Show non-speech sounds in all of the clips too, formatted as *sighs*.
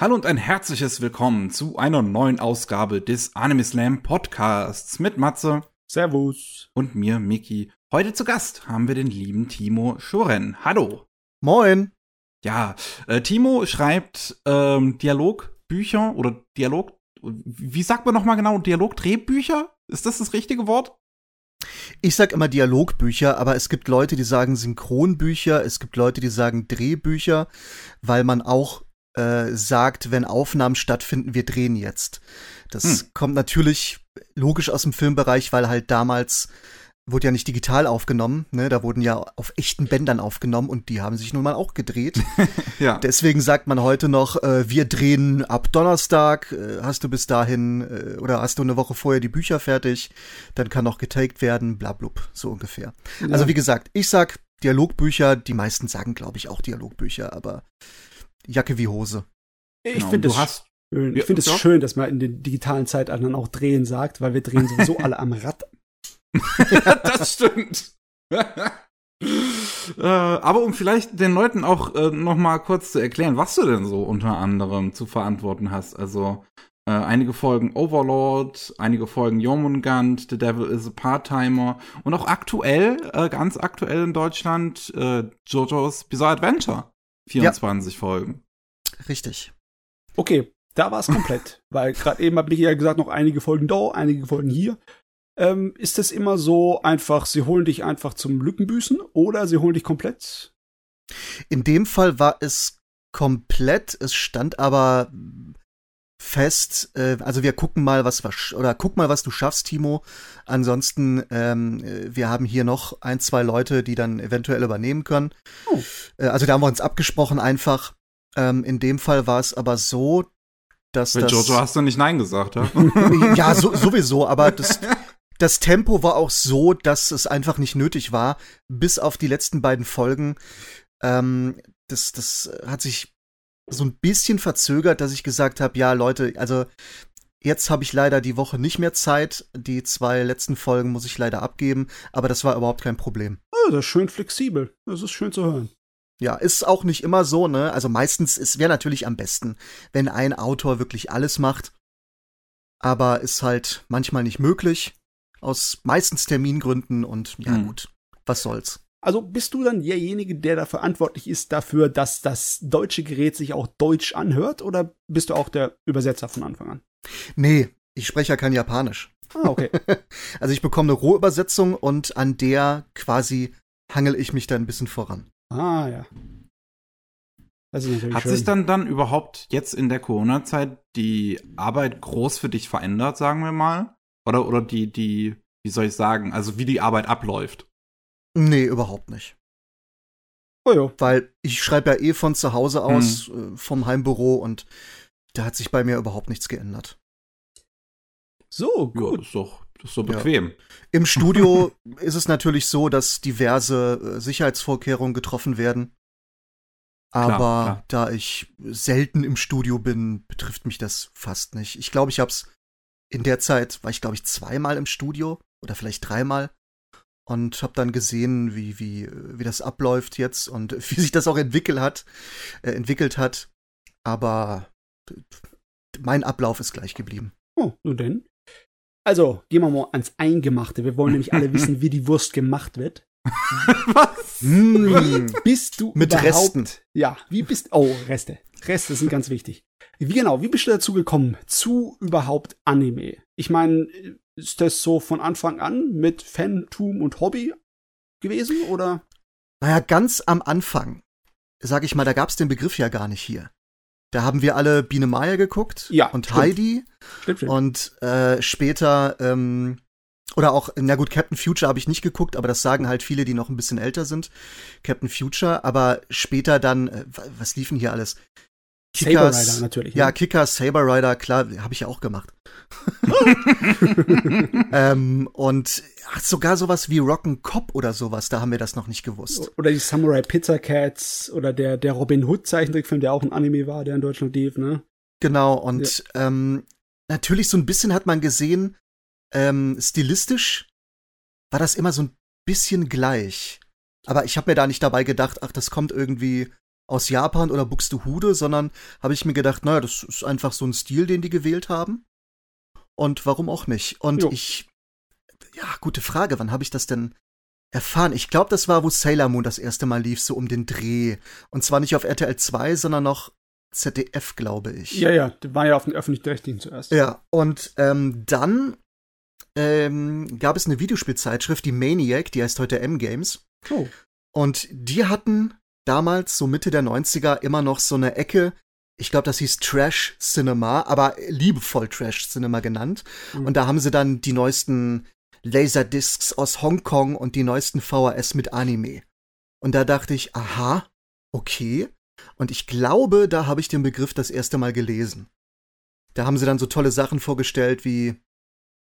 Hallo und ein herzliches Willkommen zu einer neuen Ausgabe des Anime Slam Podcasts mit Matze. Servus. Und mir, Miki. Heute zu Gast haben wir den lieben Timo Schoren. Hallo. Moin. Ja, äh, Timo schreibt ähm, Dialogbücher oder Dialog. Wie sagt man nochmal genau? Dialogdrehbücher? Ist das das richtige Wort? Ich sag immer Dialogbücher, aber es gibt Leute, die sagen Synchronbücher, es gibt Leute, die sagen Drehbücher, weil man auch äh, sagt, wenn Aufnahmen stattfinden, wir drehen jetzt. Das hm. kommt natürlich logisch aus dem Filmbereich, weil halt damals wurde ja nicht digital aufgenommen, ne? Da wurden ja auf echten Bändern aufgenommen und die haben sich nun mal auch gedreht. *laughs* ja. Deswegen sagt man heute noch, äh, wir drehen ab Donnerstag, äh, hast du bis dahin äh, oder hast du eine Woche vorher die Bücher fertig, dann kann noch getaked werden, blablub, so ungefähr. Ja. Also wie gesagt, ich sag Dialogbücher, die meisten sagen, glaube ich, auch Dialogbücher, aber Jacke wie Hose. Ich genau, finde es schön. Ich finde es schön, dass man in den digitalen Zeitaltern auch drehen sagt, weil wir drehen sowieso *laughs* alle am Rad. *laughs* das stimmt. *laughs* äh, aber um vielleicht den Leuten auch äh, noch mal kurz zu erklären, was du denn so unter anderem zu verantworten hast. Also äh, einige Folgen Overlord, einige Folgen Jormungand, The Devil is a Part-Timer und auch aktuell, äh, ganz aktuell in Deutschland, äh, JoJo's Bizarre Adventure. 24 ja. Folgen. Richtig. Okay, da war es komplett. *laughs* weil gerade eben habe ich ja gesagt, noch einige Folgen da, einige Folgen hier. Ähm, ist das immer so einfach, sie holen dich einfach zum Lückenbüßen oder sie holen dich komplett? In dem Fall war es komplett, es stand aber fest, äh, also wir gucken mal, was was oder guck mal, was du schaffst, Timo. Ansonsten, ähm, wir haben hier noch ein, zwei Leute, die dann eventuell übernehmen können. Oh. Äh, also da haben wir uns abgesprochen einfach. Ähm, in dem Fall war es aber so, dass Mit das. Jojo hast du nicht Nein gesagt, ja? *laughs* ja, so, sowieso, aber das, *laughs* das Tempo war auch so, dass es einfach nicht nötig war, bis auf die letzten beiden Folgen. Ähm, das, das hat sich so ein bisschen verzögert, dass ich gesagt habe, ja, Leute, also jetzt habe ich leider die Woche nicht mehr Zeit. Die zwei letzten Folgen muss ich leider abgeben, aber das war überhaupt kein Problem. Oh, das ist schön flexibel. Das ist schön zu hören. Ja, ist auch nicht immer so, ne? Also meistens, es wäre natürlich am besten, wenn ein Autor wirklich alles macht. Aber ist halt manchmal nicht möglich. Aus meistens Termingründen und ja hm. gut, was soll's. Also bist du dann derjenige, der da verantwortlich ist dafür, dass das deutsche Gerät sich auch deutsch anhört oder bist du auch der Übersetzer von Anfang an? Nee, ich spreche ja kein Japanisch. Ah, okay. *laughs* also ich bekomme eine Rohübersetzung und an der quasi hangel ich mich da ein bisschen voran. Ah, ja. Hat schön. sich dann dann überhaupt jetzt in der Corona-Zeit die Arbeit groß für dich verändert, sagen wir mal? Oder, oder die, die, wie soll ich sagen, also wie die Arbeit abläuft? Nee, überhaupt nicht. Oh ja. Weil ich schreibe ja eh von zu Hause aus, hm. vom Heimbüro und da hat sich bei mir überhaupt nichts geändert. So, gut. Ja, das ist doch, das ist doch bequem. Ja. Im Studio *laughs* ist es natürlich so, dass diverse äh, Sicherheitsvorkehrungen getroffen werden. Aber klar, klar. da ich selten im Studio bin, betrifft mich das fast nicht. Ich glaube, ich hab's in der Zeit, war ich glaube ich zweimal im Studio oder vielleicht dreimal und habe dann gesehen, wie, wie, wie das abläuft jetzt und *laughs* wie sich das auch entwickelt hat, äh, entwickelt hat. Aber mein Ablauf ist gleich geblieben. Oh, nun denn. Also, gehen wir mal ans Eingemachte. Wir wollen nämlich alle wissen, *laughs* wie die Wurst gemacht wird. Was? Hm, bist du mit Resten? Ja, wie bist Oh, Reste. Reste sind ganz wichtig. Wie genau, wie bist du dazu gekommen zu überhaupt Anime? Ich meine, ist das so von Anfang an mit Fantum und Hobby gewesen oder? Naja, ganz am Anfang, sag ich mal, da gab's den Begriff ja gar nicht hier. Da haben wir alle Biene Maya geguckt ja, und stimmt. Heidi. Stimmt, stimmt. Und äh, später, ähm, oder auch, na gut, Captain Future habe ich nicht geguckt, aber das sagen halt viele, die noch ein bisschen älter sind. Captain Future, aber später dann, äh, was liefen hier alles? Kickers, Saber Rider natürlich. Ja, ne? Kickers, Saber Rider, klar, habe ich ja auch gemacht. *laughs* ähm, und ach, sogar sowas wie Rock'n Cop oder sowas, da haben wir das noch nicht gewusst. Oder die Samurai Pizza Cats oder der, der Robin Hood Zeichentrickfilm, der auch ein Anime war, der in Deutschland lief, ne? Genau, und ja. ähm, natürlich so ein bisschen hat man gesehen, ähm, stilistisch war das immer so ein bisschen gleich. Aber ich habe mir da nicht dabei gedacht, ach, das kommt irgendwie aus Japan oder Buxtehude, sondern habe ich mir gedacht, naja, das ist einfach so ein Stil, den die gewählt haben. Und warum auch nicht? Und Jo. ich, ja, gute Frage, wann habe ich das denn erfahren? Ich glaube, das war, wo Sailor Moon das erste Mal lief, so um den Dreh. Und zwar nicht auf RTL 2, sondern noch ZDF, glaube ich. Ja, ja, der war ja auf den öffentlich-rechtlichen zuerst. Ja, und ähm, dann ähm, gab es eine Videospielzeitschrift, die Maniac, die heißt heute M-Games. Oh. Und die hatten damals, so Mitte der 90er, immer noch so eine Ecke, ich glaube, das hieß Trash Cinema, aber liebevoll Trash Cinema genannt. Mhm. Und da haben sie dann die neuesten Laserdiscs aus Hongkong und die neuesten VHS mit Anime. Und da dachte ich, aha, okay. Und ich glaube, da habe ich den Begriff das erste Mal gelesen. Da haben sie dann so tolle Sachen vorgestellt wie,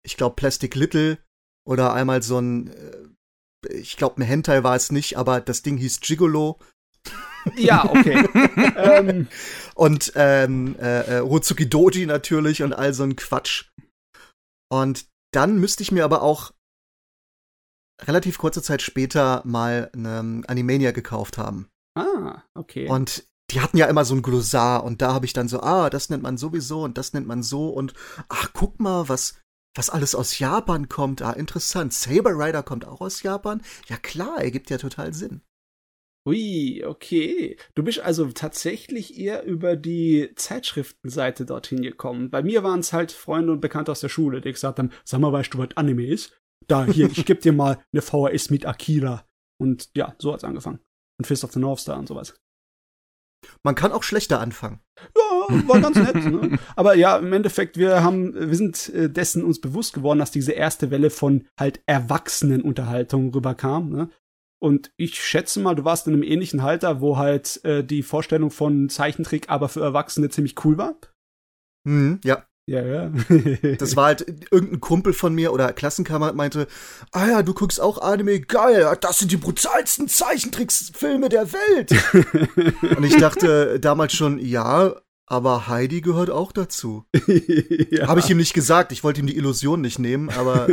ich glaube, Plastic Little oder einmal so ein, äh, ich glaube, ein Hentai war es nicht, aber das Ding hieß Gigolo. Ja, okay. *laughs* ähm, Und ähm, äh, äh, Rozuki Doji natürlich und all so ein Quatsch. Und dann müsste ich mir aber auch relativ kurze Zeit später mal eine Animania gekauft haben. ah, okay. Und die hatten ja immer so ein Glossar und da habe ich dann so, ah, das nennt man sowieso und das nennt man so und ach, guck mal, was was alles aus Japan kommt. Ah, interessant. Saber Rider kommt auch aus Japan? Ja klar, ergibt ja total Sinn. Ui, okay. Du bist also tatsächlich eher über die Zeitschriftenseite dorthin gekommen. Bei mir waren es halt Freunde und Bekannte aus der Schule, die gesagt haben, sag mal, weißt du, was Anime ist? Da, hier, ich geb dir mal eine VHS mit Akira. Und ja, so hat's angefangen. Und Fist of the North Star und sowas. Man kann auch schlechter anfangen. Ja, war ganz nett. ne? Aber ja, im Endeffekt, wir haben, wir sind äh, dessen uns bewusst geworden, dass diese erste Welle von halt Erwachsenenunterhaltung rüberkam. Ne? Und ich schätze mal, du warst in einem ähnlichen Alter, wo halt äh, die Vorstellung von Zeichentrick aber für Erwachsene ziemlich cool war. Hm, ja. Ja, ja. *laughs* Das war halt irgendein Kumpel von mir oder Klassenkamerad meinte, ah ja, du guckst auch Anime, geil, das sind die brutalsten Zeichentricksfilme der Welt. *laughs* Und ich dachte damals schon, ja, aber Heidi gehört auch dazu. *laughs* ja. Habe ich ihm nicht gesagt, ich wollte ihm die Illusion nicht nehmen, aber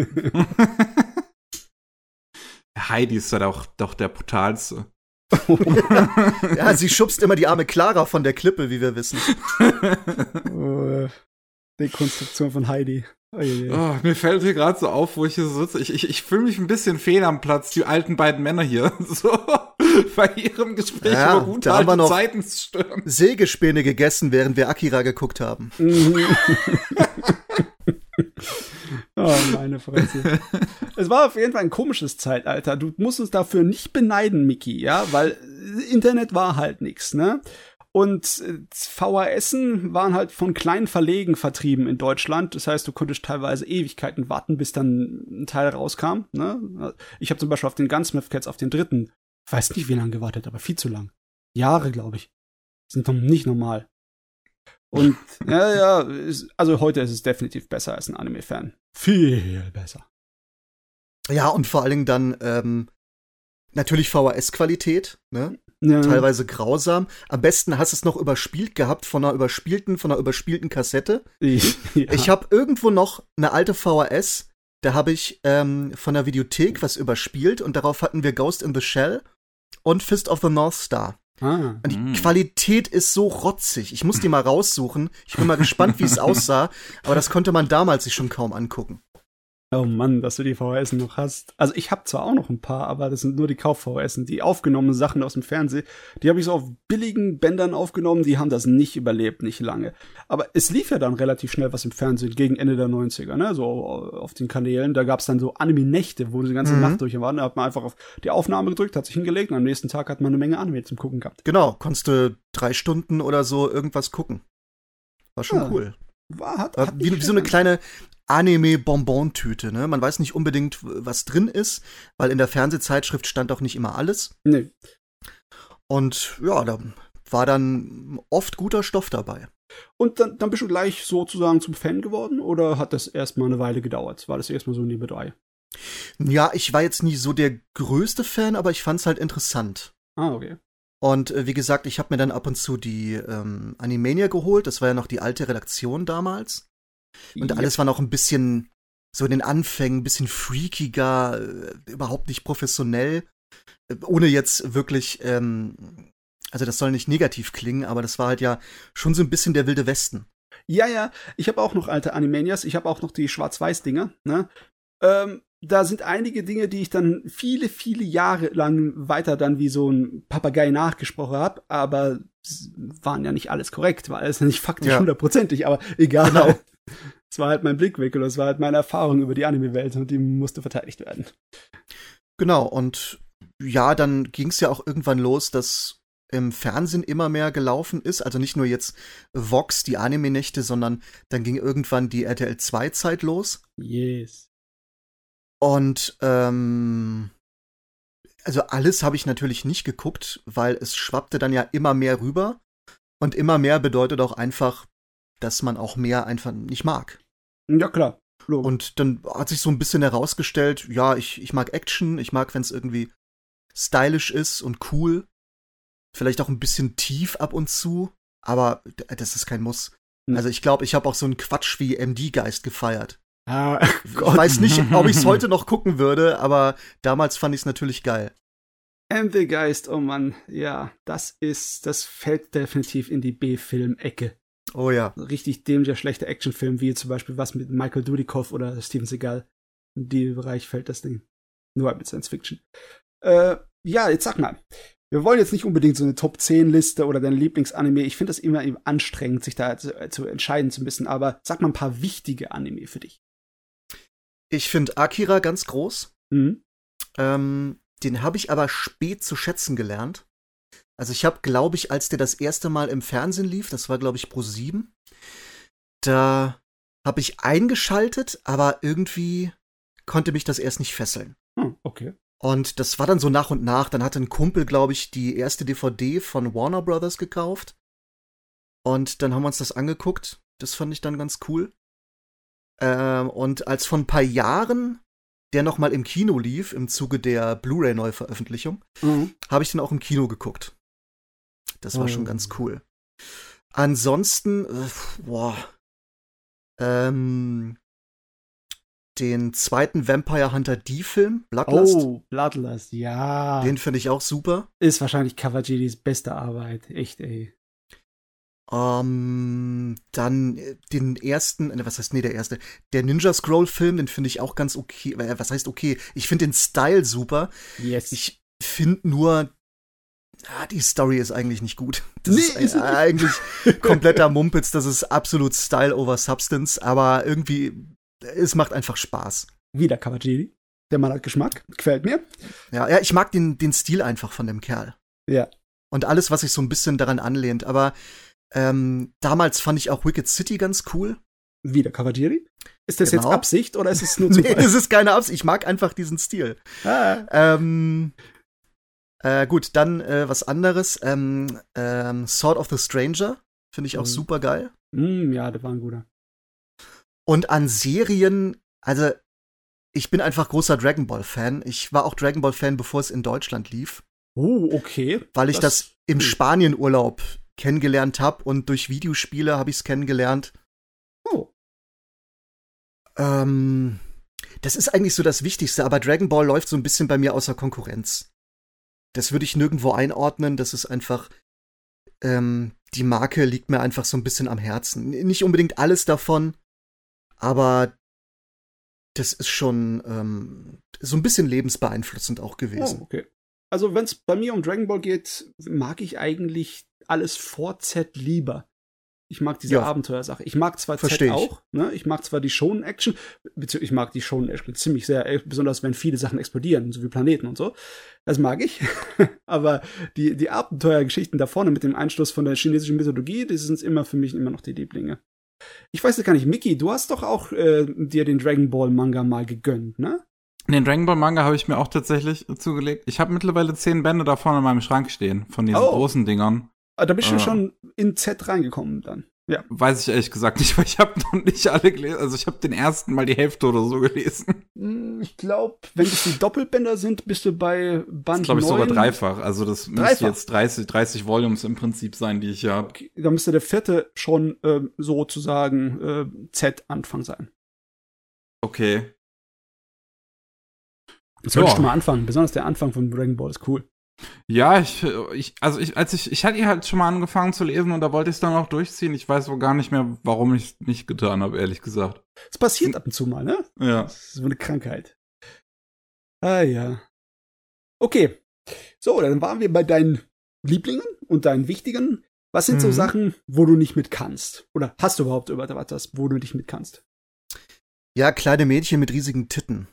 Heidi ist ja doch, doch der brutalste. *laughs* ja, sie schubst immer die arme Clara von der Klippe, wie wir wissen. Äh, Dekonstruktion von Heidi. Uiuiui. Oh, mir fällt hier gerade so auf, wo ich hier so sitze. Ich, ich, ich fühle mich ein bisschen fehl am Platz, die alten beiden Männer hier. *laughs* So bei ihrem Gespräch Ja, über gute da haben wir noch- Zeiten zu stören. Sägespäne gegessen, während wir Akira geguckt haben. *laughs* Oh, meine Fresse. Es war auf jeden Fall ein komisches Zeitalter. Du musst uns dafür nicht beneiden, Mickey, ja, weil Internet war halt nix, ne? Und äh, VHSen waren halt von kleinen Verlegen vertrieben in Deutschland. Das heißt, du konntest teilweise Ewigkeiten warten, bis dann ein Teil rauskam. Ne? Ich habe zum Beispiel auf den Gunsmith Cats auf den dritten, weiß nicht wie lange gewartet, aber viel zu lang. Jahre, glaube ich. Sind doch nicht normal. Und ja, ja, ist, also heute ist es definitiv besser als ein Anime-Fan. Viel besser. Ja, und vor allen Dingen dann ähm, natürlich VHS-Qualität, ne? Ja. Teilweise grausam. Am besten hast du es noch überspielt gehabt von einer überspielten, von einer überspielten Kassette. *laughs* ja. Ich habe irgendwo noch eine alte VHS, da habe ich ähm, von der Videothek was überspielt und darauf hatten wir Ghost in the Shell und Fist of the North Star. Ah. Und die Mm. Qualität ist so rotzig. Ich muss die mal raussuchen. Ich bin mal gespannt, wie es *laughs* aussah. Aber das konnte man damals sich schon kaum angucken. Oh Mann, dass du die VHS noch hast. Also ich habe zwar auch noch ein paar, aber das sind nur die Kauf-VHS. Die aufgenommenen Sachen aus dem Fernsehen, die habe ich so auf billigen Bändern aufgenommen, die haben das nicht überlebt, nicht lange. Aber es lief ja dann relativ schnell was im Fernsehen gegen Ende der 90er, ne? So auf den Kanälen. Da gab's dann so Anime-Nächte, wo die ganze Mhm. Nacht durch waren. Da hat man einfach auf die Aufnahme gedrückt, hat sich hingelegt und am nächsten Tag hat man eine Menge Anime zum Gucken gehabt. Genau, konntest du drei Stunden oder so irgendwas gucken. War schon Ja. cool. War, hat, hat wie, wie so eine kleine Anime-Bonbon-Tüte, ne? Man weiß nicht unbedingt, was drin ist, weil in der Fernsehzeitschrift stand auch nicht immer alles. Nee. Und ja, da war dann oft guter Stoff dabei. Und dann, dann bist du gleich sozusagen zum Fan geworden oder hat das erstmal eine Weile gedauert? War das erstmal so nebenbei? Ja, ich war jetzt nie so der größte Fan, aber ich fand's halt interessant. Ah, okay. Und äh, wie gesagt, ich habe mir dann ab und zu die ähm, Animania geholt. Das war ja noch die alte Redaktion damals. Und Ja. alles war noch ein bisschen so in den Anfängen, ein bisschen freakiger, äh, überhaupt nicht professionell. Äh, ohne jetzt wirklich ähm, Also das soll nicht negativ klingen, aber das war halt ja schon so ein bisschen der wilde Westen. Ja, ja, ich habe auch noch alte Animanias, ich habe auch noch die Schwarz-Weiß-Dinger, ne? Ähm, da sind einige Dinge, die ich dann viele, viele Jahre lang weiter dann wie so ein Papagei nachgesprochen habe, aber waren ja nicht alles korrekt, war alles nicht faktisch Ja. hundertprozentig, aber egal. Genau. *laughs* Es war halt mein Blickwinkel, das war halt meine Erfahrung über die Anime-Welt und die musste verteidigt werden. Genau, und ja, dann ging es ja auch irgendwann los, dass im Fernsehen immer mehr gelaufen ist. Also nicht nur jetzt Vox, die Anime-Nächte, sondern dann ging irgendwann die RTL 2-Zeit los. Yes. Und ähm, also alles habe ich natürlich nicht geguckt, weil es schwappte dann ja immer mehr rüber. Und immer mehr bedeutet auch einfach, dass man auch mehr einfach nicht mag. Ja, klar. Logisch. Und dann hat sich so ein bisschen herausgestellt, ja, ich, ich mag Action, ich mag, wenn es irgendwie stylisch ist und cool. Vielleicht auch ein bisschen tief ab und zu, aber das ist kein Muss. Nee. Also ich glaube, ich habe auch so einen Quatsch wie MD-Geist gefeiert. ah, Ich weiß nicht, ob ich es heute *laughs* noch gucken würde, aber damals fand ich es natürlich geil. And the Geist, oh Mann, ja, das ist, das fällt definitiv in die B-Film-Ecke. Oh ja. Richtig dämlicher, schlechter Actionfilm, wie zum Beispiel was mit Michael Dudikoff oder Steven Seagal. In dem Bereich fällt das Ding. Nur halt mit Science Fiction. Äh, ja, jetzt sag mal. Wir wollen jetzt nicht unbedingt so eine Top 10 Liste oder dein Lieblingsanime. Ich finde das immer eben anstrengend, sich da zu, zu entscheiden zu müssen. Aber sag mal ein paar wichtige Anime für dich. Ich finde Akira ganz groß. Mhm. Ähm, den habe ich aber spät zu schätzen gelernt. Also ich habe, glaube ich, als der das erste Mal im Fernsehen lief, das war, glaube ich, Pro 7, da habe ich eingeschaltet, aber irgendwie konnte mich das erst nicht fesseln. Hm, okay. Und das war dann so nach und nach. Dann hatte ein Kumpel, glaube ich, die erste DVD von Warner Brothers gekauft. Und dann haben wir uns das angeguckt. Das fand ich dann ganz cool. Ähm, und als vor ein paar Jahren der noch mal im Kino lief, im Zuge der Blu-ray-Neuveröffentlichung, Mhm. habe ich den auch im Kino geguckt. Das war Oh. schon ganz cool. Ansonsten, äh, boah, ähm, den zweiten Vampire Hunter D-Film, Bloodlust, Oh, Bloodlust, ja. den finde ich auch super. ist wahrscheinlich Kawajiris beste Arbeit. Echt, ey. Ähm, dann äh, den ersten, ne, was heißt, nee, der erste, der Ninja Scroll Film, den finde ich auch ganz okay. Äh, was heißt okay? Ich finde den Style super. Yes. Ich finde nur, ah, die Story ist eigentlich nicht gut. *laughs* Das Nee, ist, äh, eigentlich kompletter Mumpitz. Das ist absolut Style over Substance, aber irgendwie, es macht einfach Spaß. Wieder Kawajiri. Der Mann hat Geschmack. Gefällt mir. Ja, ja, ich mag den, den Stil einfach von dem Kerl. Ja. Und alles, was sich so ein bisschen daran anlehnt. Aber ähm, damals fand ich auch Wicked City ganz cool. Wieder Kawajiri. Ist das Genau. jetzt Absicht oder ist es *laughs* nur Nee, Zufall? es ist keine Absicht. Ich mag einfach diesen Stil. ah, Ähm, äh, gut, dann äh, was anderes. Ähm, ähm, Sword of the Stranger. Finde ich auch Mhm. super geil. mm, ja, das war ein guter. Und an Serien, also ich bin einfach großer Dragon Ball Fan. Ich war auch Dragon Ball Fan, bevor es in Deutschland lief, Oh, okay. weil ich das, im hm. Spanienurlaub kennengelernt habe und durch Videospiele habe ich es kennengelernt. Oh. Ähm, das ist eigentlich so das Wichtigste, aber Dragon Ball läuft so ein bisschen bei mir außer Konkurrenz. Das würde ich nirgendwo einordnen. Das ist einfach, ähm, die Marke liegt mir einfach so ein bisschen am Herzen. Nicht unbedingt alles davon, aber das ist schon ähm, so ein bisschen lebensbeeinflussend auch Oh, gewesen. okay. Also, wenn es bei mir um Dragon Ball geht, mag ich eigentlich alles vor Z lieber. Ich mag diese Ja. Abenteuersache. Ich mag zwar Versteh Z ich. auch, ne? Ich mag zwar die Shonen-Action, beziehungsweise ich mag die Shonen-Action ziemlich sehr, äh, besonders wenn viele Sachen explodieren, so wie Planeten und so. Das mag ich. *laughs* Aber die, die Abenteuergeschichten da vorne mit dem Einschluss von der chinesischen Mythologie, die sind immer für mich immer noch die Lieblinge. Ich weiß jetzt gar nicht, Mickey, du hast doch auch äh, dir den Dragon Ball Manga mal gegönnt, ne? Den Dragon Ball Manga habe ich mir auch tatsächlich zugelegt. Ich habe mittlerweile zehn Bände davon in meinem Schrank stehen, von diesen Oh. großen Dingern. Ah, Da bist du Ah. schon in Z reingekommen dann. Ja. Weiß ich ehrlich gesagt nicht, *laughs* weil ich habe noch nicht alle gelesen. Also ich habe den ersten mal die Hälfte oder so gelesen. Hm, Ich glaube, wenn das die Doppelbänder sind, bist du bei Das Band glaube ich sogar 9. dreifach. Also das müsste Dreifach? jetzt 30, 30 Volumes im Prinzip sein, die ich hier habe. Okay, Da müsste der vierte schon ähm, sozusagen äh, Z-Anfang sein. Okay. Solltest Ja. du mal anfangen. Besonders der Anfang von Dragon Ball ist cool. Ja, ich, ich, also ich, als ich, ich hatte halt schon mal angefangen zu lesen und da wollte ich es dann auch durchziehen. Ich weiß wohl gar nicht mehr, warum ich es nicht getan habe, ehrlich gesagt. Es passiert ab und zu mal, ne? Ja. Das ist so eine Krankheit. Ah ja. Okay. So, dann waren wir bei deinen Lieblingen und deinen wichtigen. Was sind so Mhm. Sachen, wo du nicht mit kannst? Oder hast du überhaupt etwas, wo du nicht mit kannst? Ja, kleine Mädchen mit riesigen Titten.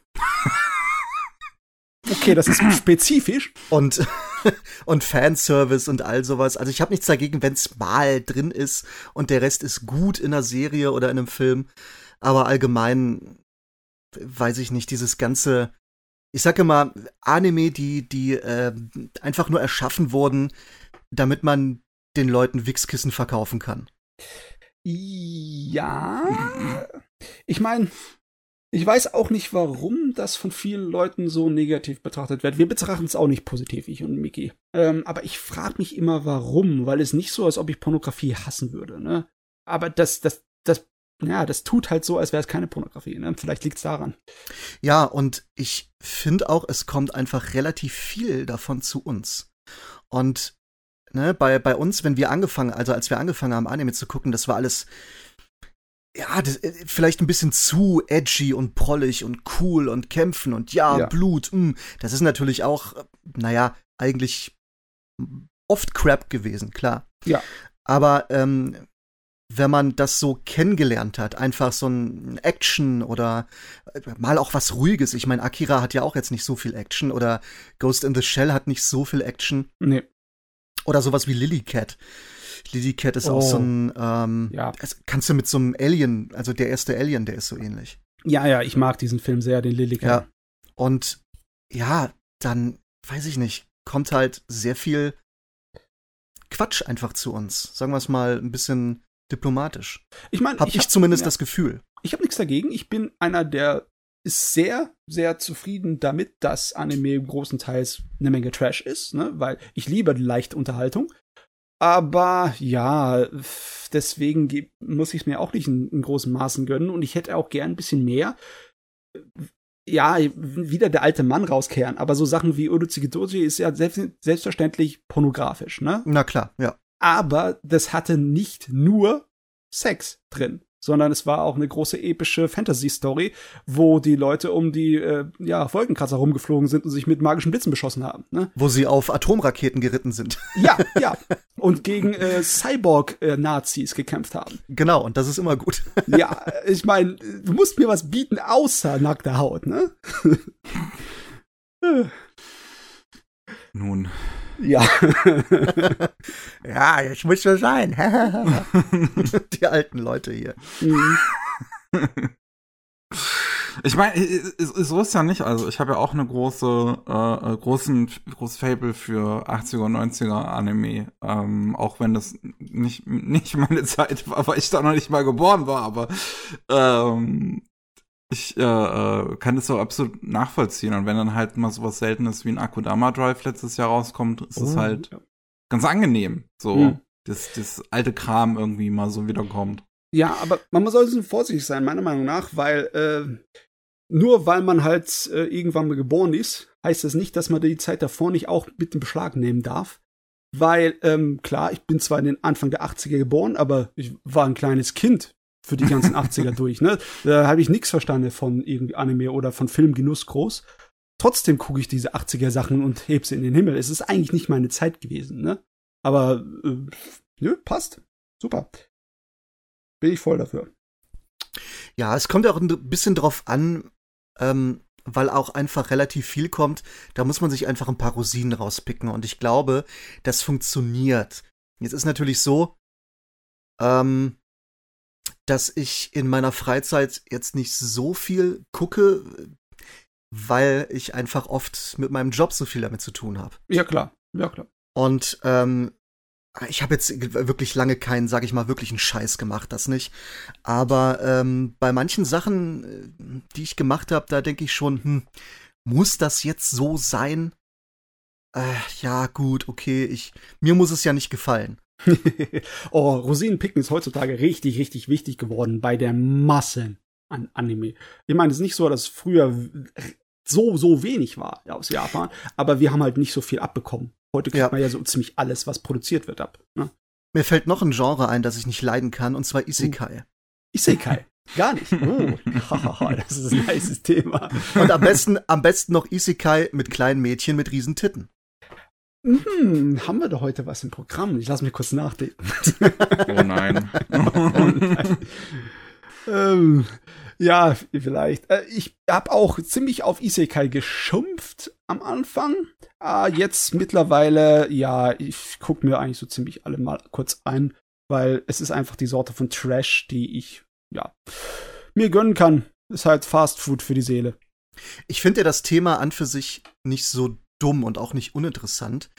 Okay, das ist *clears throat* spezifisch. Und, *laughs* und Fanservice und all sowas. Also ich habe nichts dagegen, wenn's mal drin ist und der Rest ist gut in einer Serie oder in einem Film. Aber allgemein weiß ich nicht, dieses ganze, ich sage immer, Anime, die, die äh, einfach nur erschaffen wurden, damit man den Leuten Wichskissen verkaufen kann. Ja. Ich meine, ich weiß auch nicht, warum das von vielen Leuten so negativ betrachtet wird. Wir betrachten es auch nicht positiv, ich und Miki. Ähm, aber ich frage mich immer, warum, weil es nicht so, als ob ich Pornografie hassen würde, ne? Aber das, das, das, ja, das tut halt so, als wäre es keine Pornografie, ne? Vielleicht liegt's daran. Ja, und ich finde auch, es kommt einfach relativ viel davon zu uns. Und ne, bei, bei uns, wenn wir angefangen, also als wir angefangen haben, Anime zu gucken, das war alles, ja, das, äh, vielleicht ein bisschen zu edgy und prollig und cool und kämpfen und ja, Ja. Blut, mh. das ist natürlich auch, äh, naja, eigentlich oft Crap gewesen, klar. Ja. Aber ähm, wenn man das so kennengelernt hat, einfach so ein Action oder äh, mal auch was Ruhiges. Ich meine, Akira hat ja auch jetzt nicht so viel Action oder Ghost in the Shell hat nicht so viel Action Nee, oder sowas wie Lily Cat. Lily Cat ist auch Oh. so ein, ähm, ja. kannst du mit so einem Alien, also der erste Alien, der ist so ähnlich. Ja, ja, ich mag diesen Film sehr, den Lillica. Ja. Und ja, dann weiß ich nicht, kommt halt sehr viel Quatsch einfach zu uns. Sagen wir es mal ein bisschen diplomatisch. Ich meine, Hab ich, zumindest ja. das Gefühl. ich habe nichts dagegen. Ich bin einer, der ist sehr, sehr zufrieden damit, dass Anime großenteils eine Menge Trash ist, ne? weil ich liebe leichte Unterhaltung. Aber ja, deswegen ge- muss ich es mir auch nicht in, in großen Maßen gönnen und ich hätte auch gern ein bisschen mehr. Ja, wieder der alte Mann rauskehren, aber so Sachen wie Urutsuki Doji ist ja selbst, selbstverständlich pornografisch, ne? Na klar, ja. aber das hatte nicht nur Sex drin, sondern es war auch eine große epische Fantasy-Story, wo die Leute um die äh, ja, Wolkenkratzer rumgeflogen sind und sich mit magischen Blitzen beschossen haben. Ne? Wo sie auf Atomraketen geritten sind. *laughs* Ja, ja. *laughs* Und gegen äh, Cyborg-Nazis gekämpft haben. genau, und das ist immer gut. *laughs* Ja, ich meine, du musst mir was bieten außer nackter Haut, ne? Nun. Ja. *laughs* ja, jetzt muss so sein. *laughs* Die alten Leute hier. Mhm. Ich meine, so ist ja nicht. Also ich habe ja auch eine große, äh, äh, großen, großes Fable für 80er und 90er Anime. Ähm, auch wenn das nicht, nicht meine Zeit war, weil ich da noch nicht mal geboren war, aber ähm, ich äh, äh, kann das so absolut nachvollziehen. Und wenn dann halt mal sowas Seltenes wie ein Akudama Drive letztes Jahr rauskommt, ist es Oh, halt ja. ganz angenehm. So, Mhm. dass das alte Kram irgendwie mal so wiederkommt. Ja, aber man sollte vorsichtig sein, meiner Meinung nach, weil äh, nur weil man halt äh, irgendwann mal geboren ist, heißt das nicht, dass man die Zeit davor nicht auch mit in Beschlag nehmen darf. Weil, ähm, klar, ich bin zwar in den Anfang der 80er geboren, aber ich war ein kleines Kind für die ganzen *laughs* 80er durch, ne? Da habe ich nichts verstanden von irgendwie Anime oder von Filmgenuss groß. Trotzdem gucke ich diese 80er Sachen und heb sie in den Himmel. Es ist eigentlich nicht meine Zeit gewesen, ne? Aber, äh, nö, passt. Super. Bin ich voll dafür. Ja, es kommt auch ein bisschen drauf an, ähm, weil auch einfach relativ viel kommt. Da muss man sich einfach ein paar Rosinen rauspicken. Und ich glaube, das funktioniert. Jetzt ist natürlich so, ähm, dass ich in meiner Freizeit jetzt nicht so viel gucke, weil ich einfach oft mit meinem Job so viel damit zu tun habe. Ja, klar. Ja, klar. Und ähm, ich habe jetzt wirklich lange keinen, sag ich mal, wirklichen Scheiß gemacht, das nicht. Aber ähm, bei manchen Sachen, äh, die ich gemacht habe, da denke ich schon, hm, muss das jetzt so sein? Äh, ja, gut, okay, ich, mir muss es ja nicht gefallen. *laughs* oh, Rosinenpicken ist heutzutage richtig, richtig wichtig geworden bei der Massen an Anime. Ich meine, es ist nicht so, dass früher so, so wenig war aus Japan. Aber wir haben halt nicht so viel abbekommen. Heute kriegt Ja. man ja so ziemlich alles, was produziert wird, ab. Ne? Mir fällt noch ein Genre ein, das ich nicht leiden kann, und zwar Isekai. Isekai. Gar nicht. *laughs* Oh, das ist ein nices Thema. Und am besten, am besten noch Isekai mit kleinen Mädchen mit riesen Titten. Hm, haben wir doch heute was im Programm? Ich lass mich kurz nachdenken. Oh nein. *laughs* ähm, ja, vielleicht. Äh, ich habe auch ziemlich auf Isekai geschumpft am Anfang. Ah, jetzt mittlerweile, ja, ich gucke mir eigentlich so ziemlich alle mal kurz ein, weil es ist einfach die Sorte von Trash, die ich, ja, mir gönnen kann. Ist halt Fast Food für die Seele. Ich finde ja das Thema an für sich nicht so dumm und auch nicht uninteressant,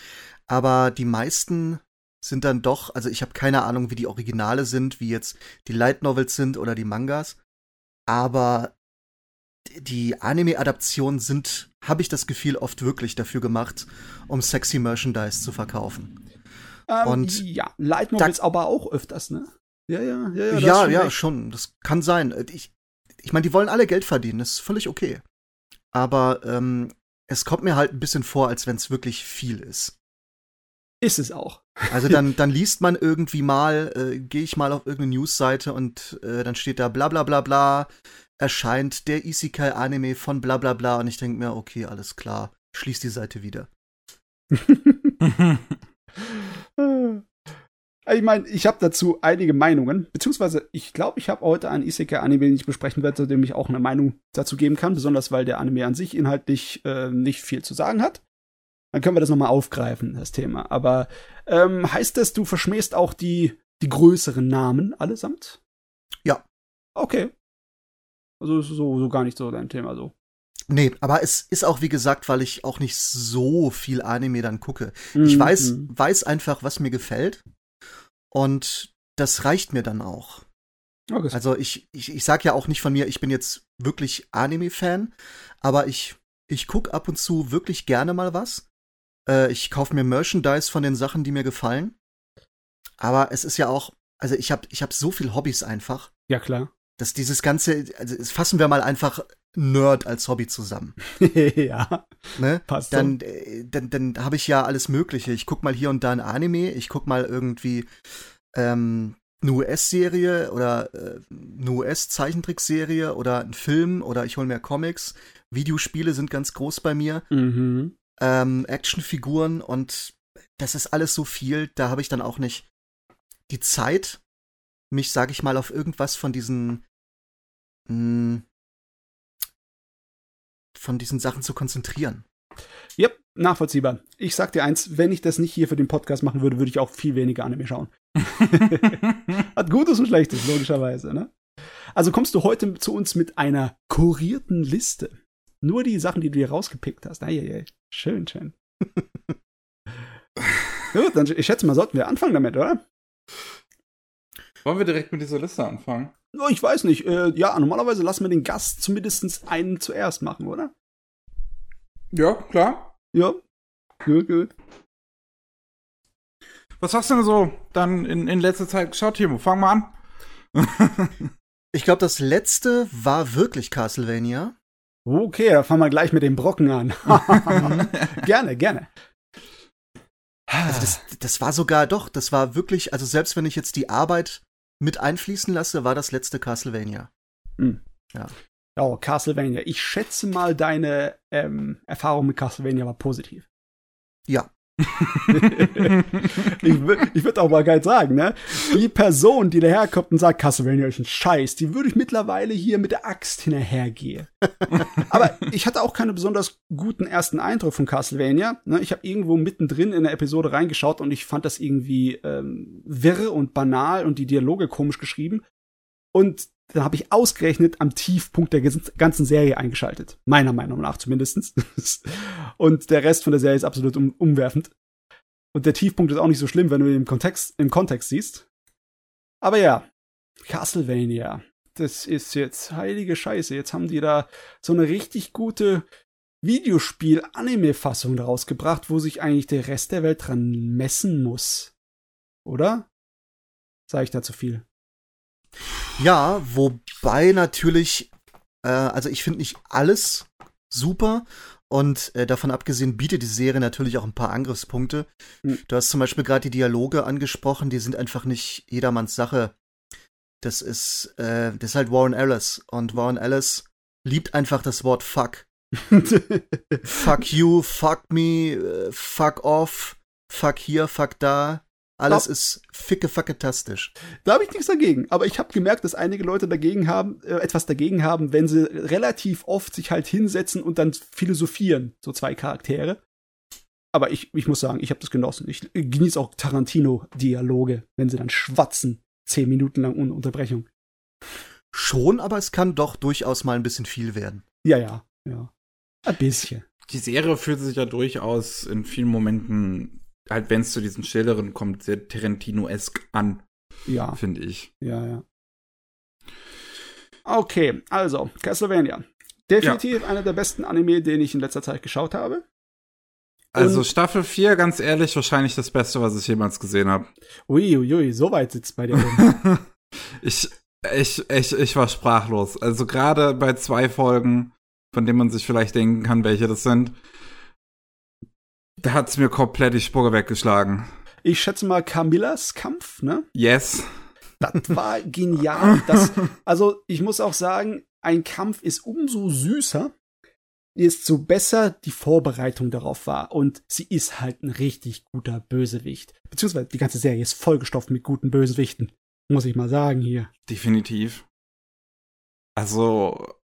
aber die meisten sind dann doch, also ich habe keine Ahnung, wie die Originale sind, wie jetzt die Light Novels sind oder die Mangas, aber die Anime-Adaptionen sind, habe ich das Gefühl, oft wirklich dafür gemacht, um sexy Merchandise zu verkaufen. Ähm, Und ja, Light Novels aber auch öfters, ne? Ja, ja, ja, ja. Ja, du ja, recht. schon. Das kann sein. Äh, Ich, ich meine, die wollen alle Geld verdienen, das ist völlig okay. Aber ähm, es kommt mir halt ein bisschen vor, als wenn es wirklich viel ist. Ist es auch. Also dann, dann liest man irgendwie mal, äh, gehe ich mal auf irgendeine Newsseite und äh, dann steht da bla bla bla bla, erscheint der Isekai-Anime von bla bla bla und ich denke mir, okay, alles klar, schließ die Seite wieder. *laughs* *laughs* *laughs* Ich meine, ich habe dazu einige Meinungen, beziehungsweise ich glaube, ich habe heute einen Isekai-Anime, den ich besprechen werde, zu dem ich auch eine Meinung dazu geben kann, besonders weil der Anime an sich inhaltlich äh, nicht viel zu sagen hat. Dann können wir das nochmal aufgreifen, das Thema. Aber ähm, heißt das, du verschmähst auch die, die größeren Namen allesamt? Ja. Okay. Also ist so, so gar nicht so dein Thema so. Nee, aber es ist auch, wie gesagt, weil ich auch nicht so viel Anime dann gucke. Ich Mhm, weiß, mhm. weiß einfach, was mir gefällt. Und das reicht mir dann auch. Okay. Also ich, ich, ich sag ja auch nicht von mir, ich bin jetzt wirklich Anime-Fan, aber ich, ich guck ab und zu wirklich gerne mal was. Äh, ich kaufe mir Merchandise von den Sachen, die mir gefallen. Aber es ist ja auch, also ich habe ich hab so viel Hobbys einfach, ja, klar. dass dieses ganze, also fassen wir mal einfach Nerd als Hobby zusammen. *laughs* ja, Ne? passt dann, äh, dann, dann habe ich ja alles Mögliche. Ich guck mal hier und da ein Anime, ich guck mal irgendwie ähm, eine US-Serie oder äh, eine US-Zeichentrickserie oder einen Film oder ich hole mir Comics. Videospiele sind ganz groß bei mir. Mhm. Ähm, Actionfiguren und das ist alles so viel, da habe ich dann auch nicht die Zeit, mich, sag ich mal, auf irgendwas von diesen mh, von diesen Sachen zu konzentrieren. Yep, nachvollziehbar. Ich sag dir eins, wenn ich das nicht hier für den Podcast machen würde, würde ich auch viel weniger Anime schauen. *laughs* Hat Gutes und Schlechtes, logischerweise, ne? Also kommst du heute zu uns mit einer kurierten Liste. Nur die Sachen, die du hier rausgepickt hast. Eieiei. Schön, schön. *laughs* Gut, dann ich schätze mal, sollten wir anfangen damit, oder? Wollen wir direkt mit dieser Liste anfangen? Ich weiß nicht. Äh, ja, normalerweise lassen wir den Gast zumindest einen zuerst machen, oder? Ja, klar. Ja. Gut, gut. Was hast du denn so dann in, in letzter Zeit geschaut, Timo? Fang mal an. *laughs* Ich glaube, das letzte war wirklich Castlevania. Okay, da fangen wir gleich mit dem Brocken an. *laughs* gerne, gerne. Also das, das war sogar doch, das war wirklich, also selbst wenn ich jetzt die Arbeit mit einfließen lasse, war das letzte Castlevania. Oh, Castlevania. Ich schätze mal, deine ähm, Erfahrung mit Castlevania war positiv. Ja. Ich ich würde auch mal geil sagen, ne? Die Person, die daherkommt und sagt, Castlevania ist ein Scheiß, die würde ich mittlerweile hier mit der Axt hinterhergehen. Aber ich hatte auch keinen besonders guten ersten Eindruck von Castlevania. Ne? Ich habe irgendwo mittendrin in der Episode reingeschaut und ich fand das irgendwie ähm, wirr und banal und die Dialoge komisch geschrieben. Und dann habe ich ausgerechnet am Tiefpunkt der ganzen Serie eingeschaltet. Meiner Meinung nach zumindestens. *laughs* Und der Rest von der Serie ist absolut um, umwerfend. Und der Tiefpunkt ist auch nicht so schlimm, wenn du ihn im Kontext, im Kontext siehst. Aber ja, Castlevania. Das ist jetzt heilige Scheiße. Jetzt haben die da so eine richtig gute Videospiel-Anime-Fassung daraus gebracht, wo sich eigentlich der Rest der Welt dran messen muss. Oder? Sag ich da zu viel? Ja, wobei natürlich, äh, also ich finde nicht alles super. Und äh, davon abgesehen bietet die Serie natürlich auch ein paar Angriffspunkte. Mhm. Du hast zum Beispiel gerade die Dialoge angesprochen, die sind einfach nicht jedermanns Sache. Das ist, äh, das ist halt Warren Ellis. Und Warren Ellis liebt einfach das Wort fuck. *laughs* fuck you, fuck me, äh, fuck off, fuck hier, fuck da. Alles Glaub- ist ficke facketastisch. Da habe ich nichts dagegen. Aber ich habe gemerkt, dass einige Leute dagegen haben, äh, etwas dagegen haben, wenn sie relativ oft sich halt hinsetzen und dann philosophieren, so zwei Charaktere. Aber ich, ich muss sagen, ich habe das genossen. Ich genieße auch Tarantino-Dialoge, wenn sie dann schwatzen, zehn Minuten lang ohne Unterbrechung. Schon, aber es kann doch durchaus mal ein bisschen viel werden. Ja, ja, ja. Ein bisschen. Die Serie fühlt sich ja durchaus in vielen Momenten, halt wenn es zu diesen Schilderen kommt, sehr Tarantino-esk an, Ja, finde ich. ja, ja. Okay, also, Castlevania. Definitiv einer der besten Anime, den ich in letzter Zeit geschaut habe. Also Und- Staffel 4, ganz ehrlich, wahrscheinlich das Beste, was ich jemals gesehen habe. Uiuiui, ui, so weit sitzt bei dir oben. *laughs* ich, ich, ich, ich war sprachlos. Also gerade bei zwei Folgen, von denen man sich vielleicht denken kann, welche das sind, da hat's mir komplett die Spur weggeschlagen. Ich schätze mal Camillas Kampf, ne? Yes. Das war genial. Das, also, ich muss auch sagen, ein Kampf ist umso süßer, desto besser die Vorbereitung darauf war. Und sie ist halt ein richtig guter Bösewicht. Beziehungsweise die ganze Serie ist vollgestopft mit guten Bösewichten. Muss ich mal sagen hier. Definitiv. Also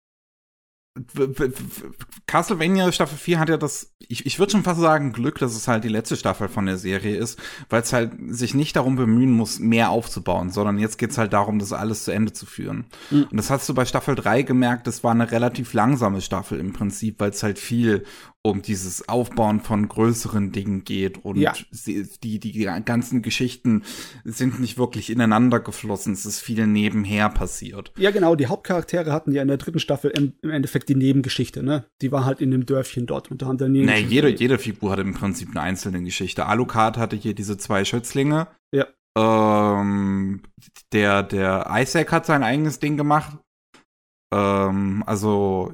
Castlevania Staffel 4 hat ja das, ich, ich würde schon fast sagen, Glück, dass es halt die letzte Staffel von der Serie ist, weil es halt sich nicht darum bemühen muss, mehr aufzubauen, sondern jetzt geht's halt darum, das alles zu Ende zu führen. Mhm. Und das hast du bei Staffel 3 gemerkt, das war eine relativ langsame Staffel im Prinzip, weil es halt viel um dieses Aufbauen von größeren Dingen geht und Ja. sie, die, die ganzen Geschichten sind nicht wirklich ineinander geflossen, es ist viel nebenher passiert. Ja, genau, die Hauptcharaktere hatten ja in der dritten Staffel im, im Endeffekt die Nebengeschichte, ne? Die war halt in dem Dörfchen dort und da haben dann Nee, jede, jede Figur hatte im Prinzip eine einzelne Geschichte. Alucard hatte hier diese zwei Schützlinge. Ja. Ähm, der, der Isaac hat sein eigenes Ding gemacht. Ähm, also,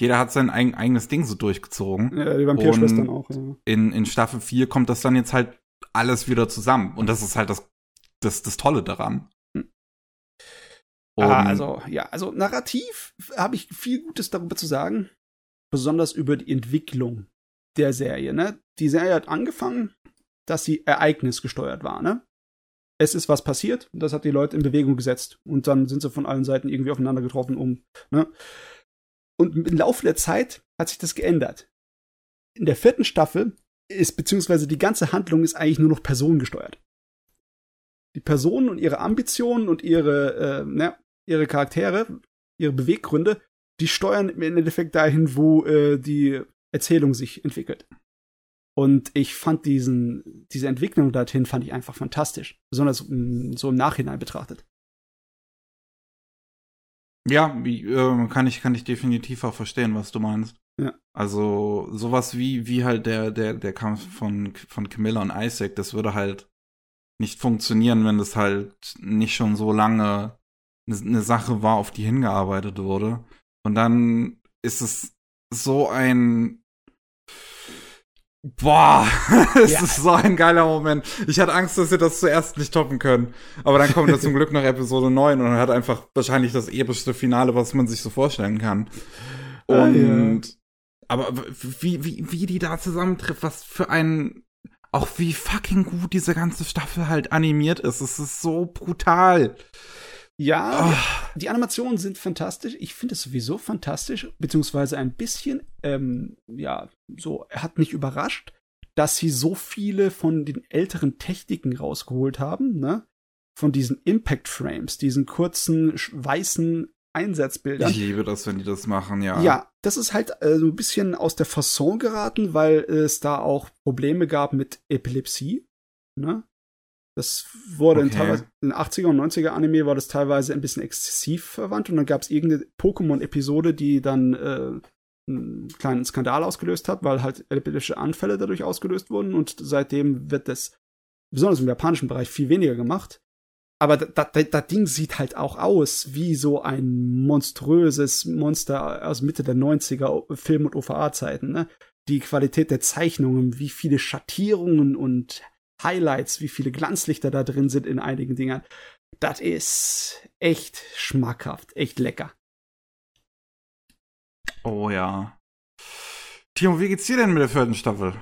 jeder hat sein eig eigenes Ding so durchgezogen. Ja, die Vampirschwestern Und- auch, ja. In, in Staffel 4 kommt das dann jetzt halt alles wieder zusammen. Und das ist halt das, das, das Tolle daran. Hm. Ah, also, ja, also narrativ habe ich viel Gutes darüber zu sagen. Besonders über die Entwicklung der Serie, ne? Die Serie hat angefangen, dass sie ereignisgesteuert war, ne? Es ist was passiert, und das hat die Leute in Bewegung gesetzt. Und dann sind sie von allen Seiten irgendwie aufeinander getroffen, um, ne? Und im Laufe der Zeit hat sich das geändert. In der vierten Staffel ist, beziehungsweise die ganze Handlung ist eigentlich nur noch personengesteuert. Die Personen und ihre Ambitionen und ihre, äh, ne, ihre Charaktere, ihre Beweggründe, die steuern im Endeffekt dahin, wo äh, die Erzählung sich entwickelt. Und ich fand diesen, diese Entwicklung dorthin fand ich einfach fantastisch. Besonders mh, so im Nachhinein betrachtet. Ja, wie, äh, kann ich kann ich definitiv auch verstehen, was du meinst. Ja. Also sowas wie wie halt der der der Kampf von von Camilla und Isaac, das würde halt nicht funktionieren, wenn das halt nicht schon so lange eine ne Sache war, auf die hingearbeitet wurde. Und dann ist es so ein Boah, *laughs* es Ja. ist so ein geiler Moment. Ich hatte Angst, dass sie das zuerst nicht toppen können. Aber dann kommt da zum Glück noch Episode 9 und hat einfach wahrscheinlich das epischste Finale, was man sich so vorstellen kann. Ah, Und aber wie, wie, wie die da zusammentrifft, was für ein auch wie fucking gut diese ganze Staffel halt animiert ist. Es ist so brutal. Ja, Ah. die Animationen sind fantastisch. Ich finde es sowieso fantastisch, beziehungsweise ein bisschen, ähm, ja, so, er hat mich überrascht, dass sie so viele von den älteren Techniken rausgeholt haben, ne? Von diesen Impact Frames, diesen kurzen weißen Einsatzbildern. Ich liebe das, wenn die das machen, ja. Ja, das ist halt äh, so ein bisschen aus der Fasson geraten, weil es da auch Probleme gab mit Epilepsie. Ne? Das wurde in, Okay. teilweise, in 80er und 90er Anime war das teilweise ein bisschen exzessiv verwandt und dann gab es irgendeine Pokémon-Episode, die dann äh, einen kleinen Skandal ausgelöst hat, weil halt epileptische Anfälle dadurch ausgelöst wurden und seitdem wird das besonders im japanischen Bereich viel weniger gemacht. aber das Ding sieht halt auch aus wie so ein monströses Monster aus Mitte der 90er Film- und OVA-Zeiten, ne? Die Qualität der Zeichnungen, wie viele Schattierungen und Highlights, wie viele Glanzlichter da drin sind in einigen Dingern. Das ist echt schmackhaft, echt lecker. Oh ja. Timo, wie geht's dir denn mit der vierten Staffel?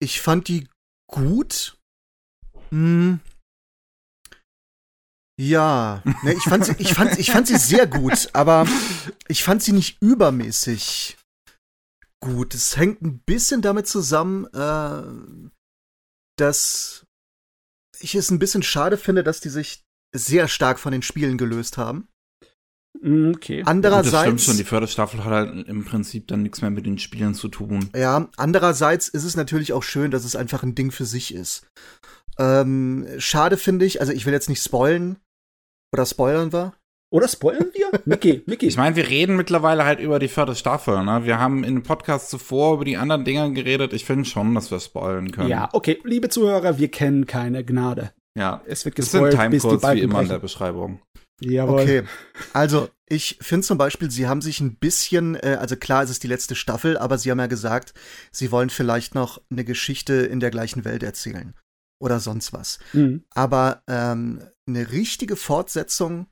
Ich fand die gut. Hm. Ja, ne, ich, fand sie, ich, fand, ich fand sie sehr gut, aber ich fand sie nicht übermäßig gut. Es hängt ein bisschen damit zusammen, äh, dass ich es ein bisschen schade finde, dass die sich sehr stark von den Spielen gelöst haben. Mm, okay. Andererseits. Das stimmt schon, die Förderstaffel hat halt im Prinzip dann nichts mehr mit den Spielen zu tun. Ja, andererseits ist es natürlich auch schön, dass es einfach ein Ding für sich ist. Ähm, schade finde ich, also ich will jetzt nicht spoilen, oder spoilern wir? Oder spoilern wir? Mickey, Mickey. Ich meine, wir reden mittlerweile halt über die vierte Staffel. Ne? Wir haben in dem Podcast zuvor über die anderen Dinger geredet. Ich finde schon, dass wir spoilern können. Ja, okay. Liebe Zuhörer, wir kennen keine Gnade. Ja, es wird gespoilt, es sind Timecodes wie immer in der Beschreibung. Jawohl. Okay, also ich finde zum Beispiel, sie haben sich ein bisschen, äh, also klar, es ist die letzte Staffel, aber sie haben ja gesagt, sie wollen vielleicht noch eine Geschichte in der gleichen Welt erzählen oder sonst was. Mhm. Aber ähm, eine richtige Fortsetzung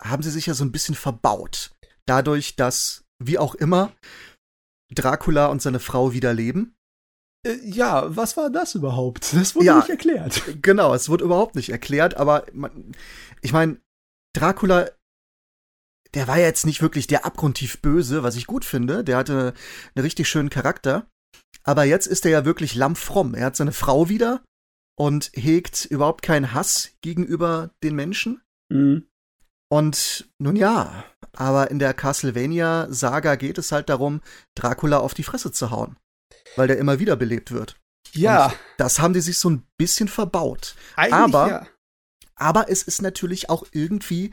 haben sie sich ja so ein bisschen verbaut. Dadurch, dass, wie auch immer, Dracula und seine Frau wieder leben. Äh, ja, was war das überhaupt? Das wurde ja, nicht erklärt. Genau, es wurde überhaupt nicht erklärt, aber man, ich meine, Dracula, der war ja jetzt nicht wirklich der abgrundtief böse, was ich gut finde. Der hatte einen richtig schönen Charakter. Aber jetzt ist er ja wirklich lammfromm. Er hat seine Frau wieder und hegt überhaupt keinen Hass gegenüber den Menschen. Mhm. Und nun ja, aber in der Castlevania-Saga geht es halt darum, Dracula auf die Fresse zu hauen, weil der immer wieder belebt wird. Ja. Und das haben die sich so ein bisschen verbaut. Eigentlich, aber, ja. aber es ist natürlich auch irgendwie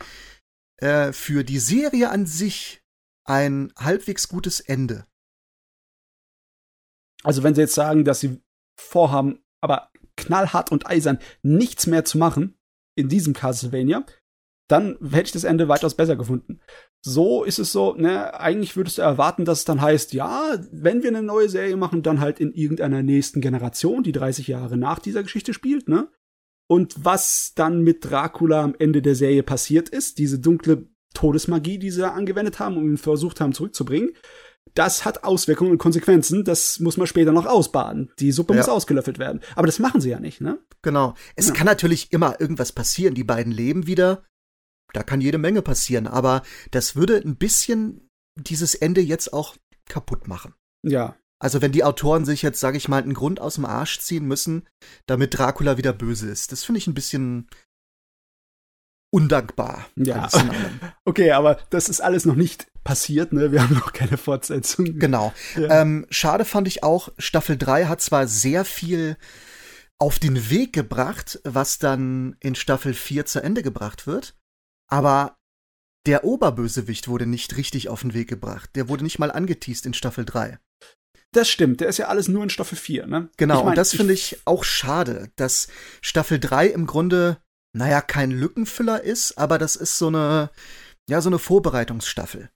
äh, für die Serie an sich ein halbwegs gutes Ende. Also wenn sie jetzt sagen, dass sie vorhaben, aber knallhart und eisern nichts mehr zu machen in diesem Castlevania, dann hätte ich das Ende weitaus besser gefunden. So ist es so, ne, eigentlich würdest du erwarten, dass es dann heißt, ja, wenn wir eine neue Serie machen, dann halt in irgendeiner nächsten Generation, die 30 Jahre nach dieser Geschichte spielt, ne? Und was dann mit Dracula am Ende der Serie passiert ist, diese dunkle Todesmagie, die sie angewendet haben und ihn versucht haben zurückzubringen, das hat Auswirkungen und Konsequenzen. Das muss man später noch ausbaden. Die Suppe ja. muss ausgelöffelt werden. Aber das machen sie ja nicht, ne? Genau. Es ja. kann natürlich immer irgendwas passieren. Die beiden leben wieder da kann jede Menge passieren, aber das würde ein bisschen dieses Ende jetzt auch kaputt machen. Ja. Also wenn die Autoren sich jetzt, sage ich mal, einen Grund aus dem Arsch ziehen müssen, damit Dracula wieder böse ist, das finde ich ein bisschen undankbar. Ja. *laughs* Okay, aber das ist alles noch nicht passiert, ne? Wir haben noch keine Fortsetzung. Genau. Ja. Ähm, schade fand ich auch, Staffel 3 hat zwar sehr viel auf den Weg gebracht, was dann in Staffel 4 zu Ende gebracht wird, aber der Oberbösewicht wurde nicht richtig auf den Weg gebracht. Der wurde nicht mal angeteased in Staffel 3. Das stimmt, der ist ja alles nur in Staffel 4, ne? Genau, ich mein, und das finde ich auch schade, dass Staffel 3 im Grunde, naja, kein Lückenfüller ist, aber das ist so eine, ja, so eine Vorbereitungsstaffel.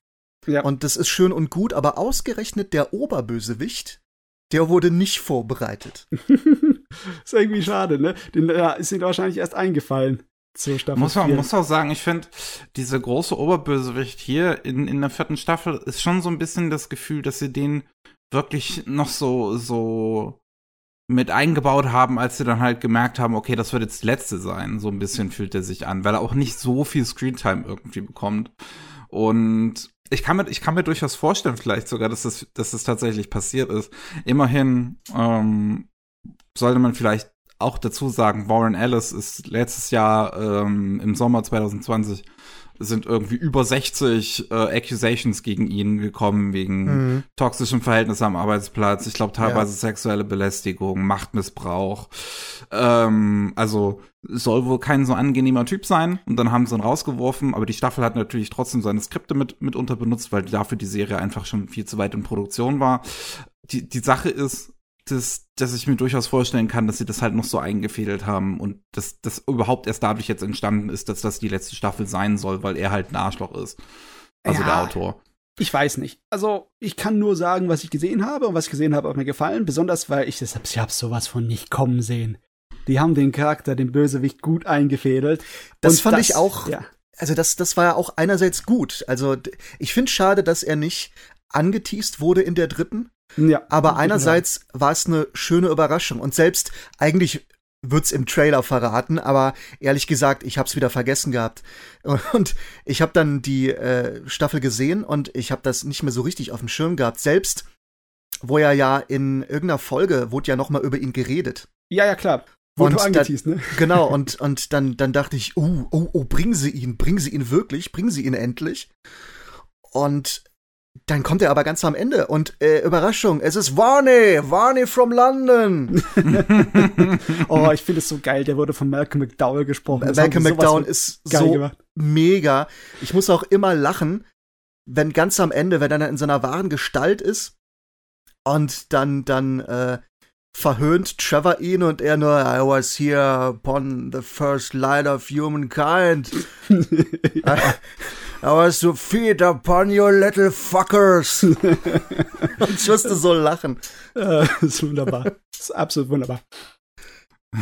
Ja. Und das ist schön und gut, aber ausgerechnet der Oberbösewicht, der wurde nicht vorbereitet. *laughs* ist irgendwie schade, ne? Den ja, ist ihm wahrscheinlich erst eingefallen zur Staffel muss man muss auch sagen, ich finde, diese große Oberbösewicht hier in, in der vierten Staffel ist schon so ein bisschen das Gefühl, dass sie den wirklich noch so, so mit eingebaut haben, als sie dann halt gemerkt haben, okay, das wird jetzt die letzte sein. So ein bisschen fühlt er sich an, weil er auch nicht so viel Screentime irgendwie bekommt. Und ich kann mir, ich kann mir durchaus vorstellen, vielleicht sogar, dass das, dass das tatsächlich passiert ist. Immerhin ähm, sollte man vielleicht auch dazu sagen, Warren Ellis ist letztes Jahr ähm, im Sommer 2020 sind irgendwie über 60 äh, Accusations gegen ihn gekommen wegen mhm. toxischen Verhältnissen am Arbeitsplatz. Ich glaube teilweise ja. sexuelle Belästigung, Machtmissbrauch. Ähm, also soll wohl kein so angenehmer Typ sein. Und dann haben sie ihn rausgeworfen. Aber die Staffel hat natürlich trotzdem seine Skripte mit mitunter benutzt, weil dafür die Serie einfach schon viel zu weit in Produktion war. Die, die Sache ist, dass, dass ich mir durchaus vorstellen kann, dass sie das halt noch so eingefädelt haben und dass das überhaupt erst dadurch jetzt entstanden ist, dass das die letzte Staffel sein soll, weil er halt ein Arschloch ist. Also Ja. der Autor. Ich weiß nicht. Also, ich kann nur sagen, was ich gesehen habe und was ich gesehen habe, hat mir gefallen. Besonders, weil ich das hab, ich hab sowas von nicht kommen sehen. Die haben den Charakter, den Bösewicht, gut eingefädelt. Das Und fand ich auch- Ja. Also das, das war ja auch einerseits gut. Also ich finde schade, dass er nicht angeteased wurde in der dritten. Ja. Aber einerseits war es eine schöne Überraschung. Und selbst eigentlich wird's im Trailer verraten, aber ehrlich gesagt, ich hab's wieder vergessen gehabt. *laughs* Und ich habe dann die äh, Staffel gesehen und ich habe das nicht mehr so richtig auf dem Schirm gehabt. Selbst wo er ja in irgendeiner Folge wurde ja noch mal über ihn geredet. Ja, ja, klar. Wurde angeteased, ne? *laughs* Genau, und, *laughs* und dann, dann dachte ich, oh, oh, oh, bringen Sie ihn, bringen Sie ihn wirklich, bringen Sie ihn endlich. Und dann kommt er aber ganz am Ende und äh, Überraschung, es ist Varney, Varney from London. *laughs* Oh, ich finde es so geil. Der wurde von Malcolm McDowell gesprochen. Das Malcolm McDowell ist so gemacht. mega. Ich muss auch immer lachen, wenn ganz am Ende, wenn er dann in seiner wahren Gestalt ist und dann, dann äh, verhöhnt Trevor ihn und er nur, I was here upon the first light of humankind. *laughs* *laughs* I, I was to feed upon your little fuckers. und *laughs* ich musste so lachen. Das ist wunderbar. Das ist absolut wunderbar. *laughs*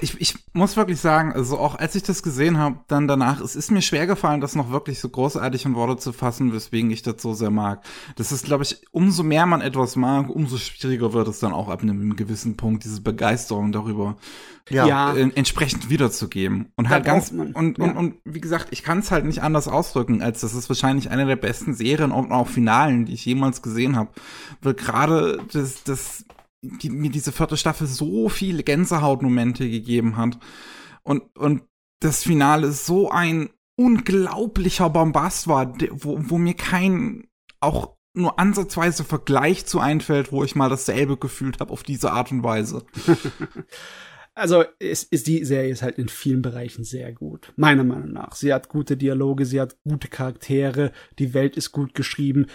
Ich, ich muss wirklich sagen, also auch als ich das gesehen habe, dann danach, es ist mir schwer gefallen, das noch wirklich so großartig in Worte zu fassen, weswegen ich das so sehr mag. Das ist, glaube ich, umso mehr man etwas mag, umso schwieriger wird es dann auch ab einem gewissen Punkt, diese Begeisterung darüber Ja. Ja. äh, entsprechend wiederzugeben. Und halt Da ganz, man- und, ja. und, und wie gesagt, ich kann es halt nicht anders ausdrücken, als das ist wahrscheinlich eine der besten Serien und auch Finalen, die ich jemals gesehen habe. Weil gerade das, das, mir diese vierte Staffel so viele Gänsehautmomente gegeben hat. Und, und das Finale so ein unglaublicher Bombast war, wo, wo mir kein auch nur ansatzweise Vergleich zu einfällt, wo ich mal dasselbe gefühlt habe auf diese Art und Weise. *laughs* Also es ist die Serie ist halt in vielen Bereichen sehr gut, meiner Meinung nach. Sie hat gute Dialoge, sie hat gute Charaktere, die Welt ist gut geschrieben,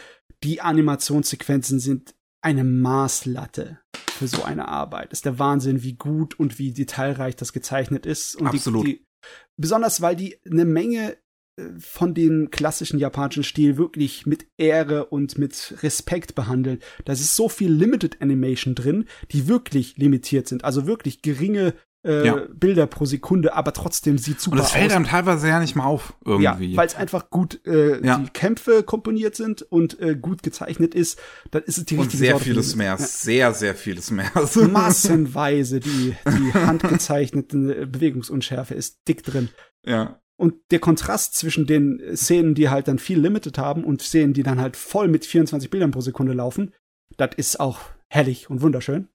die Animationssequenzen sind eine Maßlatte für so eine Arbeit. Ist der Wahnsinn, wie gut und wie detailreich das gezeichnet ist. Und Absolut. Die, die, besonders weil die eine Menge äh, von dem klassischen japanischen Stil wirklich mit Ehre und mit Respekt behandeln. Da ist so viel Limited Animation drin, die wirklich limitiert sind. Also wirklich geringe äh, Ja. Bilder pro Sekunde, aber trotzdem sieht super Und das fällt aus. einem teilweise ja nicht mal auf, irgendwie. Ja, weil es einfach gut äh, Ja. die Kämpfe komponiert sind und äh, gut gezeichnet ist, dann ist es die und richtige sehr Sorte vieles mehr. Ja. Sehr, sehr vieles mehr. *laughs* Massenweise die, die *laughs* handgezeichnete Bewegungsunschärfe ist dick drin. ja. Und der Kontrast zwischen den Szenen, die halt dann viel Limited haben und Szenen, die dann halt voll mit 24 Bildern pro Sekunde laufen, das ist auch herrlich und wunderschön.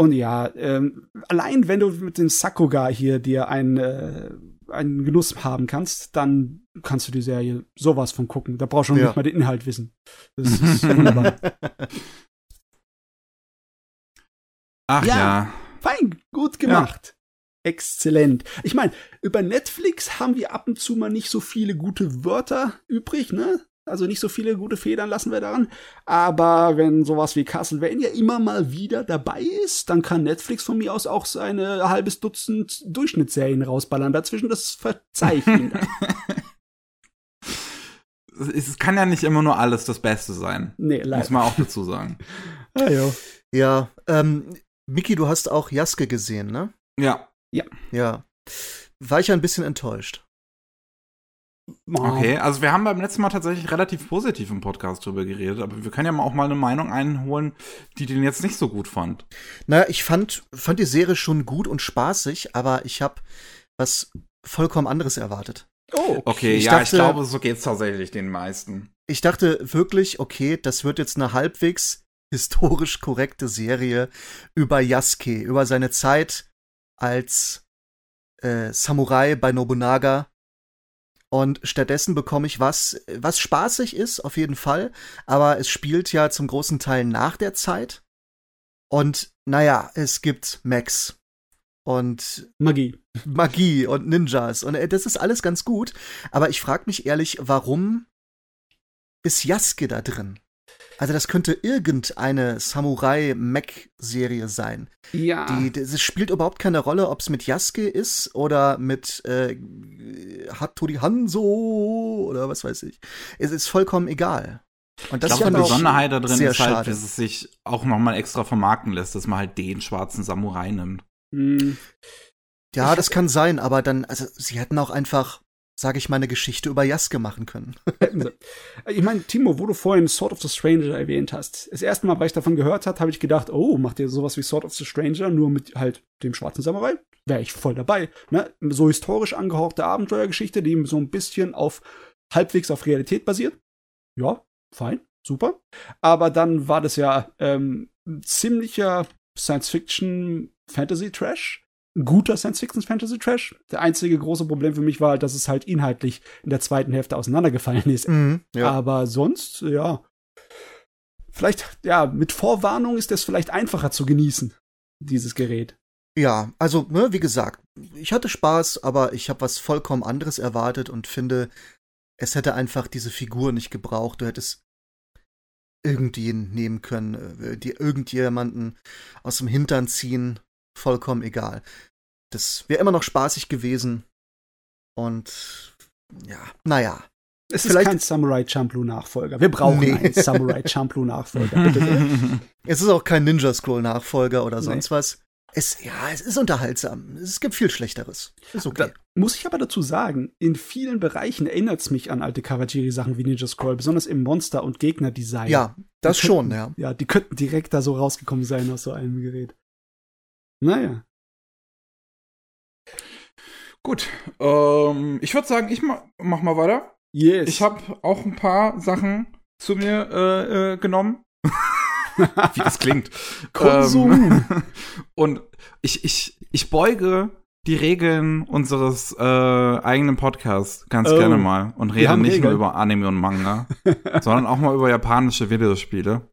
Und ja, ähm, allein wenn du mit dem Sakuga hier dir einen, äh, einen Genuss haben kannst, dann kannst du die Serie sowas von gucken. Da brauchst du noch Ja. nicht mal den Inhalt wissen. Das ist *laughs* wunderbar. Ach Ja. ja. Fein, gut gemacht. Exzellent. Ich meine, über Netflix haben wir ab und zu mal nicht so viele gute Wörter übrig, ne? Also nicht so viele gute Federn lassen wir daran. Aber wenn sowas wie Castlevania immer mal wieder dabei ist, dann kann Netflix von mir aus auch seine halbes Dutzend Durchschnittsserien rausballern. Dazwischen, das verzeih ich ihnen. dann. *laughs* Es kann ja nicht immer nur alles das Beste sein. Nee, Muss leider. man auch dazu sagen. *laughs* Ah, jo. Ja, ähm, Miki, du hast auch Jaske gesehen, ne? Ja. Ja. War ich ein bisschen enttäuscht. Okay, also wir haben beim letzten Mal tatsächlich relativ positiv im Podcast drüber geredet, aber wir können ja mal auch mal eine Meinung einholen, die den jetzt nicht so gut fand. Naja, ich fand, fand die Serie schon gut und spaßig, aber ich habe was vollkommen anderes erwartet. Oh, Okay, Ich ja, ich dachte- glaube, so geht's tatsächlich den meisten. Ich dachte wirklich, okay, das wird jetzt eine halbwegs *laughs* historisch korrekte Serie über Yasuke, über seine Zeit als äh, Samurai bei Nobunaga. Und stattdessen bekomme ich was, was spaßig ist, auf jeden Fall. Aber es spielt ja zum großen Teil nach der Zeit. Und naja, es gibt Max. Und Magie. Magie und Ninjas und äh, das ist alles ganz gut, aber ich frage mich ehrlich, warum ist Jaske da drin? Also das könnte irgendeine Samurai-Mech-Serie sein. Ja. Die, es spielt überhaupt keine Rolle, ob es mit Yasuke ist oder mit äh, Hattori Hanzo oder was weiß ich. Es ist vollkommen egal. Und das ich glaube, die Besonderheit da drin sehr ist halt, schade. dass es sich auch nochmal extra vermarkten lässt, dass man halt den schwarzen Samurai nimmt. Hm. Ja, Ich das kann sein, aber dann, also sie hätten auch einfach, sage ich mal, eine Geschichte über Yasuke machen können. *laughs* Ich meine, Timo, wo du vorhin Sword of the Stranger erwähnt hast, das erste Mal, weil ich davon gehört habe, habe ich gedacht, oh, macht ihr sowas wie Sword of the Stranger, nur mit halt dem schwarzen Samurai? Wäre ich voll dabei. Ne? So historisch angehauchte Abenteuergeschichte, die so ein bisschen auf halbwegs auf Realität basiert. Ja, fein, super. Aber dann war das ja ähm, ziemlicher Science-Fiction-Fantasy-Trash. Guter Science-Fiction-Fantasy-Trash. Der einzige große Problem für mich war halt, dass es halt inhaltlich in der zweiten Hälfte auseinandergefallen ist. Mhm, ja. Aber sonst, ja. Vielleicht, ja, mit Vorwarnung ist es vielleicht einfacher zu genießen, dieses Gerät. Ja, also, ne, wie gesagt, ich hatte Spaß, aber ich habe was vollkommen anderes erwartet und finde, es hätte einfach diese Figur nicht gebraucht. Du hättest irgendwen nehmen können, äh, dir irgendjemanden aus dem Hintern ziehen, vollkommen egal. Das wäre immer noch spaßig gewesen. Und ja, naja. Es ist Vielleicht- kein Samurai Champloo Nachfolger. Wir brauchen Nee. einen Samurai Champloo Nachfolger. *laughs* Es ist auch kein Ninja Scroll Nachfolger oder Nee. sonst was. Es, ja, es ist unterhaltsam. Es gibt viel Schlechteres. Ist okay. Muss ich aber dazu sagen, in vielen Bereichen erinnert es mich an alte Kawajiri-Sachen wie Ninja Scroll, besonders im Monster- und Gegnerdesign. Ja, das Die schon, könnten- ja. Ja, die könnten direkt da so rausgekommen sein aus so einem Gerät. Naja. Gut, ähm, ich würde sagen, ich ma mach mal weiter. Yes. Ich habe auch ein paar Sachen zu mir äh, äh, genommen. *laughs* Wie das klingt. Konsum. Ähm, *laughs* und ich, ich, ich beuge die Regeln unseres äh, eigenen Podcasts ganz Oh. gerne mal und rede nicht nur Regeln. über Anime und Manga, *laughs* sondern auch mal über japanische Videospiele.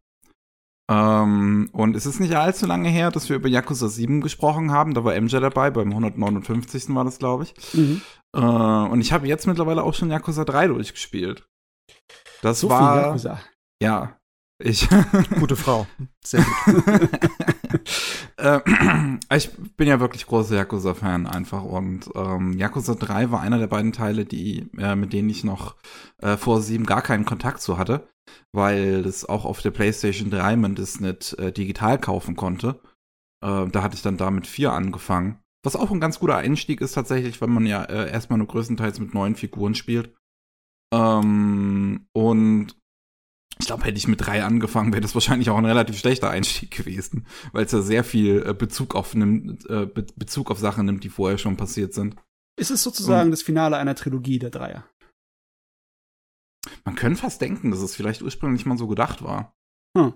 Ähm, und es ist nicht allzu lange her, dass wir über Yakuza 7 gesprochen haben. Da war MJ dabei, beim 159. war das, glaube ich. Mhm. Äh, und ich habe jetzt mittlerweile auch schon Yakuza 3 durchgespielt. Das So viel war, Yakuza. ja, ich, *laughs* Gute Frau. Sehr gut. *laughs* äh, *clears throat* ich bin ja wirklich großer Yakuza-Fan einfach und ähm, Yakuza 3 war einer der beiden Teile, die, äh, mit denen ich noch äh, vor 7 gar keinen Kontakt zu hatte, weil das auch auf der PlayStation 3 man das nicht äh, digital kaufen konnte. Äh, da hatte ich dann damit 4 angefangen. Was auch ein ganz guter Einstieg ist tatsächlich, weil man ja äh, erstmal nur größtenteils mit neuen Figuren spielt. Ähm, und ich glaube, hätte ich mit drei angefangen, wäre das wahrscheinlich auch ein relativ schlechter Einstieg gewesen, weil es ja sehr viel äh, Bezug auf nimmt, äh, Be Bezug auf Sachen nimmt, die vorher schon passiert sind. Ist es sozusagen das Finale einer Trilogie der Dreier? Man könnte fast denken, dass es vielleicht ursprünglich mal so gedacht war. Hm.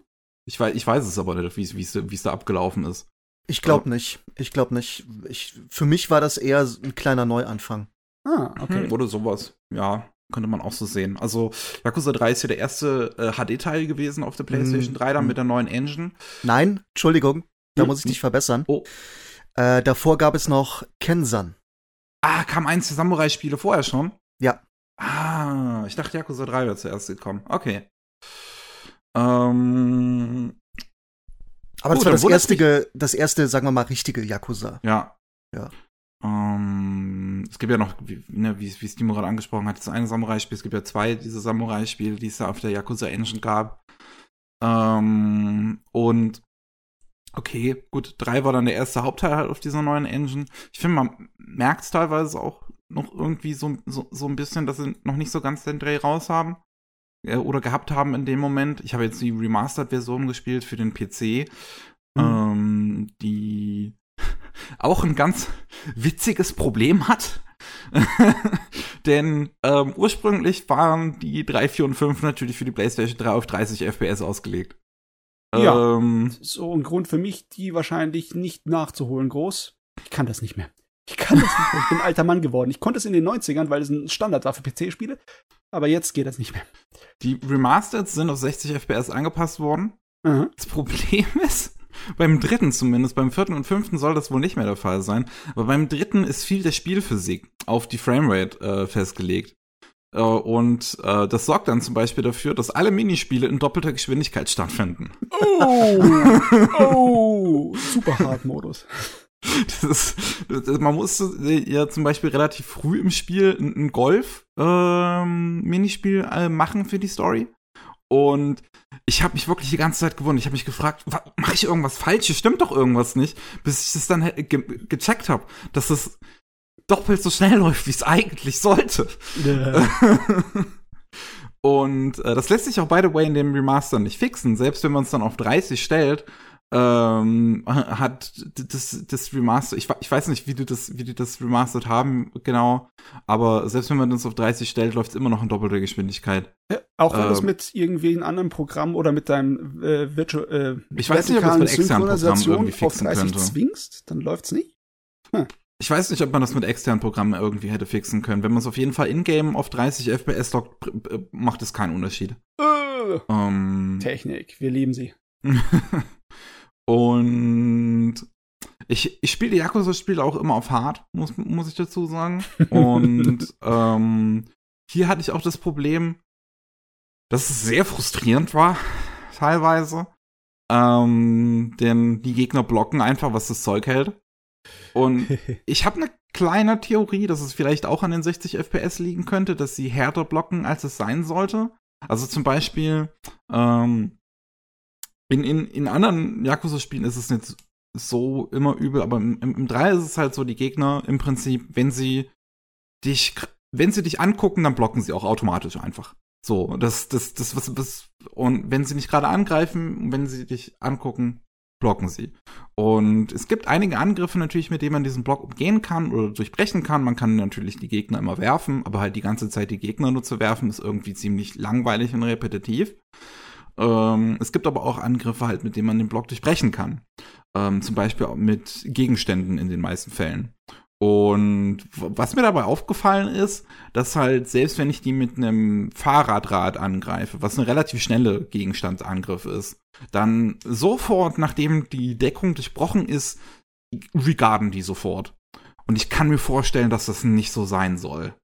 Ich, weiß, ich weiß es aber nicht, wie es- da abgelaufen ist. Ich glaube nicht. Ich glaube nicht. Ich, für mich war das eher ein kleiner Neuanfang. Ah, okay. Hm, Oder sowas. Ja, könnte man auch so sehen. Also, Yakuza 3 ist ja der erste äh, HD-Teil gewesen auf der PlayStation Hm, 3, dann hm. mit der neuen Engine. Nein, Entschuldigung, da Hm, muss ich dich verbessern. Oh. Äh, davor gab es noch Kensan. Ah, kam eins der Samurai-Spiele vorher schon? Ja. Ah, ich dachte, Yakuza 3 wäre zuerst gekommen. Okay. Ähm, Aber Gut, das war das erste, das erste, sagen wir mal, richtige Yakuza. ja. Ja. Ähm, es gibt ja noch, wie, ne, wie, wie es Timo gerade angesprochen hat, das eine Samurai-Spiel. Es gibt ja zwei diese Samurai-Spiele, die es da auf der Yakuza Engine gab. Ähm, und okay, gut, drei war dann der erste Hauptteil halt auf dieser neuen Engine. Ich finde, man merkt es teilweise auch noch irgendwie so, so, so ein bisschen, dass sie noch nicht so ganz den Dreh raus haben. Äh, oder gehabt haben in dem Moment. Ich habe jetzt die Remastered-Version gespielt für den PC, ähm, die *laughs* auch ein ganz witziges Problem hat. *laughs* Denn ähm, ursprünglich waren die 3, 4 und 5 natürlich für die PlayStation 3 auf 30 FPS ausgelegt. Ja. Ähm, So ein Grund für mich, die wahrscheinlich nicht nachzuholen groß. Ich kann das nicht mehr. Ich kann das nicht mehr. Ich bin ein alter Mann geworden. Ich konnte es in den 90ern, weil es ein Standard war für PC-Spiele. Aber jetzt geht das nicht mehr. die Remastered sind auf 60 FPS angepasst worden. Aha. Das Problem *laughs* ist, beim dritten zumindest, beim vierten und fünften soll das wohl nicht mehr der Fall sein. Aber beim dritten ist viel der Spielphysik auf die Framerate äh, festgelegt. Äh, und äh, das sorgt dann zum Beispiel dafür, dass alle Minispiele in doppelter Geschwindigkeit stattfinden. Oh, *laughs* oh, super hart Modus. *laughs* Das ist, das, man muss ja zum Beispiel relativ früh im Spiel ein, Golf-Minispiel ähm, äh, machen für die Story. Und ich habe mich wirklich die ganze Zeit gewundert. Ich habe mich gefragt, mache ich irgendwas falsch? Hier stimmt doch irgendwas nicht, bis ich das dann ge gecheckt habe, dass es doppelt so schnell *laughs* läuft, wie es eigentlich sollte. Yeah. *laughs* Und äh, das lässt sich auch, by the way, in dem Remaster nicht fixen. Selbst wenn man es dann auf 30 stellt, ähm, hat das, das Remaster, ich, ich weiß nicht, wie du das, wie die das remastered haben, genau, aber selbst wenn man das auf 30 stellt, läuft es immer noch in doppelter Geschwindigkeit. Ja, auch wenn ähm, es mit irgendwie einem anderen Programm oder mit deinem äh, Virtual äh, Ich weiß nicht, ob man das mit externen Programmen irgendwie fixen auf 30 könnte. zwingst, dann läuft's nicht. Hm. Ich weiß nicht, ob man das mit externen Programmen irgendwie hätte fixen können. Wenn man es auf jeden Fall in-game auf 30 FPS lockt, macht es keinen Unterschied. Äh, ähm, Technik, wir lieben sie. *laughs* Und ich, ich spiele die Yakuza-Spiele auch immer auf hart, muss, muss ich dazu sagen. *laughs* Und ähm, hier hatte ich auch das Problem, dass es sehr frustrierend war, teilweise. Ähm, denn die Gegner blocken einfach, was das Zeug hält. Und *laughs* ich habe eine kleine Theorie, dass es vielleicht auch an den 60 FPS liegen könnte, dass sie härter blocken, als es sein sollte. Also zum Beispiel, ähm, in, in, in anderen Yakuza-Spielen ist es nicht so immer übel, aber im, im, im 3 ist es halt so, die Gegner im Prinzip, wenn sie dich, wenn sie dich angucken, dann blocken sie auch automatisch einfach. So, das, das, das, was, was, und wenn sie nicht gerade angreifen, wenn sie dich angucken, blocken sie. Und es gibt einige Angriffe natürlich, mit denen man diesen Block umgehen kann oder durchbrechen kann. Man kann natürlich die Gegner immer werfen, aber halt die ganze Zeit die Gegner nur zu werfen, ist irgendwie ziemlich langweilig und repetitiv. Ähm, es gibt aber auch Angriffe halt, mit denen man den Block durchbrechen kann. Ähm, zum Beispiel mit Gegenständen in den meisten Fällen. Und was mir dabei aufgefallen ist, dass halt selbst wenn ich die mit einem Fahrradrad angreife, was ein relativ schnelle Gegenstandsangriff ist, dann sofort, nachdem die Deckung durchbrochen ist, regarden die sofort. Und ich kann mir vorstellen, dass das nicht so sein soll.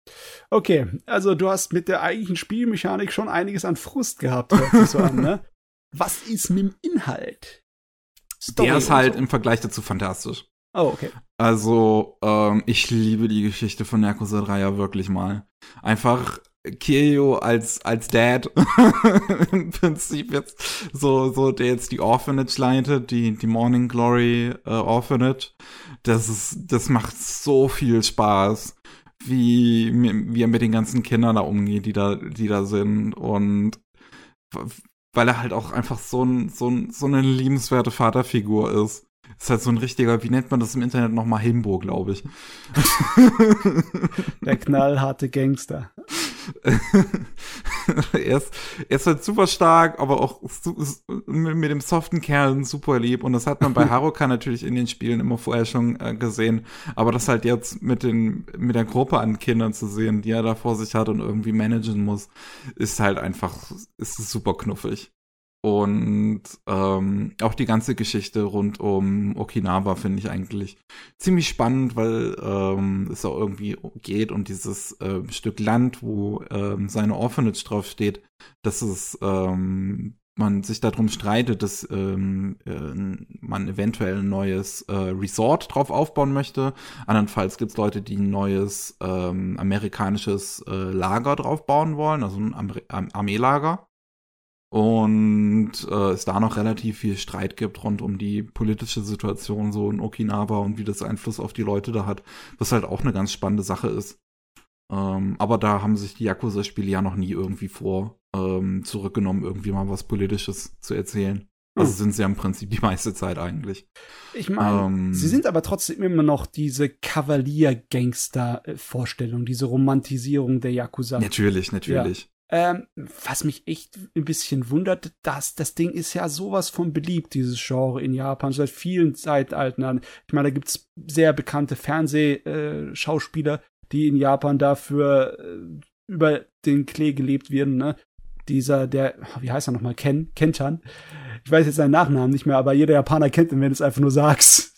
Okay, also du hast mit der eigentlichen Spielmechanik schon einiges an Frust gehabt, so an, ne? *laughs* Was ist mit dem Inhalt? Story der ist halt so. im Vergleich dazu fantastisch. Oh, okay. Also, ähm, ich liebe die Geschichte von Yakuza 3 ja wirklich mal. Einfach Kiryu als, als Dad *laughs* im Prinzip jetzt so, so, der jetzt die Orphanage leitet, die, die Morning Glory äh, Orphanage. Das ist, das macht so viel Spaß, wie, wie er mit den ganzen Kindern da umgeht, die da, die da sind und weil er halt auch einfach so ein, so ein, so eine liebenswerte Vaterfigur ist. Ist halt so ein richtiger, wie nennt man das im Internet nochmal, Himbo, glaube ich. Der knallharte Gangster. *laughs* *laughs* er, ist, er ist halt super stark, aber auch mit dem soften Kerl super lieb. Und das hat man bei *laughs* Haruka natürlich in den Spielen immer vorher schon äh, gesehen. Aber das halt jetzt mit, den, mit der Gruppe an Kindern zu sehen, die er da vor sich hat und irgendwie managen muss, ist halt einfach, ist super knuffig. Und ähm, auch die ganze Geschichte rund um Okinawa finde ich eigentlich ziemlich spannend, weil ähm, es auch irgendwie geht und dieses äh, Stück Land, wo ähm, seine Orphanage drauf steht, dass es ähm, man sich darum streitet, dass ähm, äh, man eventuell ein neues äh, Resort drauf aufbauen möchte. Andernfalls gibt es Leute, die ein neues ähm, amerikanisches äh, Lager drauf bauen wollen, also ein Am Armeelager und äh, es da noch relativ viel Streit gibt rund um die politische Situation so in Okinawa und wie das Einfluss auf die Leute da hat, was halt auch eine ganz spannende Sache ist. Ähm, aber da haben sich die Yakuza-Spiele ja noch nie irgendwie vor ähm, zurückgenommen, irgendwie mal was Politisches zu erzählen. Also hm. sind sie ja im Prinzip die meiste Zeit eigentlich. Ich meine, ähm, sie sind aber trotzdem immer noch diese Kavalier-Gangster-Vorstellung, diese Romantisierung der Yakuza. Natürlich, natürlich. Ähm, was mich echt ein bisschen wundert, dass das Ding ist ja sowas von beliebt, dieses Genre in Japan, seit vielen Zeitaltern. Ich meine, da gibt es sehr bekannte Fernsehschauspieler, die in Japan dafür äh, über den Klee gelebt werden, ne? Dieser, der, wie heißt er nochmal? Ken, Kenchan. Ich weiß jetzt seinen Nachnamen nicht mehr, aber jeder Japaner kennt ihn, wenn du es einfach nur sagst.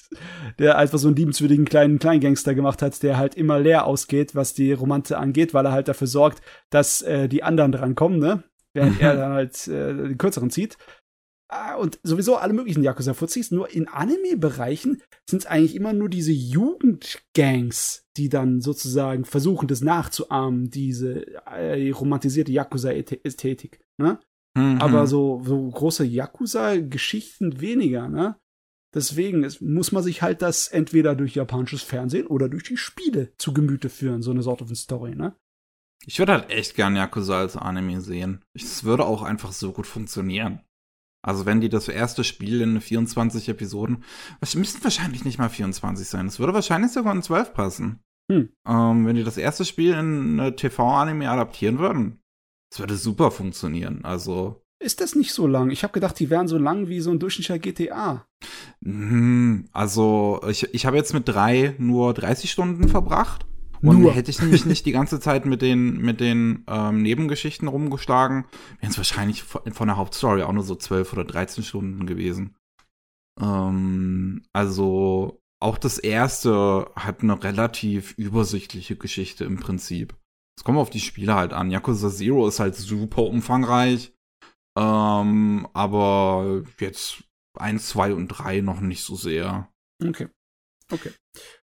Der einfach so einen liebenswürdigen kleinen Kleingangster gemacht hat, der halt immer leer ausgeht, was die Romanze angeht, weil er halt dafür sorgt, dass äh, die anderen drankommen, ne? Während er dann halt äh, den kürzeren zieht. Ah, Und sowieso alle möglichen Yakuza-Fuzis. Nur in Anime-Bereichen sind es eigentlich immer nur diese Jugendgangs, die dann sozusagen versuchen, das nachzuahmen, diese äh, romantisierte Yakuza-Ästhetik. Ne? Mhm. Aber so, so große Yakuza-Geschichten weniger, ne? Deswegen es, muss man sich halt das entweder durch japanisches Fernsehen oder durch die Spiele zu Gemüte führen, so eine Sorte von Story, ne? Ich würde halt echt gern Yakuza als Anime sehen. Es würde auch einfach so gut funktionieren. Also wenn die das erste Spiel in 24 Episoden, es müssten wahrscheinlich nicht mal 24 sein. Es würde wahrscheinlich sogar in 12 passen. Hm. Ähm, wenn die das erste Spiel in eine TV-Anime adaptieren würden. Es würde super funktionieren. Also, Ist das nicht so lang? Ich habe gedacht, die wären so lang wie so ein durchschnittlicher GTA. hm, also ich, ich habe jetzt mit drei nur 30 Stunden verbracht. Und Nur. hätte ich mich nicht die ganze Zeit mit den, mit den ähm, Nebengeschichten rumgeschlagen, wären es wahrscheinlich von von der Hauptstory auch nur so 12 oder 13 Stunden gewesen. Ähm, also auch das erste hat eine relativ übersichtliche Geschichte im Prinzip. Es kommt auf die Spiele halt an. Yakuza Zero ist halt super umfangreich. Ähm, aber jetzt eins, zwei und drei noch nicht so sehr. Okay. Okay.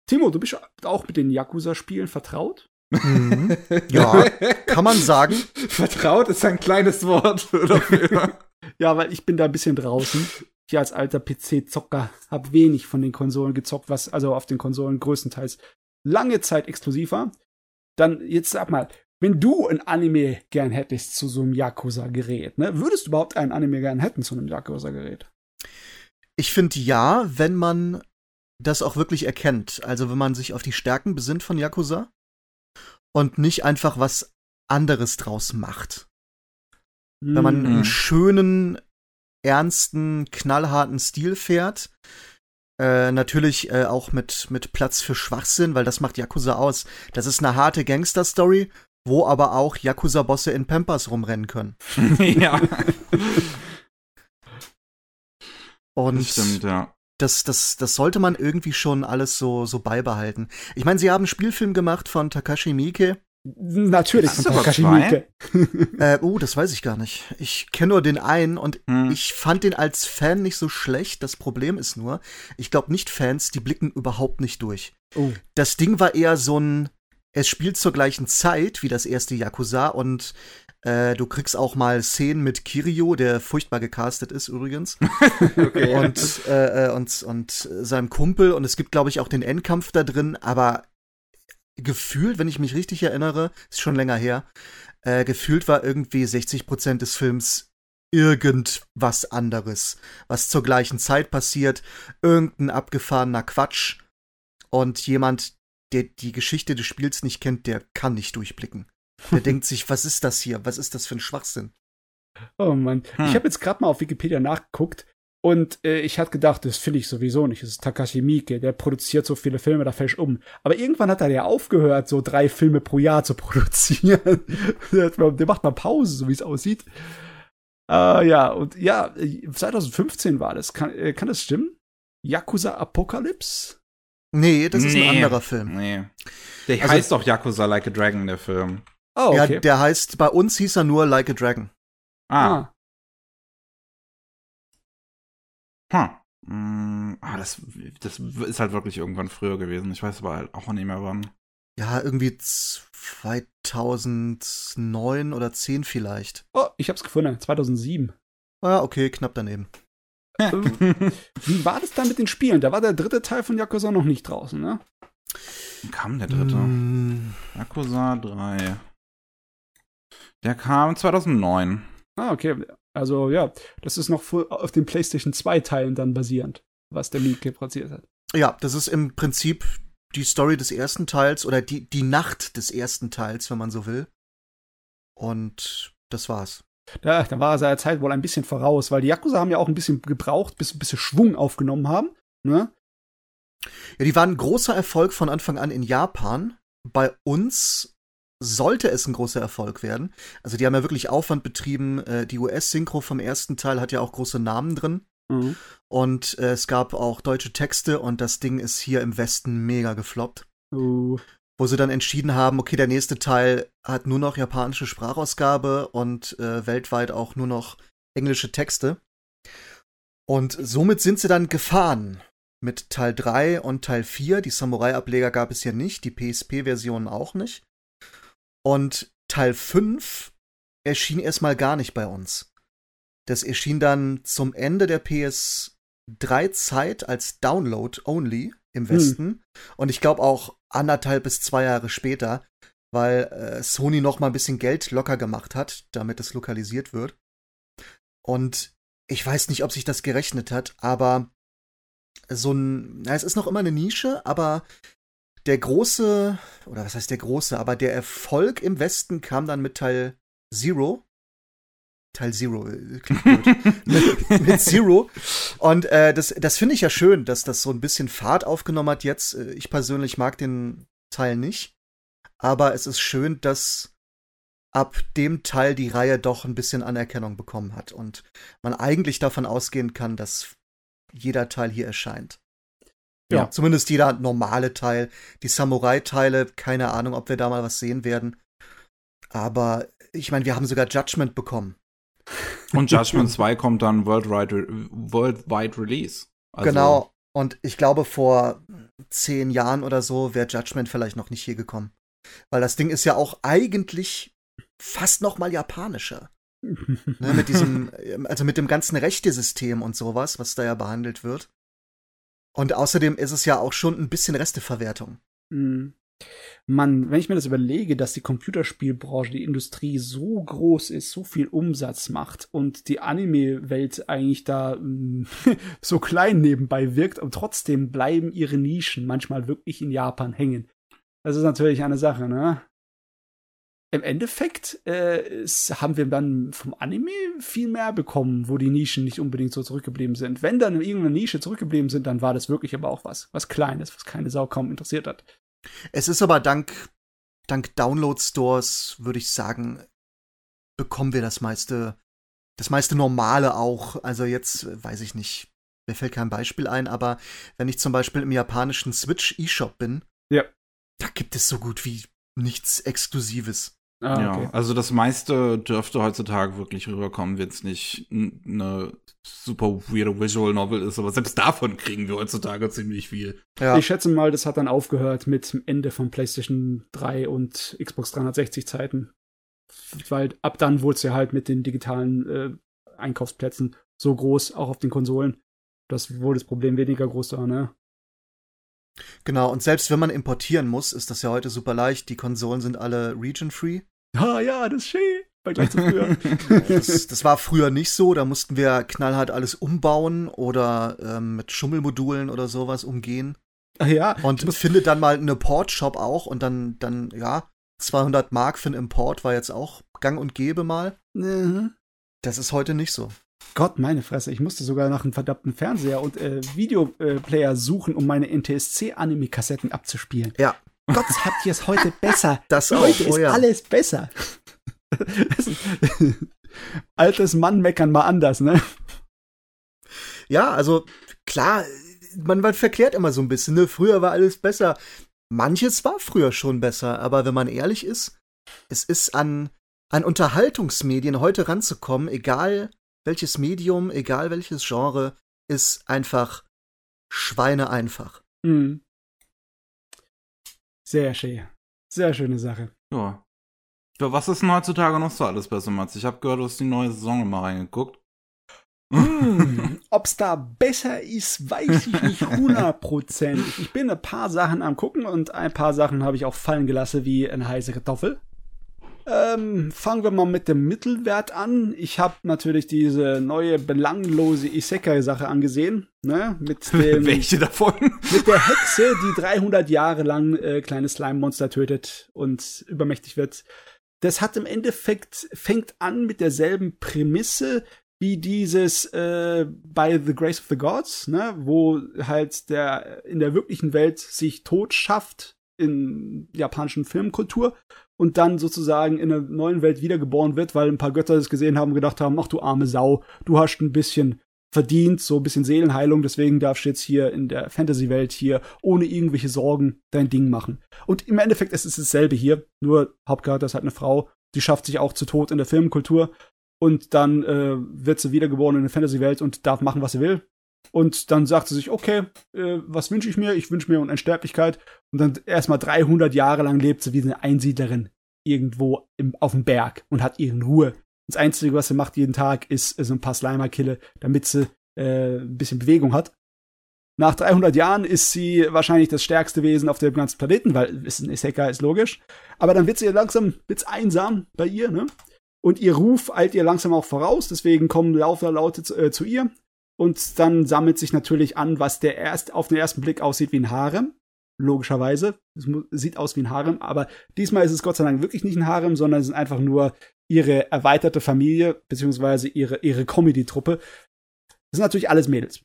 Timo, du bist auch mit den Yakuza-Spielen vertraut? Mhm. *laughs* Ja, kann man sagen. Vertraut ist ein kleines Wort. *laughs* Ja, weil ich bin da ein bisschen draußen. Ich als alter PC-Zocker habe wenig von den Konsolen gezockt, was also auf den Konsolen größtenteils lange Zeit exklusiv war. Dann jetzt sag mal, wenn du ein Anime gern hättest zu so einem Yakuza-Gerät, ne, würdest du überhaupt ein Anime gern hätten zu einem Yakuza-Gerät? Ich finde ja, wenn man das auch wirklich erkennt. Also wenn man sich auf die Stärken besinnt von Yakuza und nicht einfach was anderes draus macht. Wenn man Hm. einen schönen, ernsten, knallharten Stil fährt. Äh, natürlich äh, auch mit, mit Platz für Schwachsinn, weil das macht Yakuza aus. Das ist eine harte Gangster-Story, wo aber auch Yakuza-Bosse in Pampers rumrennen können. *laughs* ja, Und das stimmt, ja. das, das, das sollte man irgendwie schon alles so, so beibehalten. Ich meine, sie haben einen Spielfilm gemacht von Takashi Miike. Natürlich Hast von Takashi? Miike. *laughs* Äh, oh, das weiß ich gar nicht. Ich kenne nur den einen und Hm. ich fand den als Fan nicht so schlecht. Das Problem ist nur, ich glaube nicht Fans, die blicken überhaupt nicht durch. Oh. Das Ding war eher so ein, es spielt zur gleichen Zeit wie das erste Yakuza und äh, du kriegst auch mal Szenen mit Kirio, der furchtbar gecastet ist übrigens. *laughs* okay. und, äh, äh, und, und seinem Kumpel. Und es gibt, glaube ich, auch den Endkampf da drin, aber gefühlt, wenn ich mich richtig erinnere, ist schon länger her, äh, gefühlt war irgendwie 60% des Films irgendwas anderes, was zur gleichen Zeit passiert, irgendein abgefahrener Quatsch und jemand, der die Geschichte des Spiels nicht kennt, der kann nicht durchblicken. Der *laughs* denkt sich, was ist das hier? Was ist das für ein Schwachsinn? Oh Mann. Hm. Ich habe jetzt gerade mal auf Wikipedia nachgeguckt und äh, ich hatte gedacht, das finde ich sowieso nicht. Das ist Takashi Miike, der produziert so viele Filme, da fällt ich um. Aber irgendwann hat er ja aufgehört, so drei Filme pro Jahr zu *laughs* produzieren. der macht mal Pause, so wie es aussieht. Äh, ja, und ja, äh, 2015 war das. Kann, äh, kann das stimmen? Yakuza Apocalypse? Nee, das ist Nee. ein anderer Film. Nee. Der Also- heißt doch Yakuza Like a Dragon, der Film. Oh, okay. Ja, der heißt, bei uns hieß er nur Like a Dragon. Ah. ah. Hm. Mm, ah, das, das ist halt wirklich irgendwann früher gewesen. Ich weiß aber halt auch nicht mehr wann. Ja, irgendwie 2009 oder 10 vielleicht. oh, ich hab's gefunden. 2007. Ah, okay, knapp daneben. Wie war das dann mit den Spielen? Da war der dritte Teil von Yakuza noch nicht draußen, ne? Wann kam der dritte? Mm, Yakuza 3. Der kam 2009. Ah, okay. Also ja, das ist noch auf den PlayStation 2 Teilen dann basierend, was der Miike produziert hat. ja, das ist im Prinzip die Story des ersten Teils oder die, die Nacht des ersten Teils, wenn man so will. Und das war's. Da, da war er seiner Zeit wohl ein bisschen voraus, weil die Yakuza haben ja auch ein bisschen gebraucht, bis ein bisschen Schwung aufgenommen haben. Ne? Ja, die waren ein großer Erfolg von Anfang an in Japan. Bei uns sollte es ein großer Erfolg werden. Also die haben ja wirklich Aufwand betrieben. Äh, Die US-Synchro vom ersten Teil hat ja auch große Namen drin. Mhm. Und äh, es gab auch deutsche Texte und das Ding ist hier im Westen mega gefloppt. Uh. Wo sie dann entschieden haben, okay, der nächste Teil hat nur noch japanische Sprachausgabe und äh, weltweit auch nur noch englische Texte. Und somit sind sie dann gefahren mit Teil 3 und Teil 4. Die Samurai-Ableger gab es ja nicht, die PSP-Versionen auch nicht. Und Teil 5 erschien erstmal gar nicht bei uns. Das erschien dann zum Ende der PS3-Zeit als Download only im hm. Westen. Hm. Und ich glaube auch anderthalb bis zwei Jahre später, weil äh, Sony noch mal ein bisschen Geld locker gemacht hat, damit es lokalisiert wird. Und ich weiß nicht, ob sich das gerechnet hat, aber so ein, na, es ist noch immer eine Nische, aber der große, oder was heißt der große, aber der Erfolg im Westen kam dann mit Teil Zero. Teil Zero, äh, *laughs* mit, mit, Zero. Und äh, das, das finde ich ja schön, dass das so ein bisschen Fahrt aufgenommen hat jetzt. Äh, ich persönlich mag den Teil nicht. Aber es ist schön, dass ab dem Teil die Reihe doch ein bisschen Anerkennung bekommen hat und man eigentlich davon ausgehen kann, dass jeder Teil hier erscheint. Ja. ja. Zumindest jeder normale Teil. Die Samurai-Teile, keine Ahnung, ob wir da mal was sehen werden. Aber ich meine, wir haben sogar Judgment bekommen. Und Judgment 2 kommt dann worldwide, worldwide Release. Also genau. Und ich glaube, vor zehn Jahren oder so wäre Judgment vielleicht noch nicht hier gekommen. Weil das Ding ist ja auch eigentlich fast noch mal japanischer. *laughs* ne, mit diesem, also mit dem ganzen Rechtesystem und sowas, was da ja behandelt wird. Und außerdem ist es ja auch schon ein bisschen Resteverwertung. Mhm. Mann, wenn ich mir das überlege, dass die Computerspielbranche, die Industrie so groß ist, so viel Umsatz macht und die Anime-Welt eigentlich da mm, *laughs* so klein nebenbei wirkt und trotzdem bleiben ihre Nischen manchmal wirklich in Japan hängen. Das ist natürlich eine Sache, ne? im Endeffekt äh, haben wir dann vom Anime viel mehr bekommen, wo die Nischen nicht unbedingt so zurückgeblieben sind. Wenn dann in irgendeiner Nische zurückgeblieben sind, dann war das wirklich aber auch was, was Kleines, was keine Sau kaum interessiert hat. Es ist aber dank, dank Download-Stores, würde ich sagen, bekommen wir das meiste, das meiste Normale auch. Also jetzt weiß ich nicht, mir fällt kein Beispiel ein, aber wenn ich zum Beispiel im japanischen Switch eShop bin, ja. da gibt es so gut wie nichts Exklusives. Ah, ja, okay. also das meiste dürfte heutzutage wirklich rüberkommen, wenn es nicht eine super weirde Visual Novel ist, aber selbst davon kriegen wir heutzutage ziemlich viel. Ja. Ich schätze mal, das hat dann aufgehört mit dem Ende von PlayStation 3 und Xbox 360 Zeiten. Weil ab dann wurde es ja halt mit den digitalen äh, Einkaufsplätzen so groß, auch auf den Konsolen, dass wohl das Problem weniger groß war, ne? Genau, und selbst wenn man importieren muss, ist das ja heute super leicht. Die Konsolen sind alle region-free. Ah ja, das ist schön. Vergleich zu früher. *laughs* das, das, war früher nicht so. Da mussten wir knallhart alles umbauen oder ähm, mit Schummelmodulen oder sowas umgehen. Ach ja. Und finde dann mal eine Port-Shop auch und dann, dann, ja, 200 Mark für einen Import war jetzt auch gang und gäbe mal. Mhm. Das ist heute nicht so. Gott, meine Fresse, ich musste sogar nach einem verdammten Fernseher und äh, Videoplayer suchen, um meine NTSC-Anime-Kassetten abzuspielen. Ja. Gott, habt ihr es heute besser? *laughs* Das heute auch, oh, ist ja. alles besser. *laughs* Altes Mann meckern mal anders, ne? Ja, also klar, man, man verklärt immer so ein bisschen, ne? Früher war alles besser. Manches war früher schon besser, aber wenn man ehrlich ist, es ist an, an Unterhaltungsmedien heute ranzukommen, egal welches Medium, egal welches Genre, ist einfach Schweine einfach. Mhm. Sehr schön. Sehr schöne Sache. Ja. Was ist denn heutzutage noch so alles besser, Mats? Ich habe gehört, du hast die neue Saison mal reingeguckt. Hm, *laughs* ob's da besser ist, weiß ich nicht hundertprozentig. Ich bin ein paar Sachen am gucken und ein paar Sachen habe ich auch fallen gelassen, wie eine heiße Kartoffel. Ähm, fangen wir mal mit dem Mittelwert an. Ich habe natürlich diese neue belanglose Isekai-Sache angesehen. Ne? Mit *laughs* dem, Welche davon? Mit der Hexe, die 300 Jahre lang äh, kleine Slime-Monster tötet und übermächtig wird. Das hat im Endeffekt, fängt an mit derselben Prämisse wie dieses äh, by the Grace of the Gods, ne? wo halt der in der wirklichen Welt sich tot schafft in japanischen Filmkultur und dann sozusagen in einer neuen Welt wiedergeboren wird, weil ein paar Götter das gesehen haben und gedacht haben, ach du arme Sau, du hast ein bisschen verdient, so ein bisschen Seelenheilung, deswegen darfst du jetzt hier in der Fantasy-Welt hier ohne irgendwelche Sorgen dein Ding machen. Und im Endeffekt ist es dasselbe hier, nur Hauptcharakter ist halt eine Frau, die schafft sich auch zu Tod in der Filmkultur und dann äh, wird sie wiedergeboren in der Fantasy-Welt und darf machen, was sie will. Und dann sagt sie sich, okay, äh, was wünsche ich mir? Ich wünsche mir Unsterblichkeit. Und dann erstmal 300 Jahre lang lebt sie wie eine Einsiedlerin irgendwo im, auf dem Berg und hat ihren Ruhe. Das Einzige, was sie macht jeden Tag, ist so ein paar Slimer-Kille, damit sie äh, ein bisschen Bewegung hat. Nach 300 Jahren ist sie wahrscheinlich das stärkste Wesen auf dem ganzen Planeten, weil ist ein Isekai ist logisch. Aber dann wird sie langsam wird's einsam bei ihr, ne? Und ihr Ruf eilt ihr langsam auch voraus, deswegen kommen Lauferlaute zu, äh, zu ihr. Und dann sammelt sich natürlich an, was der erst auf den ersten Blick aussieht wie ein Harem. Logischerweise. Es sieht aus wie ein Harem, aber diesmal ist es Gott sei Dank wirklich nicht ein Harem, sondern es ist einfach nur ihre erweiterte Familie, beziehungsweise ihre, ihre Comedy-Truppe. Das sind natürlich alles Mädels.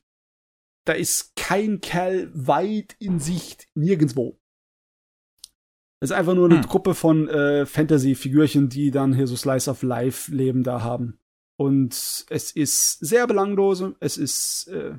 Da ist kein Kerl weit in Sicht, nirgendwo. Es ist einfach nur eine hm. Gruppe von äh, Fantasy-Figürchen, die dann hier so Slice of Life-Leben da haben. Und es ist sehr belanglos, es ist äh,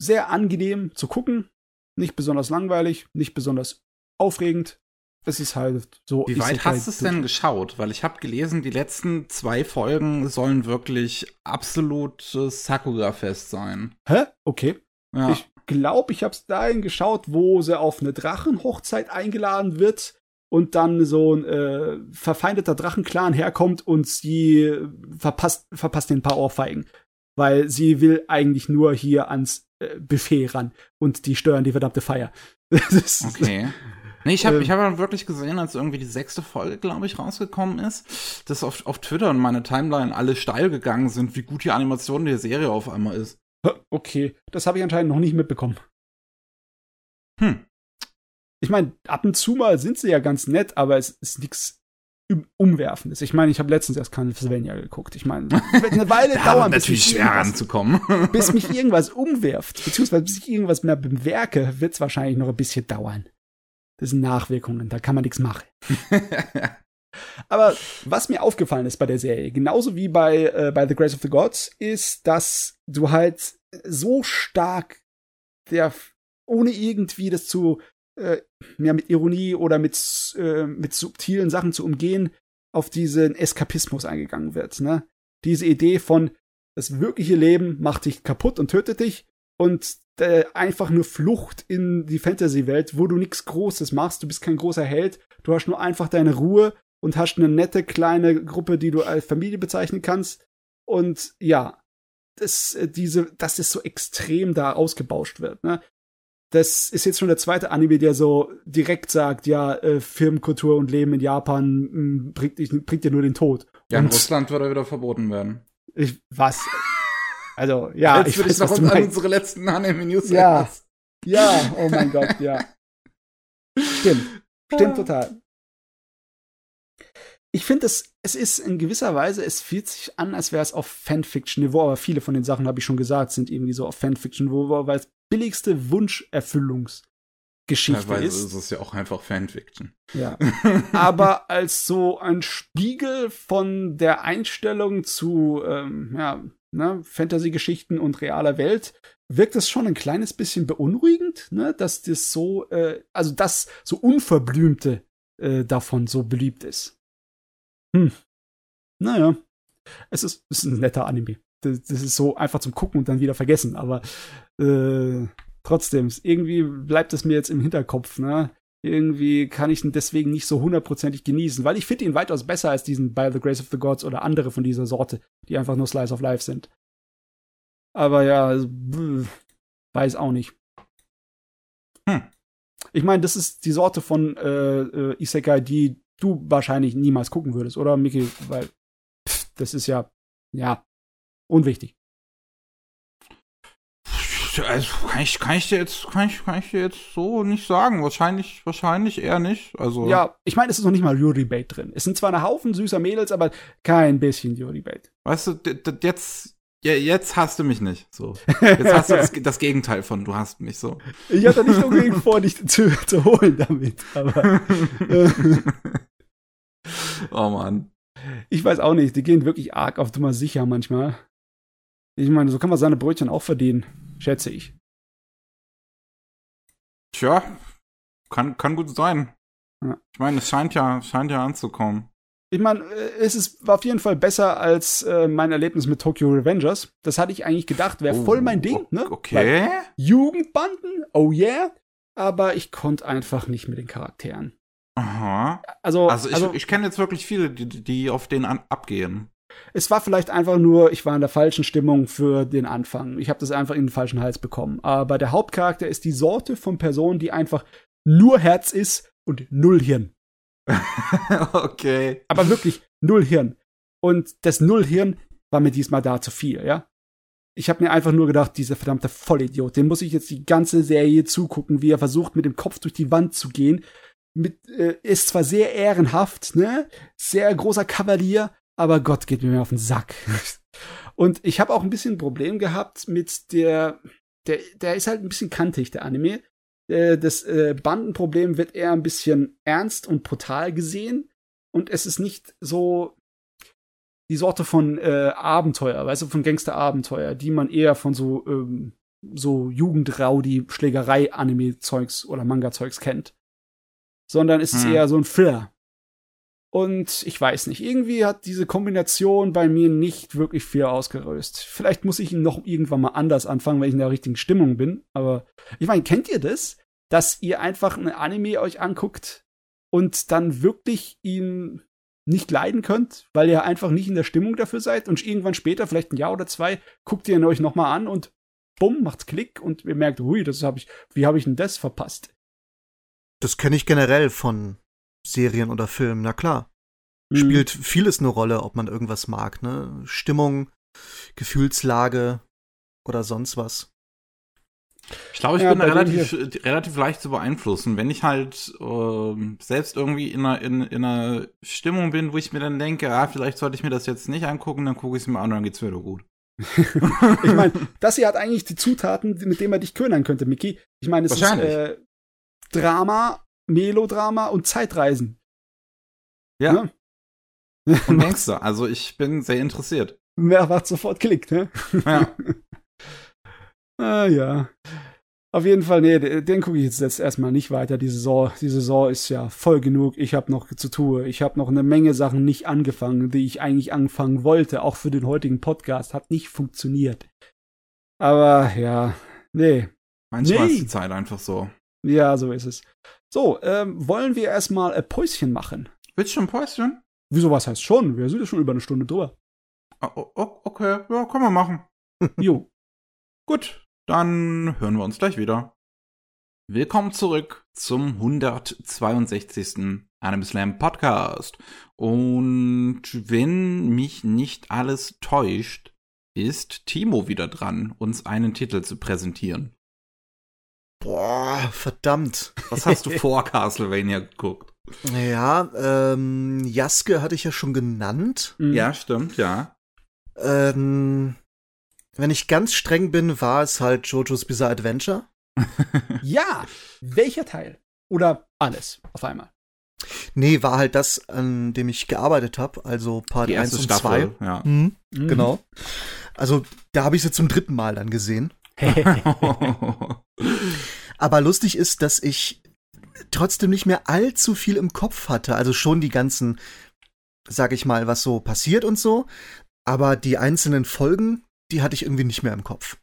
sehr angenehm zu gucken, nicht besonders langweilig, nicht besonders aufregend. Es ist halt so. Wie weit hast du es denn geschaut? Weil ich habe gelesen, die letzten zwei Folgen sollen wirklich absolutes Sakura-Fest sein. Hä? Okay. Ja. Ich glaube, ich habe es dahin geschaut, wo sie auf eine Drachenhochzeit eingeladen wird und dann so ein äh, verfeindeter Drachenclan herkommt und sie verpasst, verpasst den paar Ohrfeigen. Weil sie will eigentlich nur hier ans äh, Buffet ran und die steuern die verdammte Feier. *laughs* okay. Nee, ich habe ähm, ich hab dann wirklich gesehen, als irgendwie die sechste Folge, glaube ich, rausgekommen ist, dass auf, auf Twitter und meine Timeline alle steil gegangen sind, wie gut die Animation der Serie auf einmal ist. Okay, das habe ich anscheinend noch nicht mitbekommen. Hm. Ich meine, ab und zu mal sind sie ja ganz nett, aber es ist nichts Umwerfendes. Ich meine, ich habe letztens erst Castlevania geguckt. Ich meine, *laughs* wird eine Weile dauern, bis natürlich schwer ranzukommen. *laughs* bis mich irgendwas *laughs* umwirft, beziehungsweise bis ich irgendwas mehr bemerke, wird es wahrscheinlich noch ein bisschen dauern. Das sind Nachwirkungen, da kann man nichts machen. Aber was mir aufgefallen ist bei der Serie, genauso wie bei, äh, bei The Grace of the Gods, ist, dass du halt so stark der, ohne irgendwie das zu, äh, ja, mit Ironie oder mit, äh, mit subtilen Sachen zu umgehen, auf diesen Eskapismus eingegangen wird. Ne? Diese Idee von, das wirkliche Leben macht dich kaputt und tötet dich und äh, einfach nur Flucht in die Fantasy-Welt, wo du nichts Großes machst, du bist kein großer Held, du hast nur einfach deine Ruhe und hast eine nette kleine Gruppe, die du als Familie bezeichnen kannst. Und ja, das, äh, diese, dass das so extrem da ausgebauscht wird. Ne? Das ist jetzt schon der zweite Anime, der so direkt sagt, ja, äh, Filmkultur und Leben in Japan mh, hm, bringt, bringt dir nur den Tod. Ja, in Russland würde er wieder verboten werden. Ich, was? Also, ja, Jetzt ich würde ich noch an unsere letzten Anime-News Ja, ja, oh mein Gott, ja. Stimmt, stimmt total ich finde, es, es ist in gewisser Weise, es fühlt sich an, als wäre es auf Fanfiction-Niveau, aber viele von den Sachen, habe ich schon gesagt, sind irgendwie so auf Fanfiction-Niveau, weil es billigste Wunscherfüllungsgeschichte Teilweise ist. ist es ja auch einfach Fanfiction. Ja. *laughs* aber als so ein Spiegel von der Einstellung zu ähm, ja, ne, Fantasy-Geschichten und realer Welt wirkt es schon ein kleines bisschen beunruhigend, ne, dass das so, äh, also das so Unverblümte äh, davon so beliebt ist. Hm. Naja. Es ist, es ist ein netter Anime. Das, das, ist so einfach zum Gucken und dann wieder vergessen, aber äh, trotzdem, irgendwie bleibt es mir jetzt im Hinterkopf, ne? Irgendwie kann ich ihn deswegen nicht so hundertprozentig genießen, weil ich finde ihn weitaus besser als diesen By the Grace of the Gods oder andere von dieser Sorte, die einfach nur Slice of Life sind. Aber ja, also, weiß auch nicht. Hm. Ich meine, das ist die Sorte von äh, äh, Isekai, die du wahrscheinlich niemals gucken würdest, oder Mickey? Weil pff, das ist ja, ja, unwichtig. Also kann ich, kann ich dir jetzt, kann ich, kann ich dir jetzt so nicht sagen. Wahrscheinlich, wahrscheinlich eher nicht. Also. Ja, ich meine, es ist noch nicht mal Yuri-Bait drin. Es sind zwar ein Haufen süßer Mädels, aber kein bisschen Yuri-Bait. Weißt du, jetzt, ja, jetzt hast du mich nicht. So. *laughs* Jetzt hast du das, das, Gegenteil von du hast mich so. Ich hatte nicht unbedingt vor, dich zu, zu holen damit, aber. Äh, *laughs* oh Mann. Ich weiß auch nicht, die gehen wirklich arg auf Nummer sicher manchmal. Ich meine, so kann man seine Brötchen auch verdienen, schätze ich. Tja, kann, kann gut sein. Ja. Ich meine, es scheint ja, scheint ja anzukommen. Ich meine, äh, es ist war auf jeden Fall besser als äh, mein Erlebnis mit Tokyo Revengers. Das hatte ich eigentlich gedacht, wäre voll mein Ding, ne? Oh, Okay. Weil Jugendbanden, oh yeah. Aber ich konnte einfach nicht mit den Charakteren. Aha. Also, Also ich, also ich kenne jetzt wirklich viele, die, die auf den abgehen. Es war vielleicht einfach nur, ich war in der falschen Stimmung für den Anfang. Ich habe das einfach in den falschen Hals bekommen. Aber der Hauptcharakter ist die Sorte von Person, die einfach nur Herz ist und null Hirn. *laughs* okay. Aber wirklich null Hirn. Und das null Hirn war mir diesmal da zu viel, ja. Ich habe mir einfach nur gedacht, dieser verdammte Vollidiot, den muss ich jetzt die ganze Serie zugucken, wie er versucht, mit dem Kopf durch die Wand zu gehen. Mit, äh, ist zwar sehr ehrenhaft, ne? Sehr großer Kavalier, aber Gott geht mir auf den Sack. *laughs* Und ich habe auch ein bisschen ein Problem gehabt mit der, der, der ist halt ein bisschen kantig, der Anime. Äh, Das äh, Bandenproblem wird eher ein bisschen ernst und brutal gesehen. Und es ist nicht so die Sorte von äh, Abenteuer, weißt du, von Gangster-Abenteuer, die man eher von so, ähm, so Jugendraudi, Schlägerei-Anime-Zeugs oder Manga-Zeugs kennt. Sondern es ist Hm. eher so ein Thriller. Und ich weiß nicht, irgendwie hat diese Kombination bei mir nicht wirklich viel ausgelöst. Vielleicht muss ich ihn noch irgendwann mal anders anfangen, wenn ich in der richtigen Stimmung bin. Aber ich meine, kennt ihr das? Dass ihr einfach ein Anime euch anguckt und dann wirklich ihn nicht leiden könnt, weil ihr einfach nicht in der Stimmung dafür seid und irgendwann später, vielleicht ein Jahr oder zwei, guckt ihr ihn euch noch mal an und bumm, macht's Klick und ihr merkt, hui, das habe ich, wie habe ich denn das verpasst? Das kenne ich generell von Serien oder Filmen, na klar. Mhm. Spielt vieles eine Rolle, ob man irgendwas mag, ne? Stimmung, Gefühlslage oder sonst was. Ich glaube, ich Ja, bin relativ, relativ leicht zu beeinflussen. Wenn ich halt ähm, selbst irgendwie in einer, in, in einer Stimmung bin, wo ich mir dann denke, ah, vielleicht sollte ich mir das jetzt nicht angucken, dann gucke ich es mir an und dann geht's mir wieder gut. *laughs* ich meine, das hier hat eigentlich die Zutaten, mit denen man dich ködern könnte, Mickey. Ich meine, es ist äh, Drama, Melodrama und Zeitreisen. Ja. Ne? Und *laughs* Gangster. Also ich bin sehr interessiert. Wer macht sofort klickt, ne? Ja. *laughs* Ah, ja. Auf jeden Fall, nee, den den gucke ich jetzt, jetzt erstmal nicht weiter. Die Saison, die Saison ist ja voll genug. Ich habe noch zu tun. Ich habe noch eine Menge Sachen nicht angefangen, die ich eigentlich anfangen wollte. Auch für den heutigen Podcast. Hat nicht funktioniert. Aber ja, nee. Manchmal Nee. ist die Zeit einfach so. Ja, so ist es. So, ähm, wollen wir erstmal ein Päuschen machen? Willst du schon ein Päuschen? Wieso, was heißt schon? Wir sind ja schon über eine Stunde drüber. Ah, Okay, ja, können wir machen. *laughs* Jo. Gut, dann hören wir uns gleich wieder. Willkommen zurück zum 162. Anime Slam Podcast. Und wenn mich nicht alles täuscht, ist Timo wieder dran, uns einen Titel zu präsentieren. Boah, verdammt. Was hast du vor Castlevania geguckt? Ja, ähm, Jaske hatte ich ja schon genannt. Mhm. Ja, stimmt, ja. Ähm, wenn ich ganz streng bin, war es halt JoJo's Bizarre Adventure. *laughs* Ja. Welcher Teil? Oder alles auf einmal? Nee, war halt das, an dem ich gearbeitet habe, also Part Die 1 erste und 2. Staffel, ja. Mhm, Mhm. genau. Also, da habe ich sie zum dritten Mal dann gesehen. *laughs* *laughs* Aber lustig ist, dass ich trotzdem nicht mehr allzu viel im Kopf hatte. Also schon die ganzen, sag ich mal, was so passiert und so. Aber die einzelnen Folgen, die hatte ich irgendwie nicht mehr im Kopf.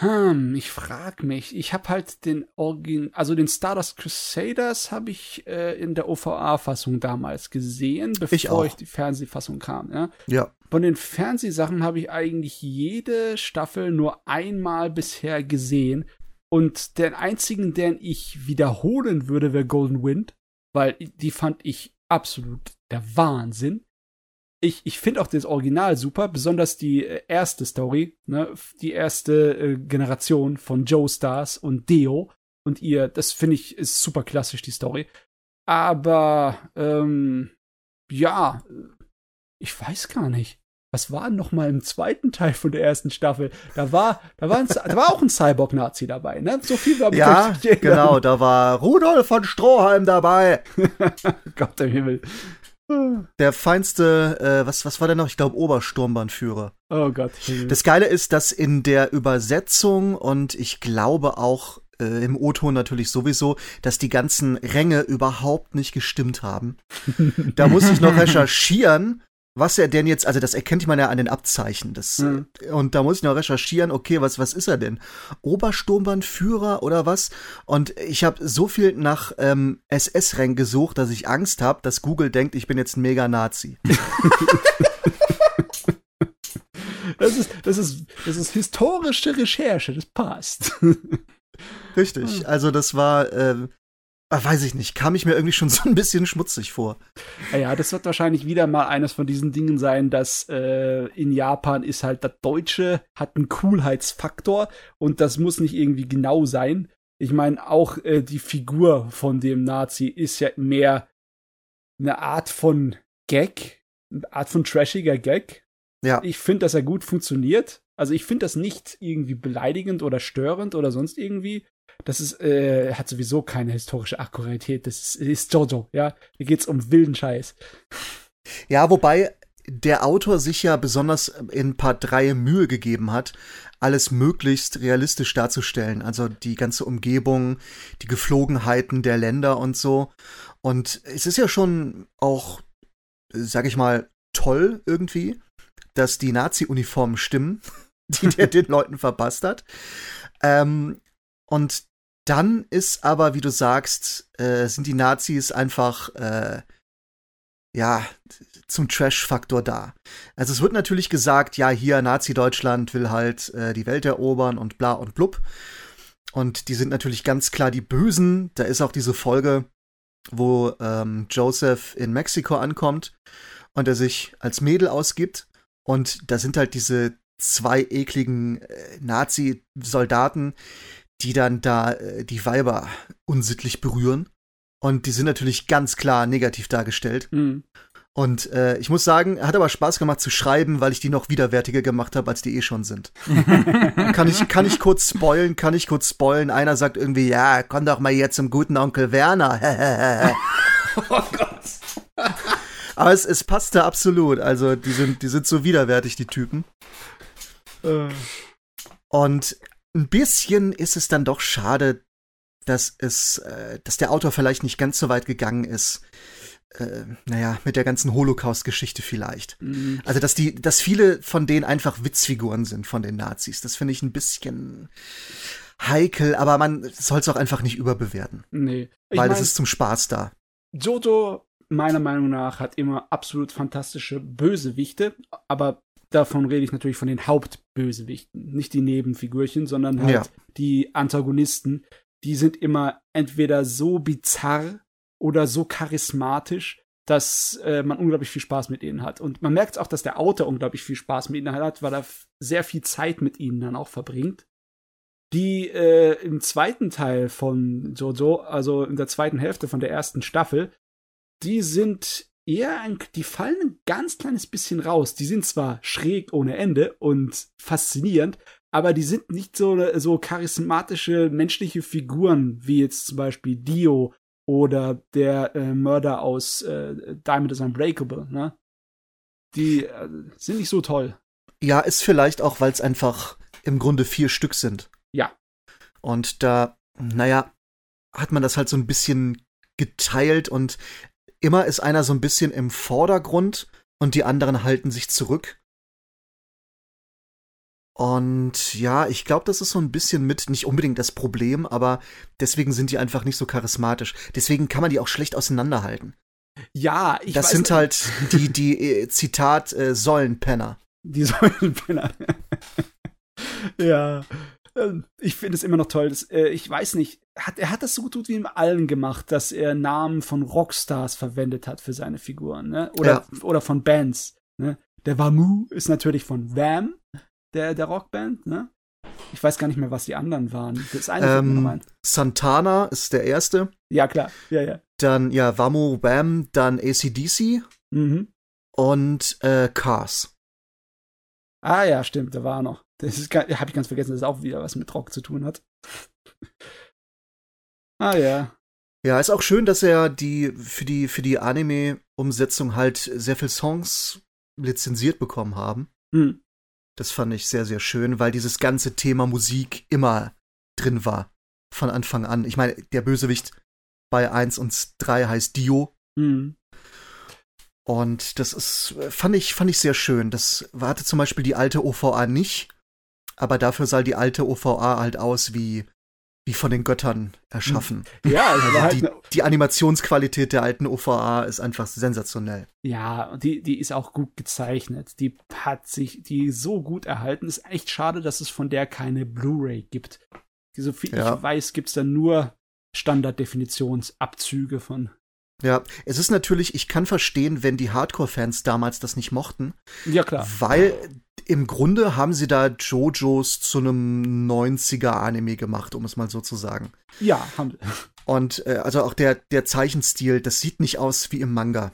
Hm, ich frag mich. Ich habe halt den Origin, also den Stardust Crusaders habe ich äh, in der OVA-Fassung damals gesehen, bevor Ich auch. ich die Fernsehfassung kam. Ja? Ja. Von den Fernsehsachen habe ich eigentlich jede Staffel nur einmal bisher gesehen. Und den einzigen, den ich wiederholen würde, wäre Golden Wind, weil die fand ich absolut der Wahnsinn. Ich, ich finde auch das Original super, besonders die äh, erste Story, ne, die erste äh, Generation von Joe Stars und Deo und ihr, das finde ich ist super klassisch, die Story. Aber, ähm, ja, ich weiß gar nicht. Was war noch mal im zweiten Teil von der ersten Staffel? Da war, da war, ein, da war auch ein Cyborg-Nazi dabei, ne? So viel ich. Ja, genau, da war Rudolf von Stroheim dabei. *laughs* Gott im Himmel. Der feinste, äh, was, was war der noch? Ich glaube, Obersturmbannführer. Oh Gott. Das Geile ist, dass in der Übersetzung und ich glaube auch äh, im O-Ton natürlich sowieso, dass die ganzen Ränge überhaupt nicht gestimmt haben. *laughs* da muss ich noch recherchieren, was er denn jetzt, also das erkennt man ja an den Abzeichen. Das, Mhm. Und da muss ich noch recherchieren, okay, was, was ist er denn? Obersturmbannführer oder was? Und ich habe so viel nach ähm, SS-Rängen gesucht, dass ich Angst habe, dass Google denkt, ich bin jetzt ein Mega-Nazi. *laughs* Das ist, das ist, das ist historische Recherche, das passt. Richtig. Also das war, äh, weiß ich nicht, kam ich mir irgendwie schon so ein bisschen schmutzig vor. Ja, das wird wahrscheinlich wieder mal eines von diesen Dingen sein, dass äh, in Japan ist halt das Deutsche hat einen Coolheitsfaktor und das muss nicht irgendwie genau sein. Ich meine, auch äh, die Figur von dem Nazi ist ja mehr eine Art von Gag, eine Art von trashiger Gag. Ja. Ich finde, dass er gut funktioniert. Also ich finde das nicht irgendwie beleidigend oder störend oder sonst irgendwie. Das ist, äh, hat sowieso keine historische Akkuratität. Das ist, ist Jojo, ja. Hier geht's um wilden Scheiß. Ja, wobei der Autor sich ja besonders in Part 3 Mühe gegeben hat, alles möglichst realistisch darzustellen. Also die ganze Umgebung, die Geflogenheiten der Länder und so. Und es ist ja schon auch, sag ich mal, toll irgendwie, dass die Nazi-Uniformen stimmen, *laughs* die der *laughs* den Leuten verpasst hat. Ähm, und dann ist aber, wie du sagst, äh, sind die Nazis einfach, äh, ja, zum Trash-Faktor da. Also es wird natürlich gesagt, ja, hier Nazi-Deutschland will halt äh, die Welt erobern und bla und blub. Und die sind natürlich ganz klar die Bösen. Da ist auch diese Folge, wo ähm, Joseph in Mexiko ankommt und er sich als Mädel ausgibt. Und da sind halt diese zwei ekligen äh, Nazi-Soldaten, die dann da äh, die Weiber unsittlich berühren. Und die sind natürlich ganz klar negativ dargestellt. Mhm. Und äh, ich muss sagen, hat aber Spaß gemacht zu schreiben, weil ich die noch widerwärtiger gemacht habe, als die eh schon sind. *laughs* kann, ich, kann ich kurz spoilen? Kann ich kurz spoilen? Einer sagt irgendwie, ja, komm doch mal jetzt zum guten Onkel Werner. *laughs* *laughs* Oh Gott. aber es, es passte absolut. Also die sind, die sind so widerwärtig, die Typen. Äh, Und ein bisschen ist es dann doch schade, dass es, äh, dass der Autor vielleicht nicht ganz so weit gegangen ist. Äh, naja, mit der ganzen Holocaust-Geschichte vielleicht. mh. Also, dass die, dass viele von denen einfach Witzfiguren sind von den Nazis. Das finde ich ein bisschen heikel, aber man soll es auch einfach nicht überbewerten. nee. Ich weil mein, es ist zum Spaß da. Jojo, meiner Meinung nach, hat immer absolut fantastische Bösewichte, aber davon rede ich natürlich von den Hauptbösewichten, nicht die Nebenfigürchen, sondern halt Ja. die Antagonisten. Die sind immer entweder so bizarr oder so charismatisch, dass äh, man unglaublich viel Spaß mit ihnen hat. Und man merkt auch, dass der Autor unglaublich viel Spaß mit ihnen hat, weil er sehr viel Zeit mit ihnen dann auch verbringt. Die äh, im zweiten Teil von Jojo, also in der zweiten Hälfte von der ersten Staffel, die sind eher ein, die fallen ein ganz kleines bisschen raus. Die sind zwar schräg ohne Ende und faszinierend, aber die sind nicht so, so charismatische menschliche Figuren wie jetzt zum Beispiel Dio oder der äh, Mörder aus äh, Diamond is Unbreakable. Ne? Die äh, sind nicht so toll. Ja, ist vielleicht auch, weil es einfach im Grunde vier Stück sind. Ja. Und da, naja, hat man das halt so ein bisschen geteilt und immer ist einer so ein bisschen im Vordergrund und die anderen halten sich zurück. Und ja, ich glaube, das ist so ein bisschen mit, nicht unbedingt das Problem, aber deswegen sind die einfach nicht so charismatisch. Deswegen kann man die auch schlecht auseinanderhalten. Ja, ich das weiß sind halt die, die, äh, Zitat, äh, Säulenpenner. Die Säulenpenner. *laughs* ja. Ähm, Ich finde es immer noch toll. Dass, äh, ich weiß nicht, hat, er hat das so gut wie im Allen gemacht, dass er Namen von Rockstars verwendet hat für seine Figuren, ne? Oder, oder von Bands. Ne? Der Wamu ist natürlich von Wham, der, der Rockband, ne? Ich weiß gar nicht mehr, was die anderen waren. Das eine Ähm. Santana ist der erste. Ja, klar. Ja, ja. Dann, ja, Wamo Bam, dann ACDC Mhm. und äh, Cars. Ah ja, stimmt, da war er noch. Das ist, habe ich ganz vergessen, dass es auch wieder was mit Rock zu tun hat. *laughs* ah ja. Ja, ist auch schön, dass er die für die für die Anime-Umsetzung halt sehr viel Songs lizenziert bekommen haben. Hm. Das fand ich sehr, sehr schön, weil dieses ganze Thema Musik immer drin war. Von Anfang an. Ich meine, der Bösewicht bei 1 und 3 heißt Dio. Hm. Und das ist, fand ich, fand ich sehr schön. Das hatte zum Beispiel die alte OVA nicht. Aber dafür sah die alte OVA halt aus wie, wie von den Göttern erschaffen. Ja, also halt die, die Animationsqualität der alten OVA ist einfach sensationell. Ja, und die, die ist auch gut gezeichnet. Die hat sich, die so gut erhalten. Ist echt schade, dass es von der keine Blu-ray gibt. So viel Ja. ich weiß, gibt's da nur Standarddefinitionsabzüge von. Ja, es ist natürlich, ich kann verstehen, wenn die Hardcore-Fans damals das nicht mochten, Ja, klar. weil im Grunde haben sie da JoJos zu einem 90er-Anime gemacht, um es mal so zu sagen. Ja, haben, Und äh, also auch der, der Zeichenstil, das sieht nicht aus wie im Manga.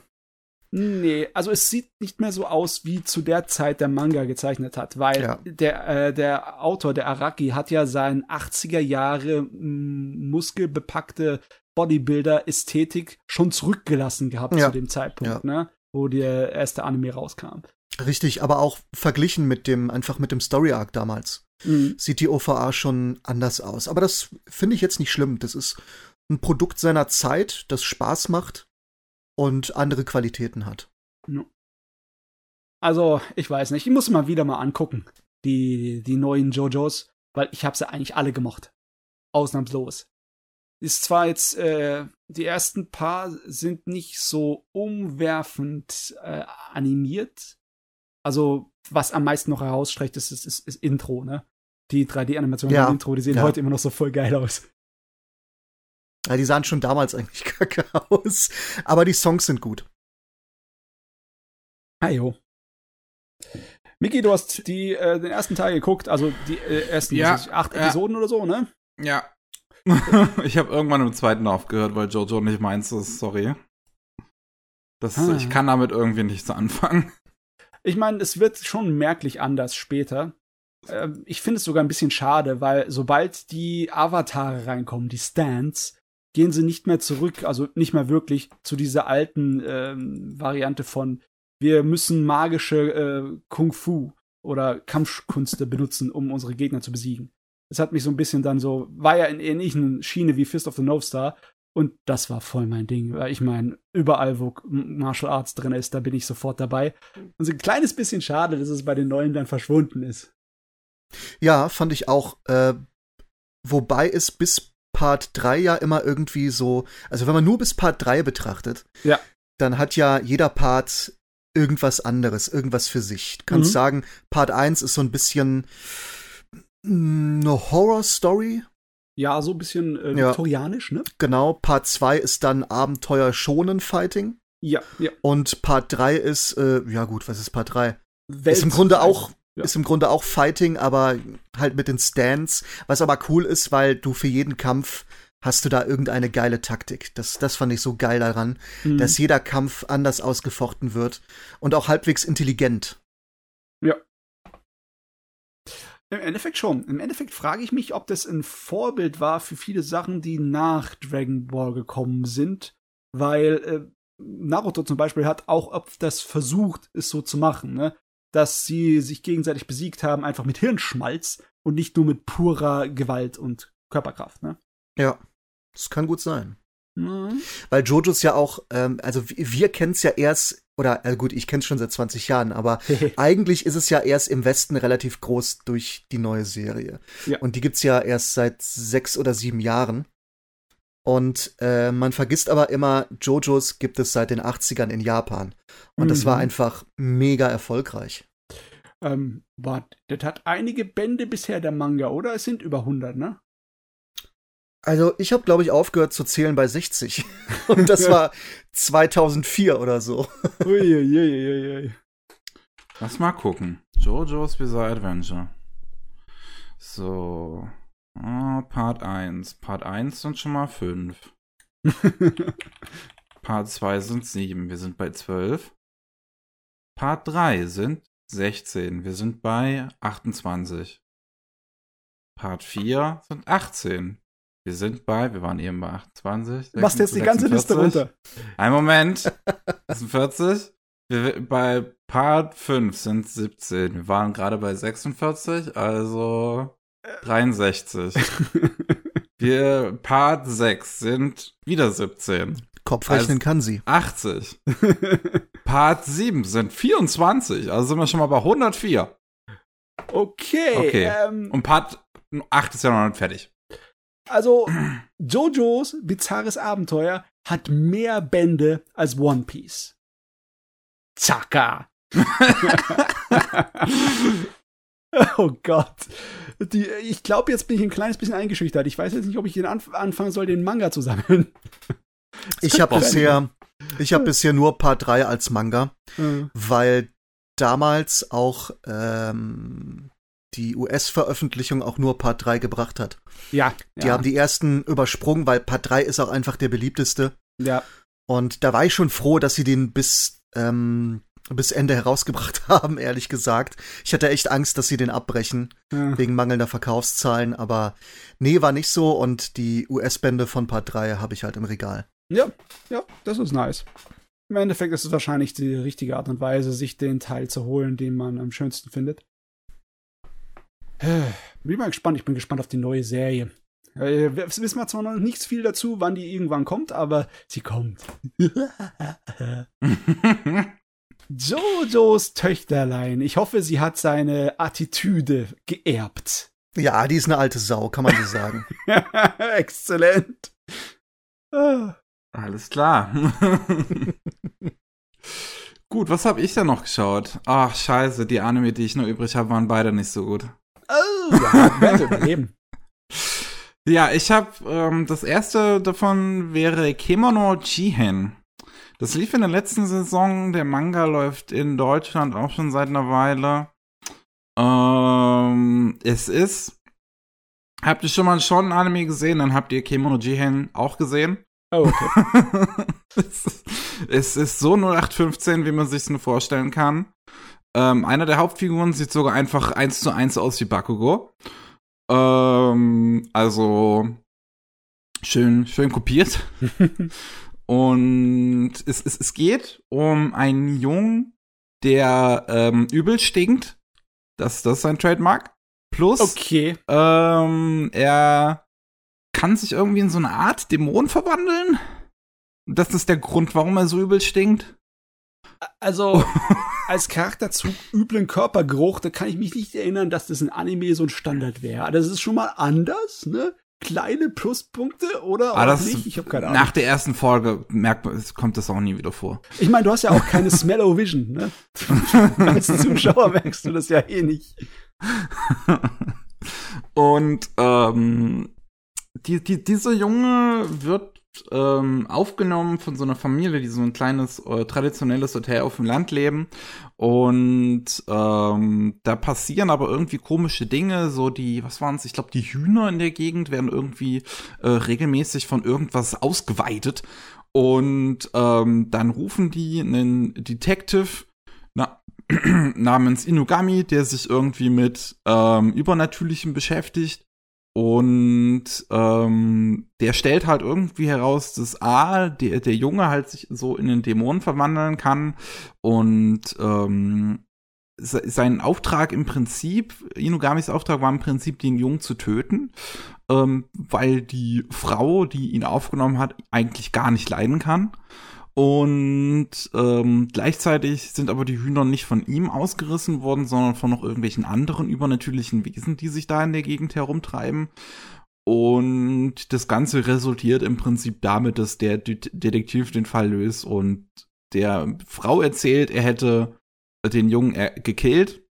Nee, also es sieht nicht mehr so aus, wie zu der Zeit der Manga gezeichnet hat, weil Ja. der, äh, der Autor, der Araki, hat ja sein 80er Jahre muskelbepackte Bodybuilder-Ästhetik schon zurückgelassen gehabt Ja. zu dem Zeitpunkt, Ja. ne? Wo der erste Anime rauskam. Richtig, aber auch verglichen mit dem, einfach mit dem Story Arc damals, Mhm. sieht die OVA schon anders aus. Aber das finde ich jetzt nicht schlimm. Das ist ein Produkt seiner Zeit, das Spaß macht und andere Qualitäten hat. Also, ich weiß nicht, ich muss mal wieder mal angucken, die, die neuen JoJos, weil ich habe sie eigentlich alle gemocht. Ausnahmslos. Ist zwar jetzt, äh, die ersten paar sind nicht so umwerfend äh, animiert. Also, was am meisten noch herausstreicht, ist, ist, ist, ist Intro, ne? Die 3D-Animationen Ja, im Intro, die sehen ja. heute immer noch so voll geil aus. Ja, die sahen schon damals eigentlich *laughs* kacke aus. Aber die Songs sind gut. Ah, jo. Miki, du hast die, äh, den ersten Teil geguckt, also die äh, ersten Ja, acht ja. Episoden oder so, ne? Ja. *laughs* ich habe irgendwann im zweiten aufgehört, weil Jojo nicht meins ist, sorry. Das, Ah. Ich kann damit irgendwie nichts anfangen. Ich meine, es wird schon merklich anders später. Ähm, ich finde es sogar ein bisschen schade, weil sobald die Avatare reinkommen, die Stands, gehen sie nicht mehr zurück, also nicht mehr wirklich zu dieser alten ähm, Variante von wir müssen magische äh, Kung Fu oder Kampfkünste benutzen, um unsere Gegner zu besiegen. Das hat mich so ein bisschen dann so, war ja in ähnlichen Schiene wie Fist of the North Star und das war voll mein Ding. Weil ich meine, überall, wo Martial Arts drin ist, da bin ich sofort dabei. Und so ein kleines bisschen schade, dass es bei den neuen dann verschwunden ist. Ja, fand ich auch. Äh, wobei es bis Part 3 ja immer irgendwie so, also wenn man nur bis Part 3 betrachtet, Ja. dann hat ja jeder Part irgendwas anderes, irgendwas für sich. Du kannst Mhm. sagen, Part 1 ist so ein bisschen eine Horror-Story. Ja, so ein bisschen äh, Ja. viktorianisch, ne? Genau, Part 2 ist dann Abenteuer Shonen Fighting. Ja, ja. Und Part 3 ist, äh, ja gut, was ist Part 3? Welt Ist im Grunde auch, Ja. ist im Grunde auch Fighting, aber halt mit den Stands, was aber cool ist, weil du für jeden Kampf hast du da irgendeine geile Taktik. Das, das fand ich so geil daran, Mhm. dass jeder Kampf anders ausgefochten wird und auch halbwegs intelligent. Im Endeffekt schon. Im Endeffekt frage ich mich, ob das ein Vorbild war für viele Sachen, die nach Dragon Ball gekommen sind, weil äh, Naruto zum Beispiel hat auch öfters versucht, es so zu machen, ne? dass sie sich gegenseitig besiegt haben, einfach mit Hirnschmalz und nicht nur mit purer Gewalt und Körperkraft. Ne? Ja, das kann gut sein. Mhm. Weil Jojos ja auch, ähm, also wir, wir kennen es ja erst, oder äh, gut, ich kenne es schon seit 20 Jahren, aber *laughs* eigentlich ist es ja erst im Westen relativ groß durch die neue Serie. Ja. Und die gibt's ja erst seit sechs oder sieben Jahren. Und äh, man vergisst aber immer, Jojos gibt es seit den 80ern in Japan. Und das Mhm. war einfach mega erfolgreich. ähm, wart, das hat einige Bände bisher der Manga, oder? Es sind über 100, ne? Also ich habe, glaube ich, aufgehört zu zählen bei 60. *laughs* Und das war 2004 oder so. Uiuiuiui. Lass mal gucken. JoJo's Bizarre Adventure. So. Ah, Part 1. Part 1 sind schon mal 5. *laughs* Part 2 sind 7. Wir sind bei 12. Part 3 sind 16. Wir sind bei 28. Part 4 sind 18. Wir sind bei, wir waren eben bei 28. Du machst jetzt die ganze Liste runter. Ein Moment. 46. Wir, bei Part 5 sind 17. Wir waren gerade bei 46, also 63. *laughs* Wir Part 6 sind wieder 17. Kopfrechnen Also- kann sie. 80. *laughs* Part 7 sind 24, also sind wir schon mal bei 104. Okay. Okay. Ähm, Und Part 8 ist ja noch nicht fertig. Also, JoJo's bizarres Abenteuer hat mehr Bände als One Piece. Zaka. *laughs* oh Gott. Die, ich glaube, jetzt bin ich ein kleines bisschen eingeschüchtert. Ich weiß jetzt nicht, ob ich den anf anfangen soll, den Manga zu sammeln. *laughs* Ich habe bisher, ich habe bisher nur Part 3 als Manga, Äh, weil damals auch ähm, die US-Veröffentlichung auch nur Part 3 gebracht hat. ja. Die ja, haben die ersten übersprungen, weil Part 3 ist auch einfach der beliebteste. ja. Und da war ich schon froh, dass sie den bis, ähm, bis Ende herausgebracht *laughs* haben, ehrlich gesagt. Ich hatte echt Angst, dass sie den abbrechen, ja. wegen mangelnder Verkaufszahlen, aber nee, war nicht so und die US-Bände von Part 3 habe ich halt im Regal. Ja, ja, das ist nice. Im Endeffekt ist es wahrscheinlich die richtige Art und Weise, sich den Teil zu holen, den man am schönsten findet. Bin mal gespannt. Ich bin gespannt auf die neue Serie. Äh, wir wissen wir zwar noch nicht viel dazu, wann die irgendwann kommt, aber sie kommt. *laughs* Jojos Töchterlein. Ich hoffe, sie hat seine Attitüde geerbt. Ja, die ist eine alte Sau, kann man so sagen. *laughs* Exzellent. Ah. Alles klar. *laughs* gut, was habe ich denn noch geschaut? Ach, scheiße, die Anime, die ich noch übrig habe, waren beide nicht so gut. Oh, ja, überleben. *laughs* Ja, ich habe ähm, das erste davon wäre Kemono Jihen. Das lief in der letzten Saison. Der Manga läuft in Deutschland auch schon seit einer Weile. Ähm, es ist. Habt ihr schon mal schon Anime gesehen? Dann habt ihr Kemono Jihen auch gesehen. Oh, okay. es, *laughs* ist, es ist so 0815, wie man sich nur vorstellen kann. Ähm, einer der Hauptfiguren sieht sogar einfach eins zu eins aus wie Bakugo. Ähm, also schön, schön kopiert. *laughs* Und es, es, es geht um einen Jungen, der ähm, übel stinkt. Das, das ist sein Trademark. Plus, Okay. ähm, er kann sich irgendwie in so eine Art Dämon verwandeln. Das ist der Grund, warum er so übel stinkt. Also, *laughs* als Charakterzug üblen Körpergeruch, da kann ich mich nicht erinnern, dass das in Anime so ein Standard wäre. Das ist schon mal anders, ne? Kleine Pluspunkte oder Ah, auch das- nicht? Ich habe keine Ahnung. Nach der ersten Folge merkt man, es kommt das auch nie wieder vor. Ich meine, du hast ja auch keine Smell-O-Vision, ne? *laughs* Als Zuschauer merkst du das ja eh nicht. Und ähm, die, die, dieser Junge wird ähm, aufgenommen von so einer Familie, die so ein kleines äh, traditionelles Hotel auf dem Land leben. Und ähm, da passieren aber irgendwie komische Dinge, so die, was waren es? Ich glaube, die Hühner in der Gegend werden irgendwie äh, regelmäßig von irgendwas ausgeweitet. Und ähm, dann rufen die einen Detective na, *clears throat* namens Inugami, der sich irgendwie mit ähm, Übernatürlichem beschäftigt. Und ähm, der stellt halt irgendwie heraus, dass A, der, der Junge halt sich so in einen Dämon verwandeln kann und ähm, se- sein Auftrag im Prinzip, Inugamis Auftrag war im Prinzip, den Jungen zu töten, ähm, weil die Frau, die ihn aufgenommen hat, eigentlich gar nicht leiden kann. Und ähm, gleichzeitig sind aber die Hühner nicht von ihm ausgerissen worden, sondern von noch irgendwelchen anderen übernatürlichen Wesen, die sich da in der Gegend herumtreiben. Und das Ganze resultiert im Prinzip damit, dass der Det- Detektiv den Fall löst und der Frau erzählt, er hätte den Jungen äh, gekillt,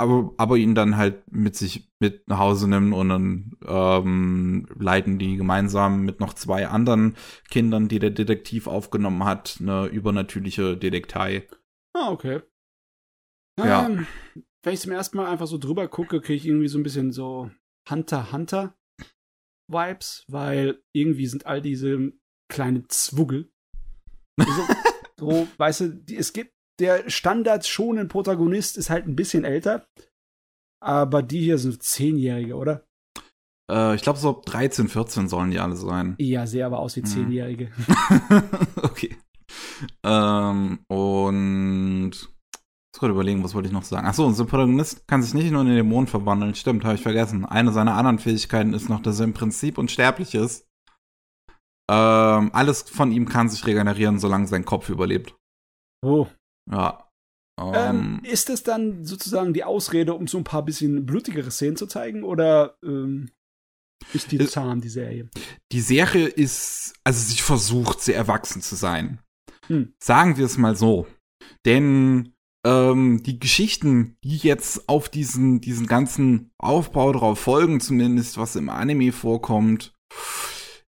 aber, aber ihn dann halt mit sich mit nach Hause nimmt und dann ähm, leiten die gemeinsam mit noch zwei anderen Kindern, die der Detektiv aufgenommen hat, eine übernatürliche Detektei. Ah, okay. Ja. Ähm, wenn ich zum ersten Mal einfach so drüber gucke, kriege ich irgendwie so ein bisschen so Hunter Hunter Vibes, weil irgendwie sind all diese kleinen Zwuggel. *laughs* So, so weißt du, die, es gibt der Standard schonen Protagonist ist halt ein bisschen älter, aber die hier sind Zehnjährige, oder? Äh, ich glaube, so 13, 14 sollen die alle sein. Ja, sehe aber aus wie Mhm. Zehnjährige. *laughs* okay. Ähm, und muss gerade überlegen, was wollte ich noch sagen? Achso, unser Protagonist kann sich nicht nur in den Dämonen verwandeln. Stimmt, habe ich vergessen. Eine seiner anderen Fähigkeiten ist noch, dass er im Prinzip unsterblich ist. Ähm, alles von ihm kann sich regenerieren, solange sein Kopf überlebt. Oh. Ja. Ähm, Ähm, ist das dann sozusagen die Ausrede, um so ein paar bisschen blutigere Szenen zu zeigen? Oder ähm, ist die Äh, zahm, die Serie? die Serie ist, also sie versucht, sehr erwachsen zu sein. Hm. Sagen wir es mal so. Denn ähm, die Geschichten, die jetzt auf diesen, diesen ganzen Aufbau drauf folgen, zumindest was im Anime vorkommt,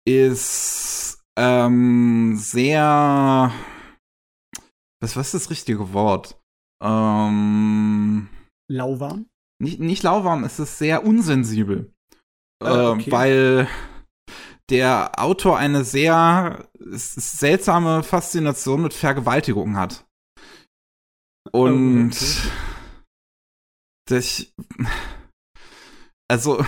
ist ähm, sehr. Was, was ist das richtige Wort? Ähm, Lauwarm? nicht, nicht lauwarm, es ist sehr unsensibel. Äh, äh, okay. Weil der Autor eine sehr seltsame Faszination mit Vergewaltigung hat. Und Oh, okay. das, also,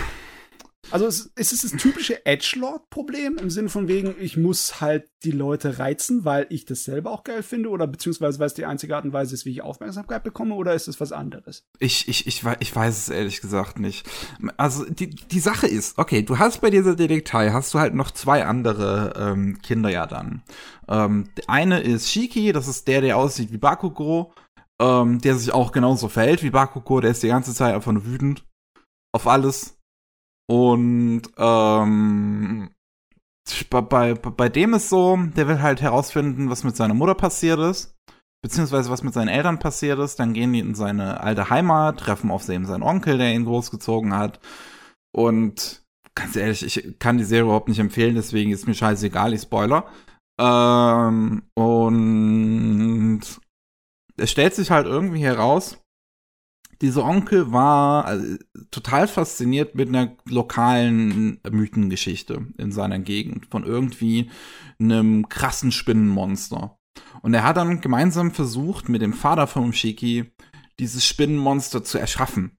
Also es, ist es das typische Edgelord-Problem im Sinne von wegen, ich muss halt die Leute reizen, weil ich das selber auch geil finde oder beziehungsweise weil es die einzige Art und Weise ist, wie ich Aufmerksamkeit bekomme oder ist es was anderes? ich, ich, ich, ich weiß es ehrlich gesagt nicht. Also, die, die Sache ist, okay, du hast bei dieser Detektei, hast du halt noch zwei andere ähm, Kinder ja dann. Ähm, eine ist Shiki, das ist der, der aussieht wie Bakugo, ähm, der sich auch genauso verhält wie Bakugo, der ist die ganze Zeit einfach nur wütend auf alles. Und ähm, bei, bei, bei dem ist so, der will halt herausfinden, was mit seiner Mutter passiert ist, beziehungsweise was mit seinen Eltern passiert ist. Dann gehen die in seine alte Heimat, treffen auf eben seinen Onkel, der ihn großgezogen hat. Und ganz ehrlich, ich kann die Serie überhaupt nicht empfehlen, deswegen ist mir scheißegal, ich spoiler. Ähm, und es stellt sich halt irgendwie heraus, dieser Onkel war also, total fasziniert mit einer lokalen Mythengeschichte in seiner Gegend von irgendwie einem krassen Spinnenmonster. Und er hat dann gemeinsam versucht, mit dem Vater von Shiki dieses Spinnenmonster zu erschaffen.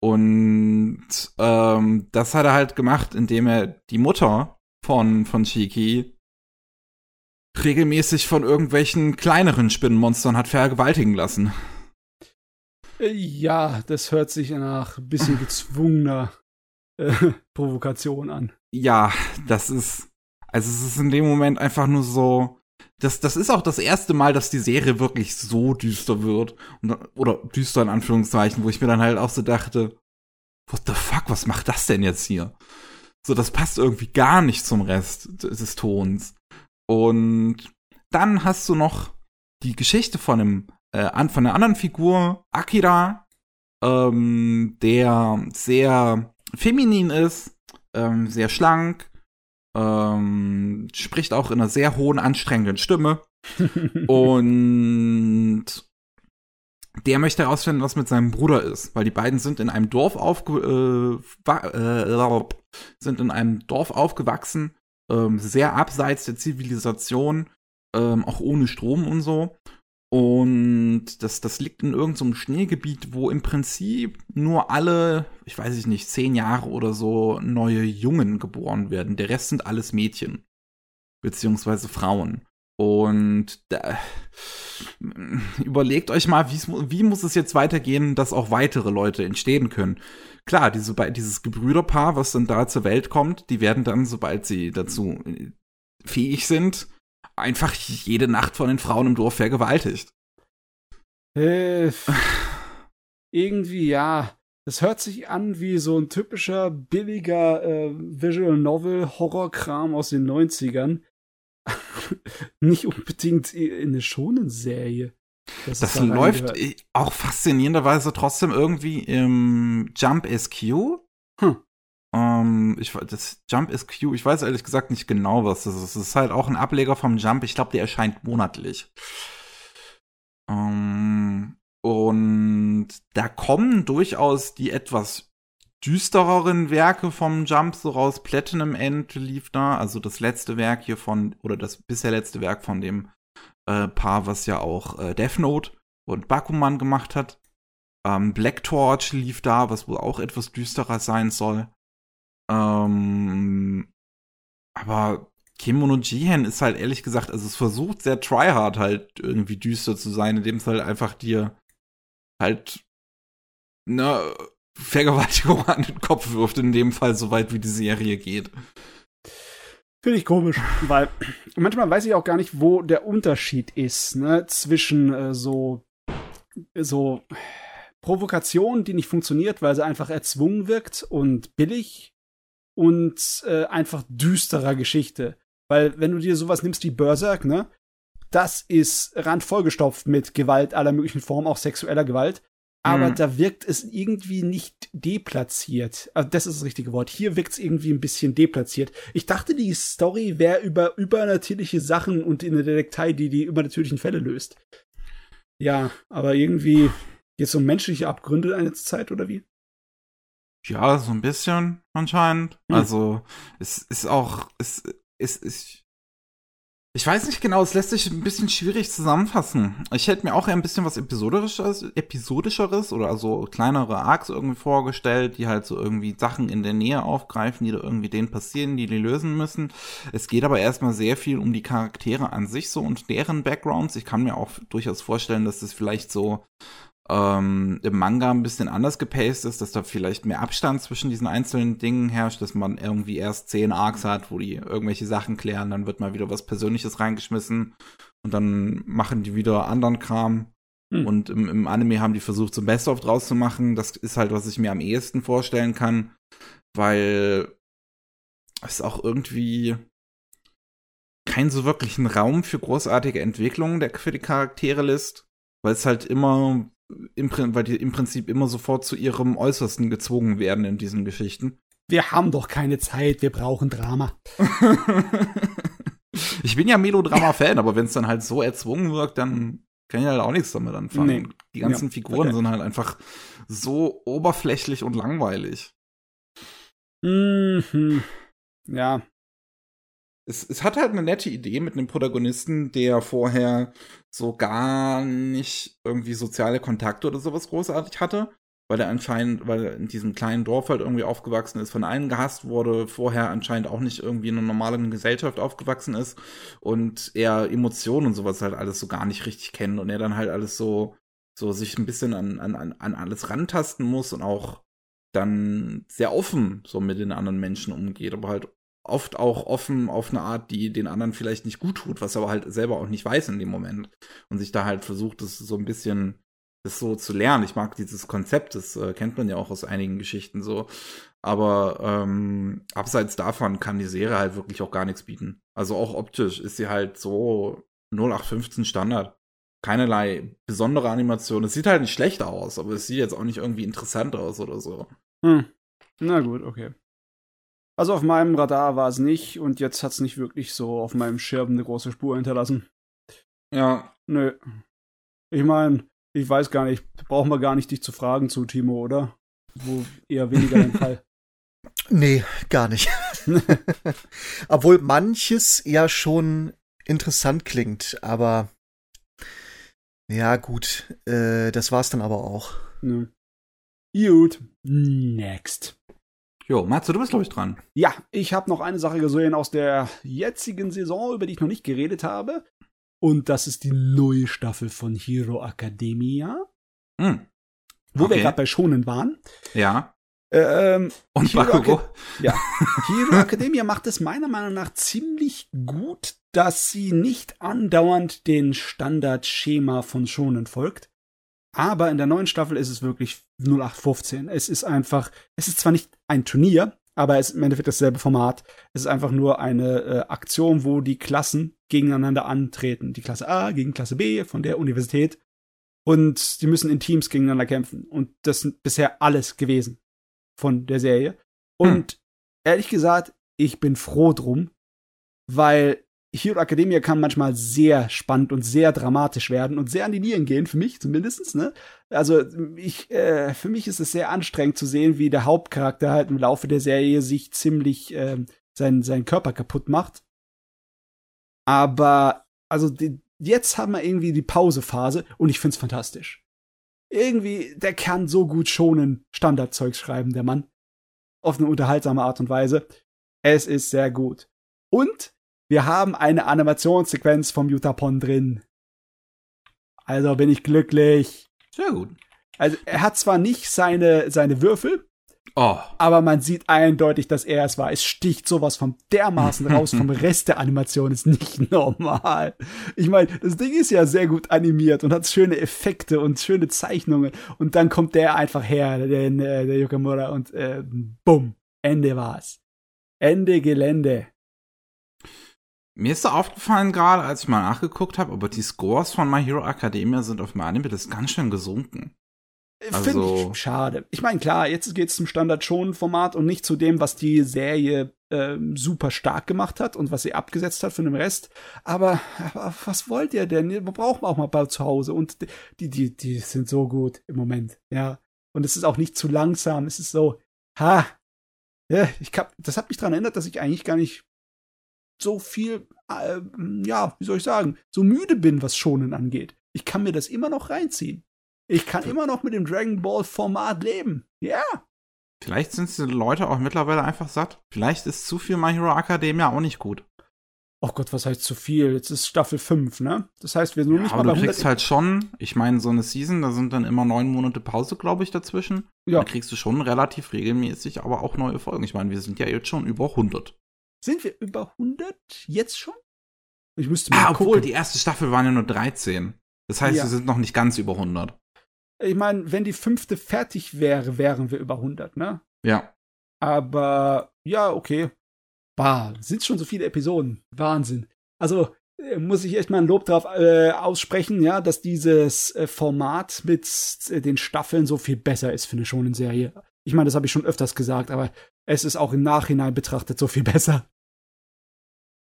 Und ähm, das hat er halt gemacht, indem er die Mutter von, von Shiki regelmäßig von irgendwelchen kleineren Spinnenmonstern hat vergewaltigen lassen. Ja, das hört sich nach ein bisschen gezwungener äh, *laughs* Provokation an. Ja, das ist, also es ist in dem Moment einfach nur so, das, das ist auch das erste Mal, dass die Serie wirklich so düster wird. Und, oder düster in Anführungszeichen, wo ich mir dann halt auch so dachte, what the fuck, was macht das denn jetzt hier? So, das passt irgendwie gar nicht zum Rest des Tons. Und dann hast du noch die Geschichte von einem, äh, an, von einer anderen Figur, Akira, ähm, der sehr feminin ist, ähm, sehr schlank, ähm, spricht auch in einer sehr hohen, anstrengenden Stimme. *laughs* Und der möchte herausfinden, was mit seinem Bruder ist, weil die beiden sind in einem Dorf aufge äh, äh, sind in einem Dorf aufgewachsen, ähm, sehr abseits der Zivilisation, ähm, auch ohne Strom und so. Und das, das liegt in irgendeinem Schneegebiet, wo im Prinzip nur alle, ich weiß ich nicht, zehn Jahre oder so neue Jungen geboren werden. Der Rest sind alles Mädchen. Beziehungsweise Frauen. Und da, überlegt euch mal, wie muss es jetzt weitergehen, dass auch weitere Leute entstehen können. Klar, diese, dieses Gebrüderpaar, was dann da zur Welt kommt, die werden dann, sobald sie dazu äh, fähig sind, einfach jede Nacht von den Frauen im Dorf vergewaltigt. Äh, *sighs* irgendwie, ja. Das hört sich an wie so ein typischer billiger äh, Visual Novel Horrorkram aus den 90ern. *laughs* Nicht unbedingt in eine Shonen-Serie. dass es Das da läuft auch faszinierenderweise trotzdem irgendwie im Jump SQ. Hm. Ähm, ich, das Jump SQ, ich weiß ehrlich gesagt nicht genau, was das ist. Es ist halt auch ein Ableger vom Jump. Ich glaube, der erscheint monatlich. Ähm, und da kommen durchaus die etwas düstereren Werke vom Jump so raus. Platinum End lief da, also das letzte Werk hier von, oder das bisher letzte Werk von dem äh, Paar, was ja auch äh, Death Note und Bakuman gemacht hat. Ähm, Black Torch lief da, was wohl auch etwas düsterer sein soll. Ähm, aber Kimono Jihen ist halt ehrlich gesagt, also es versucht sehr tryhard halt irgendwie düster zu sein, indem es halt einfach dir halt ne Vergewaltigung *laughs* an den Kopf wirft, in dem Fall, soweit wie die Serie geht. Finde ich komisch, weil manchmal weiß ich auch gar nicht, wo der Unterschied ist, ne, zwischen äh, so, so Provokation, die nicht funktioniert, weil sie einfach erzwungen wirkt und billig und äh, einfach düsterer Geschichte. Weil wenn du dir sowas nimmst wie Berserk, ne, das ist randvollgestopft mit Gewalt aller möglichen Formen, auch sexueller Gewalt aber mhm. da wirkt es irgendwie nicht deplatziert. Also das ist das richtige Wort. Hier wirkt es irgendwie ein bisschen deplatziert. Ich dachte, die Story wäre über übernatürliche Sachen und in der Detektei, die die übernatürlichen Fälle löst. Ja, aber irgendwie jetzt um menschliche Abgründe eine Zeit oder wie? Ja, so ein bisschen anscheinend. Hm. Also es ist auch, es ist, ist ich weiß nicht genau, es lässt sich ein bisschen schwierig zusammenfassen. Ich hätte mir auch ein bisschen was episodischeres, episodischeres oder also kleinere Arcs irgendwie vorgestellt, die halt so irgendwie Sachen in der Nähe aufgreifen, die da irgendwie denen passieren, die die lösen müssen. Es geht aber erstmal sehr viel um die Charaktere an sich so und deren Backgrounds. Ich kann mir auch durchaus vorstellen, dass das vielleicht so ähm, im Manga ein bisschen anders gepaced ist, dass da vielleicht mehr Abstand zwischen diesen einzelnen Dingen herrscht, dass man irgendwie erst zehn Arcs hat, wo die irgendwelche Sachen klären, dann wird mal wieder was Persönliches reingeschmissen und dann machen die wieder anderen Kram. Hm. Und im, im, Anime haben die versucht, so ein Best-of draus zu machen. Das ist halt, was ich mir am ehesten vorstellen kann, weil es auch irgendwie keinen so wirklichen Raum für großartige Entwicklungen der, für die Charaktere lässt, weil es halt immer im, weil die im Prinzip immer sofort zu ihrem Äußersten gezwungen werden in diesen Geschichten. Wir haben doch keine Zeit, wir brauchen Drama. *laughs* ich bin ja Melodrama-Fan, aber wenn es dann halt so erzwungen wirkt, dann kann ich halt auch nichts damit anfangen. Nee. Die ganzen ja, Figuren okay. sind halt einfach so oberflächlich und langweilig. Mhm. Ja, es, es hat halt eine nette Idee mit einem Protagonisten, der vorher so gar nicht irgendwie soziale Kontakte oder sowas großartig hatte, weil er anscheinend, weil er in diesem kleinen Dorf halt irgendwie aufgewachsen ist, von allen gehasst wurde, vorher anscheinend auch nicht irgendwie in einer normalen Gesellschaft aufgewachsen ist und er Emotionen und sowas halt alles so gar nicht richtig kennt und er dann halt alles so, so sich ein bisschen an, an, an alles rantasten muss und auch dann sehr offen so mit den anderen Menschen umgeht, aber halt oft auch offen auf eine Art, die den anderen vielleicht nicht gut tut, was er aber halt selber auch nicht weiß in dem Moment und sich da halt versucht, das so ein bisschen das so zu lernen. Ich mag dieses Konzept, das äh, kennt man ja auch aus einigen Geschichten so. Aber ähm, abseits davon kann die Serie halt wirklich auch gar nichts bieten. Also auch optisch ist sie halt so 0815 Standard. Keinerlei besondere Animation. Es sieht halt nicht schlecht aus, aber es sieht jetzt auch nicht irgendwie interessant aus oder so. Hm. Na gut, okay. Also auf meinem Radar war es nicht und jetzt hat es nicht wirklich so auf meinem Schirm eine große Spur hinterlassen. Ja. Nö. Ich meine, ich weiß gar nicht, brauchen wir gar nicht dich zu fragen zu, Timo, oder? Wo eher weniger der Fall. *laughs* Nee, gar nicht. *laughs* Obwohl manches ja schon interessant klingt, aber ja, gut, äh, das war's dann aber auch. Ja. Gut, next. Jo, Matze, du bist, glaube ich, dran. Ja, ich habe noch eine Sache gesehen aus der jetzigen Saison, über die ich noch nicht geredet habe. Und das ist die neue Staffel von Hero Academia. Hm. Wo okay. wir gerade bei Schonen waren. Ja. Ähm, und Hero Bakugo. *laughs* ja. Hero Academia macht es meiner Meinung nach ziemlich gut, dass sie nicht andauernd den Standardschema von Schonen folgt. Aber in der neuen Staffel ist es wirklich 0815. Es ist einfach, es ist zwar nicht ein Turnier, aber es ist im Endeffekt dasselbe Format. Es ist einfach nur eine äh, Aktion, wo die Klassen gegeneinander antreten. Die Klasse A gegen Klasse B von der Universität. Und die müssen in Teams gegeneinander kämpfen. Und das sind bisher alles gewesen von der Serie. Und hm. ehrlich gesagt, ich bin froh drum, weil Hero Academia kann manchmal sehr spannend und sehr dramatisch werden und sehr an die Nieren gehen, für mich zumindest. Ne? Also ich, äh, für mich ist es sehr anstrengend zu sehen, wie der Hauptcharakter halt im Laufe der Serie sich ziemlich äh, seinen, seinen Körper kaputt macht. Aber also die, jetzt haben wir irgendwie die Pausephase und ich find's fantastisch. Irgendwie, der kann so gut schonen Standardzeugs schreiben, der Mann. auf eine unterhaltsame Art und Weise. Es ist sehr gut. Und wir haben eine Animationssequenz vom Yutapon drin. Also bin ich glücklich. Sehr gut. Also er hat zwar nicht seine, seine Würfel, Oh. aber man sieht eindeutig, dass er es war. Es sticht sowas vom dermaßen raus vom *laughs* Rest der Animation. Ist nicht normal. Ich meine, das Ding ist ja sehr gut animiert und hat schöne Effekte und schöne Zeichnungen. Und dann kommt der einfach her, der, der Yokamura, und äh, bumm, Ende war's. Ende Gelände. Mir ist da aufgefallen gerade, als ich mal nachgeguckt habe, aber die Scores von My Hero Academia sind auf meinem das ganz schön gesunken. Finde Also- ich schade. Ich meine, klar, jetzt geht's zum Standard-Schon-Format und nicht zu dem, was die Serie ähm, super stark gemacht hat und was sie abgesetzt hat für den Rest. Aber, aber was wollt ihr denn? Wir brauchen auch mal ein paar zu Hause und die, die, die sind so gut im Moment, ja. Und es ist auch nicht zu langsam. Es ist so, ha, ja, ich hab, das hat mich daran erinnert, dass ich eigentlich gar nicht so viel, äh, ja, wie soll ich sagen, so müde bin, was Schonen angeht. Ich kann mir das immer noch reinziehen. Ich kann immer noch mit dem Dragon Ball Format leben. Ja. Vielleicht sind die Leute auch mittlerweile einfach satt. Vielleicht ist zu viel My Hero Academia auch nicht gut. Oh Gott, was heißt zu viel? Jetzt ist Staffel 5, ne? Das heißt, wir sind noch nicht aber mal du bei kriegst halt schon, ich meine, so eine Season, da sind dann immer neun Monate Pause, glaube ich, dazwischen. Ja. Da kriegst du schon relativ regelmäßig, aber auch neue Folgen. Ich meine, wir sind ja jetzt schon über 100. Sind wir über 100 jetzt schon? Ich müsste mal Ah, obwohl, gucken. die erste Staffel waren ja nur 13. Das heißt, Ja. wir sind noch nicht ganz über 100. Ich meine, wenn die fünfte fertig wäre, wären wir über 100, ne? Ja. Aber ja, okay. Bah, sind schon so viele Episoden. Wahnsinn. Also äh, muss ich echt mal ein Lob drauf äh, aussprechen, ja, dass dieses äh, Format mit äh, den Staffeln so viel besser ist für eine schonen Serie. Ich meine, das habe ich schon öfters gesagt, aber es ist auch im Nachhinein betrachtet so viel *laughs* besser.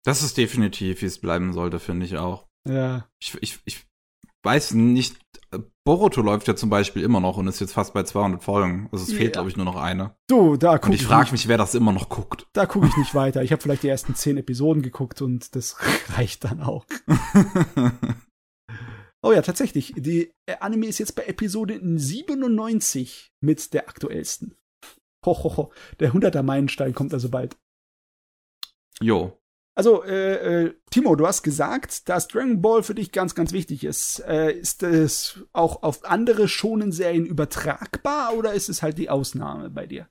Das ist definitiv, wie es bleiben sollte, finde ich auch. Ja. Ich, ich, ich weiß nicht, Boruto läuft ja zum Beispiel immer noch und ist jetzt fast bei 200 Folgen. Also es Ja. fehlt, glaube ich, nur noch eine. Du, da Und gucke ich ich, frage mich, wer das immer noch guckt. da guck ich nicht weiter. Ich habe vielleicht die ersten zehn Episoden geguckt und das *laughs* reicht dann auch. *laughs* Oh ja, tatsächlich. Die äh, Anime ist jetzt bei Episode 97 mit der aktuellsten. Ho, ho, ho. Der 100er Meilenstein kommt also bald. jo. Also, äh, äh, Timo, du hast gesagt, dass Dragon Ball für dich ganz, ganz wichtig ist. Äh, ist es auch auf andere schonen Serien übertragbar oder ist es halt die Ausnahme bei dir?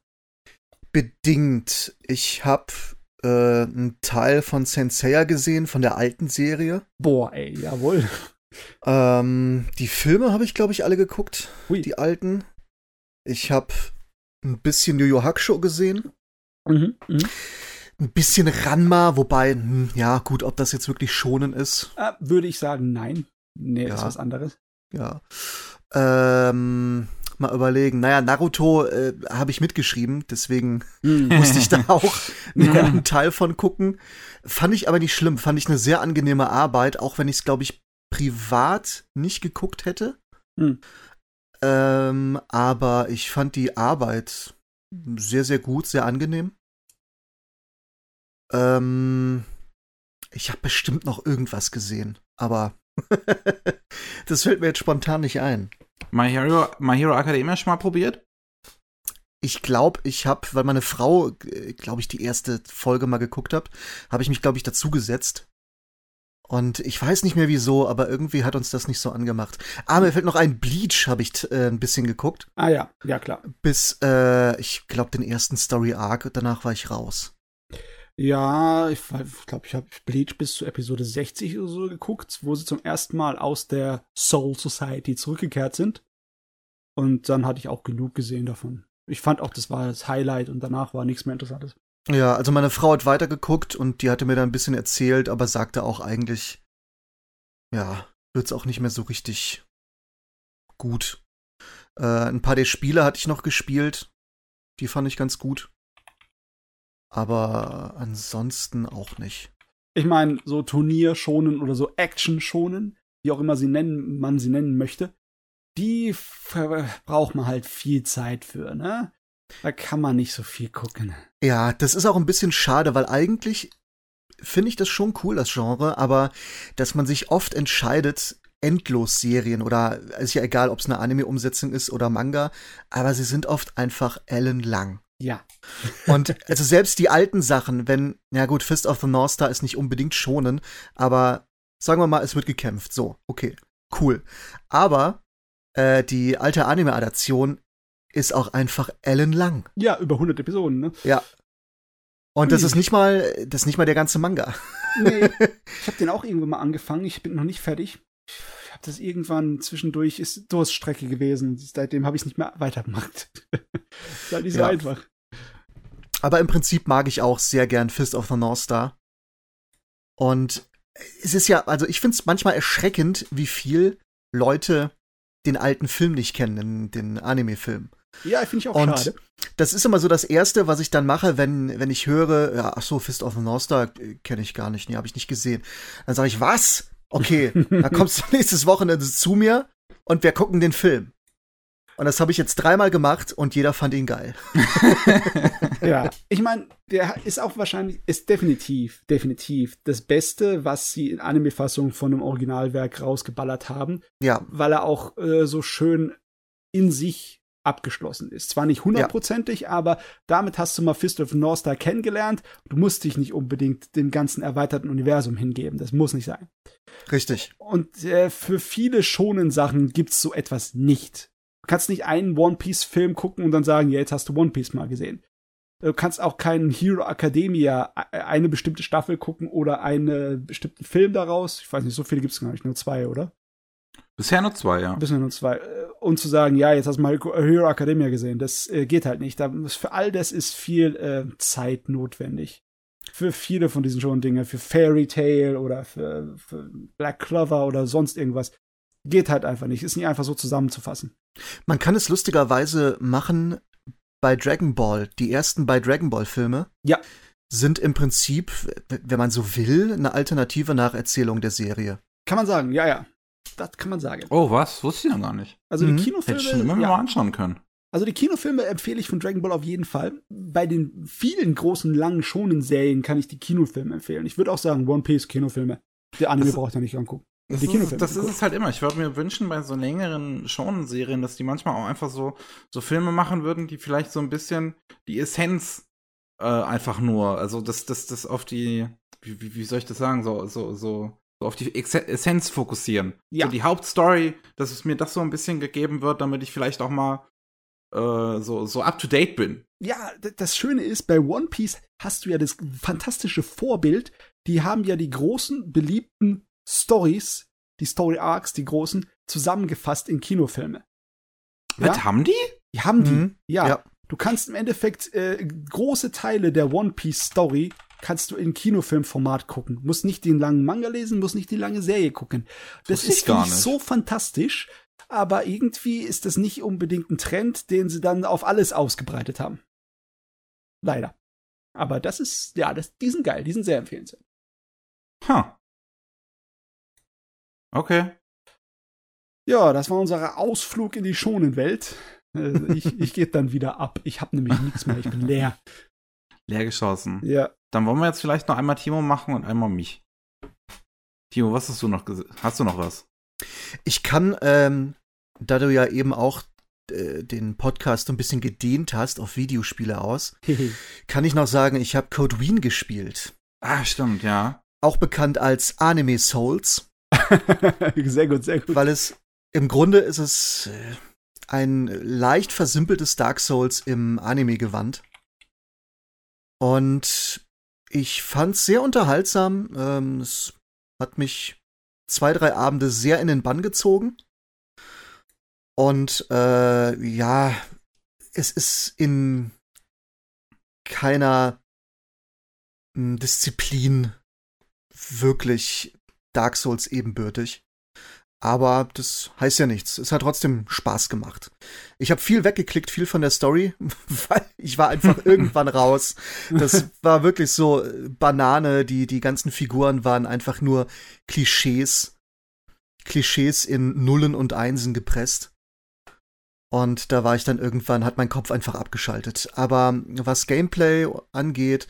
Bedingt. Ich habe äh, einen Teil von Senseiya gesehen, von der alten Serie. Boah, ey, jawohl. Ähm, die Filme habe ich, glaube ich, alle geguckt, Hui. die alten. Ich habe ein bisschen Yu Yu Hakusho gesehen, Mhm, mhm. Ein bisschen Ranma, wobei, hm, ja, gut, ob das jetzt wirklich schonen ist, Äh, würde ich sagen, nein. Nee, das ist Ja. was anderes. ja. Ähm, mal überlegen. Naja, Naruto äh, habe ich mitgeschrieben, deswegen Mhm. *laughs* musste ich da *laughs* auch einen Teil von gucken. Fand ich aber nicht schlimm, fand ich eine sehr angenehme Arbeit, auch wenn ich es, glaube ich, privat nicht geguckt hätte. Hm. Ähm, aber ich fand die Arbeit sehr, sehr gut, sehr angenehm. Ähm, ich habe bestimmt noch irgendwas gesehen, aber *laughs* das fällt mir jetzt spontan nicht ein. My Hero, My Hero Academia schon mal probiert? Ich glaube, ich habe, weil meine Frau, glaube ich, die erste Folge mal geguckt hat, habe ich mich, glaube ich, dazugesetzt. Und ich weiß nicht mehr wieso, aber irgendwie hat uns das nicht so angemacht. Ah, mir fällt noch ein Bleach, habe ich äh, ein bisschen geguckt. Ah ja, ja klar. Bis, äh, ich glaube, den ersten Story Arc und danach war ich raus. Ja, ich glaube, ich habe Bleach bis zu Episode 60 oder so geguckt, wo sie zum ersten Mal aus der Soul Society zurückgekehrt sind. Und dann hatte ich auch genug gesehen davon. Ich fand auch, das war das Highlight und danach war nichts mehr Interessantes. Ja, also meine Frau hat weitergeguckt und die hatte mir da ein bisschen erzählt, aber sagte auch eigentlich, ja, wird's auch nicht mehr so richtig gut. Äh, ein paar der Spiele hatte ich noch gespielt. Die fand ich ganz gut. Aber ansonsten auch nicht. Ich meine, so Turnier schonen oder so Action schonen, wie auch immer sie nennen, man sie nennen möchte, die braucht man halt viel Zeit für, ne? Da kann man nicht so viel gucken. Ja, das ist auch ein bisschen schade, weil eigentlich finde ich das schon cool, das Genre, aber dass man sich oft entscheidet, Endlos-Serien oder ist ja egal, ob es eine Anime-Umsetzung ist oder Manga, aber sie sind oft einfach ellenlang. Ja. Und *laughs* also selbst die alten Sachen, wenn, ja gut, Fist of the North Star ist nicht unbedingt schonen, aber sagen wir mal, es wird gekämpft. So, okay, cool. Aber äh, die alte Anime-Adaption ist auch einfach ellenlang. Ja, über 100 Episoden, ne? Ja. Und das ist nicht mal, das ist nicht mal der ganze Manga. Nee. *laughs* ich habe den auch irgendwann mal angefangen. Ich bin noch nicht fertig. Ich habe das irgendwann zwischendurch, ist Durststrecke gewesen. Seitdem habe ich es nicht mehr weitergemacht. *laughs* ist halt nicht so Ja. einfach. Aber im Prinzip mag ich auch sehr gern Fist of the North Star. Und es ist ja, also ich finde es manchmal erschreckend, wie viel Leute den alten Film nicht kennen, den, den Anime-Film. Ja, finde ich auch Und schade. das ist immer so das Erste, was ich dann mache, wenn, wenn ich höre, ja, ach so, Fist of the North Star äh, kenne ich gar nicht, nee, habe ich nicht gesehen. Dann sage ich, was? Okay, *laughs* dann kommst du nächstes Wochenende zu mir und wir gucken den Film. Und das habe ich jetzt dreimal gemacht und jeder fand ihn geil. *laughs* Ja, ich meine, der ist auch wahrscheinlich, ist definitiv, definitiv das Beste, was sie in Anime-Fassung von einem Originalwerk rausgeballert haben, Ja, weil er auch äh, so schön in sich abgeschlossen ist. Zwar nicht hundertprozentig, aber damit hast du mal Fist of the North Star kennengelernt. Du musst dich nicht unbedingt dem ganzen erweiterten Universum hingeben. Das muss nicht sein. richtig. Und äh, für viele schonen Sachen gibt's so etwas nicht. Du kannst nicht einen One Piece Film gucken und dann sagen, ja, jetzt hast du One Piece mal gesehen. Du kannst auch keinen Hero Academia äh, eine bestimmte Staffel gucken oder einen bestimmten Film daraus. Ich weiß nicht, so viele gibt's gar nicht, nur zwei, oder? Bisher nur zwei, ja. Bis nur zwei. Äh, Und zu sagen, ja, jetzt hast du mal Hero Academia gesehen, das äh, geht halt nicht. Da, für all das ist viel äh, Zeit notwendig. Für viele von diesen schon Dingen, für Fairy Tale oder für, für Black Clover oder sonst irgendwas. Geht halt einfach nicht. Ist nicht einfach so zusammenzufassen. Man kann es lustigerweise machen bei Dragon Ball. Die ersten bei Dragon Ball Filme Ja. sind im Prinzip, wenn man so will, eine alternative Nacherzählung der Serie. Kann man sagen, ja, ja. Das kann man sagen. Oh, was? Wusste ich noch gar nicht. Also Mhm. die Hätte ich schon Kinofilme. immer ja. mal anschauen können. Also die Kinofilme empfehle ich von Dragon Ball auf jeden Fall. Bei den vielen großen, langen, schonen Serien kann ich die Kinofilme empfehlen. Ich würde auch sagen, One Piece, Kinofilme. Der Anime Das- braucht ja nicht angucken. Das, ist, das ist es halt immer. Ich würde mir wünschen, bei so längeren Shonen-Serien, dass die manchmal auch einfach so, so Filme machen würden, die vielleicht so ein bisschen die Essenz äh, einfach nur, also das, das, das auf die, wie, wie, soll ich das sagen, so, so, so, so auf die Ex Essenz fokussieren. Ja. So die Hauptstory, dass es mir das so ein bisschen gegeben wird, damit ich vielleicht auch mal äh, so, so up to date bin. Ja, das Schöne ist, bei One Piece hast du ja das fantastische Vorbild. Die haben ja die großen, beliebten Stories, die Story Arcs, die großen, zusammengefasst in Kinofilme. Was Ja? haben die? Die haben die. Mhm. Ja. Ja. Du kannst im Endeffekt äh, große Teile der One Piece Story kannst du in Kinofilmformat gucken. Muss nicht den langen Manga lesen, muss nicht die lange Serie gucken. Das ich ist gar nicht. so fantastisch, aber irgendwie ist das nicht unbedingt ein Trend, den sie dann auf alles ausgebreitet haben. Leider. Aber das ist, ja, das, die sind geil, die sind sehr empfehlenswert. Ha. Okay. Ja, das war unser Ausflug in die Schonenwelt. Äh, ich ich gehe dann wieder ab. Ich habe nämlich nichts mehr, ich bin leer. *laughs* Leer geschossen. Ja. Dann wollen wir jetzt vielleicht noch einmal Timo machen und einmal mich. Timo, was hast du noch gesehen? Hast du noch was? Ich kann, ähm, da du ja eben auch äh, den Podcast so ein bisschen gedehnt hast auf Videospiele aus, *laughs* kann ich noch sagen, ich habe Code Wien gespielt. Ah, stimmt, ja. Auch bekannt als Anime Souls, *laughs* sehr gut, sehr gut. weil es im Grunde ist es äh, ein leicht versimpeltes Dark Souls im Anime-Gewand. Und ich fand's sehr unterhaltsam. Ähm, es hat mich zwei, drei Abende sehr in den Bann gezogen. Und äh, ja, es ist in keiner m, Disziplin wirklich Dark Souls ebenbürtig. Aber das heißt ja nichts. Es hat trotzdem Spaß gemacht. Ich habe viel weggeklickt, viel von der Story, *laughs* weil ich war einfach *laughs* irgendwann raus. Das war wirklich so äh, Banane. Die, die ganzen Figuren waren einfach nur Klischees. Klischees in Nullen und Einsen gepresst. Und da war ich dann irgendwann, hat mein Kopf einfach abgeschaltet. Aber was Gameplay angeht,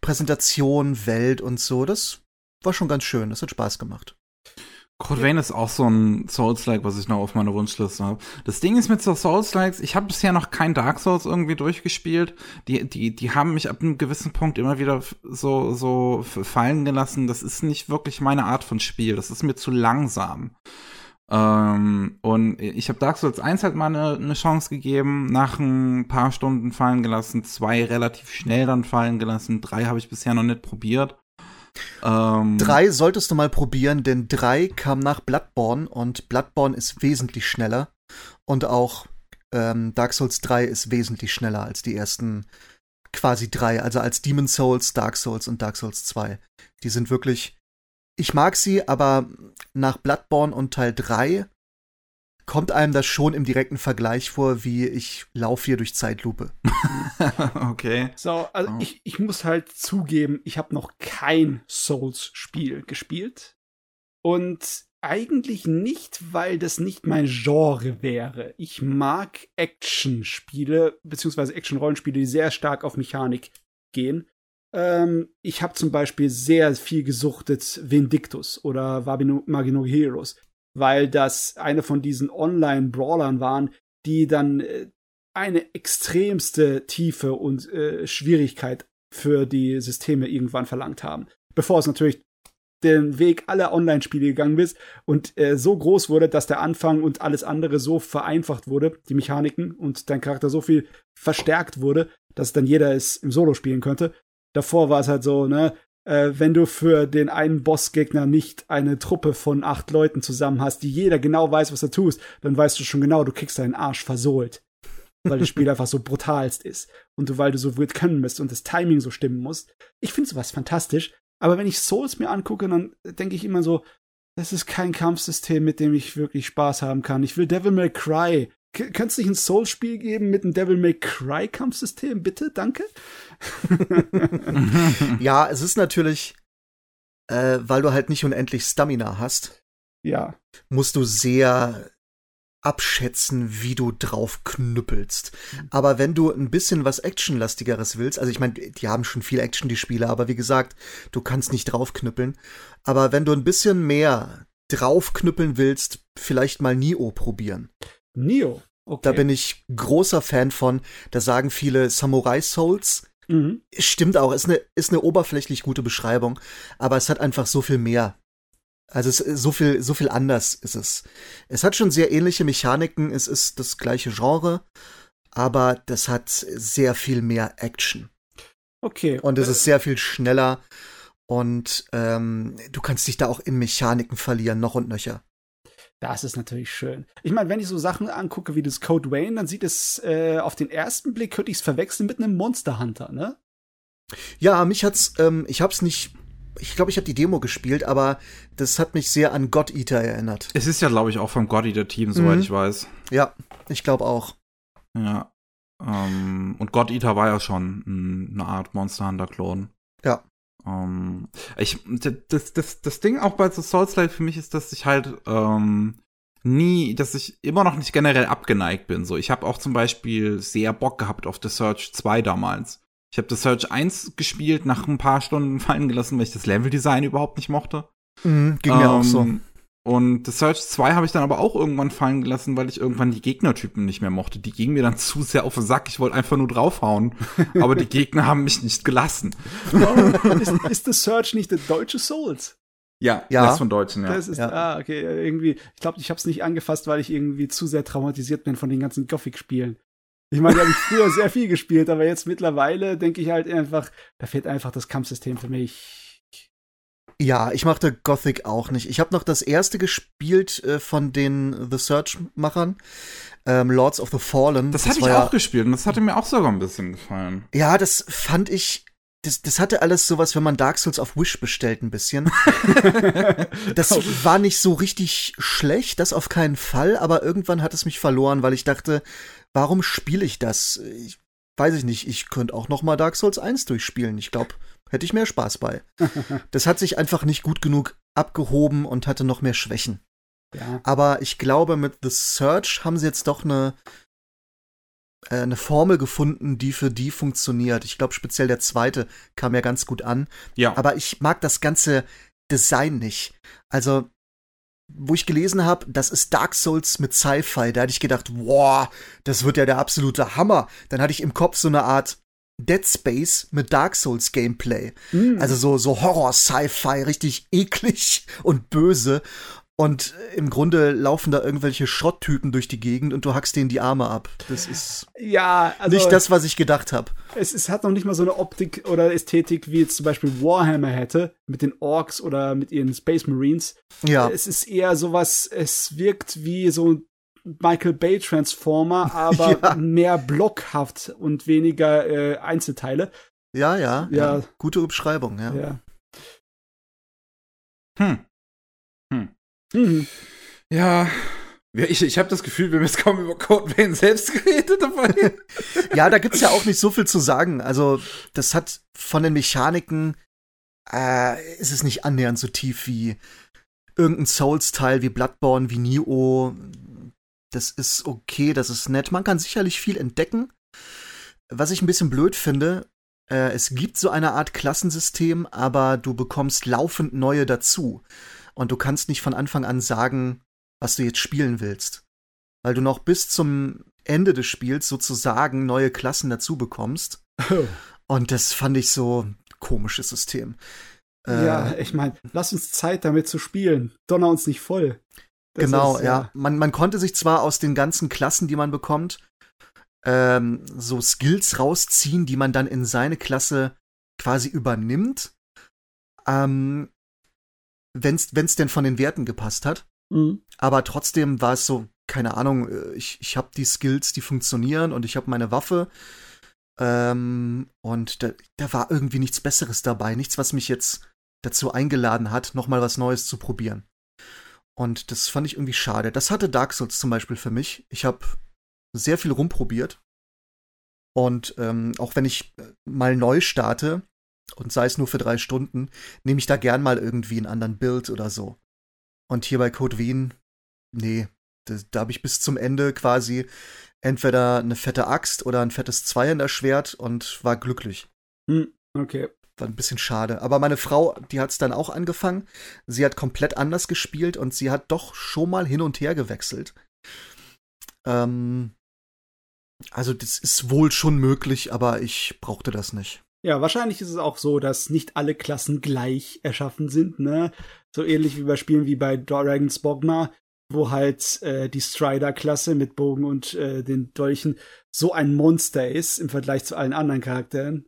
Präsentation, Welt und so, das war schon ganz schön. Das hat Spaß gemacht. Code Vein ist auch so ein Souls-like, was ich noch auf meiner Wunschliste habe. Das Ding ist mit so Souls-likes, ich habe bisher noch kein Dark Souls irgendwie durchgespielt. Die, die, die haben mich ab einem gewissen Punkt immer wieder so, so fallen gelassen. Das ist nicht wirklich meine Art von Spiel. Das ist mir zu langsam. Ähm, und ich habe Dark Souls 1 halt mal eine, eine Chance gegeben, nach ein paar Stunden fallen gelassen, zwei relativ schnell dann fallen gelassen, drei habe ich bisher noch nicht probiert. Ähm, drei solltest du mal probieren, denn drei kam nach Bloodborne und Bloodborne ist wesentlich schneller. Und auch ähm, Dark Souls 3 ist wesentlich schneller als die ersten quasi drei, also als Demon Souls, Dark Souls und Dark Souls 2. Die sind wirklich. Ich mag sie, aber nach Bloodborne und Teil 3 kommt einem das schon im direkten Vergleich vor, wie ich laufe hier durch Zeitlupe. *laughs* okay. So, also oh. ich, ich muss halt zugeben, ich habe noch kein Souls-Spiel gespielt. Und eigentlich nicht, weil das nicht mein Genre wäre. Ich mag Action-Spiele, beziehungsweise Action-Rollenspiele, die sehr stark auf Mechanik gehen. Ähm, ich habe zum Beispiel sehr viel gesuchtet Vindictus oder Magino Heroes weil das eine von diesen Online-Brawlern waren, die dann äh, eine extremste Tiefe und äh, Schwierigkeit für die Systeme irgendwann verlangt haben. Bevor es natürlich den Weg aller Online-Spiele gegangen ist und äh, so groß wurde, dass der Anfang und alles andere so vereinfacht wurde, die Mechaniken und dein Charakter so viel verstärkt wurde, dass dann jeder es im Solo spielen könnte. Davor war es halt so, ne, äh, wenn du für den einen Bossgegner nicht eine Truppe von acht Leuten zusammen hast, die jeder genau weiß, was er tust, dann weißt du schon genau, du kriegst deinen Arsch versohlt. Weil das Spiel *laughs* einfach so brutalst ist. Und du, weil du so gut können musst und das Timing so stimmen muss. Ich finde sowas fantastisch. Aber wenn ich Souls mir angucke, dann denke ich immer so, das ist kein Kampfsystem, mit dem ich wirklich Spaß haben kann. Ich will Devil May Cry. Könntest du nicht ein Souls-Spiel geben mit einem Devil May Cry-Kampfsystem, bitte? Danke. *laughs* ja, es ist natürlich, äh, weil du halt nicht unendlich Stamina hast. Ja. Musst du sehr abschätzen, wie du drauf knüppelst. Aber wenn du ein bisschen was Actionlastigeres willst, also ich meine, die haben schon viel Action, die Spiele, aber wie gesagt, du kannst nicht draufknüppeln. Aber wenn du ein bisschen mehr draufknüppeln willst, vielleicht mal Nio probieren. Nio? Okay. Da bin ich großer Fan von. Da sagen viele Samurai Souls. Mhm. Stimmt auch, ist eine, ist eine oberflächlich gute Beschreibung, aber es hat einfach so viel mehr. Also es ist so viel, so viel anders ist es. Es hat schon sehr ähnliche Mechaniken, es ist das gleiche Genre, aber das hat sehr viel mehr Action. Okay. Und es ist sehr viel schneller und ähm, du kannst dich da auch in Mechaniken verlieren, noch und nöcher. Das ist natürlich schön. Ich meine, wenn ich so Sachen angucke wie das Code Wayne, dann sieht es äh, auf den ersten Blick, könnte ich es verwechseln mit einem Monster Hunter, ne? Ja, mich hat's, ähm, ich hab's nicht, ich glaube, ich habe die Demo gespielt, aber das hat mich sehr an God Eater erinnert. Es ist ja, glaube ich, auch vom God Eater Team, soweit mhm. ich weiß. Ja, ich glaube auch. Ja. Ähm, und God Eater war ja schon eine Art Monster Hunter Klon. Ja. Ähm, ich, das, das, das Ding auch bei The Souls-like für mich ist, dass ich halt ähm, nie, dass ich immer noch nicht generell abgeneigt bin. So, ich habe auch zum Beispiel sehr Bock gehabt auf The Search 2 damals. Ich habe The Search 1 gespielt, nach ein paar Stunden *laughs* fallen gelassen, weil ich das Leveldesign überhaupt nicht mochte. Mhm, ging ähm, mir auch so. Und The Search 2 habe ich dann aber auch irgendwann fallen gelassen, weil ich irgendwann die Gegnertypen nicht mehr mochte. Die gingen mir dann *laughs* zu sehr auf den Sack. Ich wollte einfach nur draufhauen. *laughs* aber die Gegner haben mich nicht gelassen. Oh, ist, *laughs* ist The Search nicht der deutsche Souls? Ja, ja. Das ist von Deutschen, ja. Das ist, ja. ah, okay, irgendwie, ich glaube, ich habe es nicht angefasst, weil ich irgendwie zu sehr traumatisiert bin von den ganzen Gothic-Spielen. Ich meine, da habe ich früher sehr viel gespielt, aber jetzt mittlerweile denke ich halt einfach, da fehlt einfach das Kampfsystem für mich ja, ich mochte Gothic auch nicht. Ich habe noch das erste gespielt äh, von den The Search-Machern, ähm, Lords of the Fallen. Das, das hatte ich ja, auch gespielt und das hatte mir auch sogar ein bisschen gefallen. Ja, das fand ich. Das, das hatte alles sowas, wenn man Dark Souls auf Wish bestellt, ein bisschen. *laughs* das war nicht so richtig schlecht, das auf keinen Fall, aber irgendwann hat es mich verloren, weil ich dachte, warum spiele ich das? Ich, weiß ich nicht, ich könnte auch noch mal Dark Souls 1 durchspielen. Ich glaube, Hätte ich mehr Spaß bei. *laughs* das hat sich einfach nicht gut genug abgehoben und hatte noch mehr Schwächen. Ja. Aber ich glaube, mit The Search haben sie jetzt doch eine, äh, eine Formel gefunden, die für die funktioniert. Ich glaube, speziell der zweite kam ja ganz gut an. Ja. Aber ich mag das ganze Design nicht. Also, wo ich gelesen habe, das ist Dark Souls mit Sci-Fi, da hatte ich gedacht, wow, das wird ja der absolute Hammer. Dann hatte ich im Kopf so eine Art Dead Space mit Dark Souls Gameplay. Mhm. Also so, so Horror-Sci-Fi, richtig eklig und böse. Und im Grunde laufen da irgendwelche Schrotttypen durch die Gegend und du hackst denen die Arme ab. Das ist ja, also nicht das, was ich gedacht habe. es, es hat noch nicht mal so eine Optik oder Ästhetik, wie jetzt zum Beispiel Warhammer hätte, mit den Orks oder mit ihren Space Marines. Ja, Es ist eher sowas, es wirkt wie so ein Michael Bay Transformer, *laughs* aber Ja. mehr blockhaft und weniger äh, Einzelteile. ja, ja, Ja. ja. Gute Beschreibung, ja. Ja. Hm. Mhm. Ja. Ich, ich habe das Gefühl, wir haben jetzt kaum über Code Vein selbst geredet dabei. Ja, da gibt's ja auch nicht so viel zu sagen. Also, das hat von den Mechaniken, äh, ist es nicht annähernd so tief wie irgendein Souls-Teil, wie Bloodborne, wie Nioh. Das ist okay, das ist nett. Man kann sicherlich viel entdecken. Was ich ein bisschen blöd finde, äh, es gibt so eine Art Klassensystem, aber du bekommst laufend neue dazu. Und du kannst nicht von Anfang an sagen, was du jetzt spielen willst. Weil du noch bis zum Ende des Spiels sozusagen neue Klassen dazu bekommst. Und das fand ich so ein komisches System. Äh, ja, ich meine, lass uns Zeit damit zu spielen. Donner uns nicht voll. Das genau, ist, ja. Man, man konnte sich zwar aus den ganzen Klassen, die man bekommt, ähm, so Skills rausziehen, die man dann in seine Klasse quasi übernimmt. Ähm, wenn's, wenn's denn von den Werten gepasst hat. Mhm. Aber trotzdem war es so, keine Ahnung, äh, ich, ich habe die Skills, die funktionieren und ich habe meine Waffe. Ähm, und da, da war irgendwie nichts Besseres dabei, nichts, was mich jetzt dazu eingeladen hat, nochmal was Neues zu probieren. Und das fand ich irgendwie schade. Das hatte Dark Souls zum Beispiel für mich. Ich habe sehr viel rumprobiert. Und ähm, auch wenn ich äh, mal neu starte, und sei es nur für drei Stunden, nehme ich da gern mal irgendwie einen anderen Build oder so. Und hier bei Code Wien, nee, da, da habe ich bis zum Ende quasi entweder eine fette Axt oder ein fettes Zweihänderschwert und war glücklich. Hm, Okay. War ein bisschen schade. Aber meine Frau, die hat es dann auch angefangen. Sie hat komplett anders gespielt und sie hat doch schon mal hin und her gewechselt. Ähm, also das ist wohl schon möglich, aber ich brauchte das nicht. Ja, wahrscheinlich ist es auch so, dass nicht alle Klassen gleich erschaffen sind, ne? So ähnlich wie bei Spielen wie bei Dragon's Dogma, wo halt äh, die Strider-Klasse mit Bogen und äh, den Dolchen so ein Monster ist im Vergleich zu allen anderen Charakteren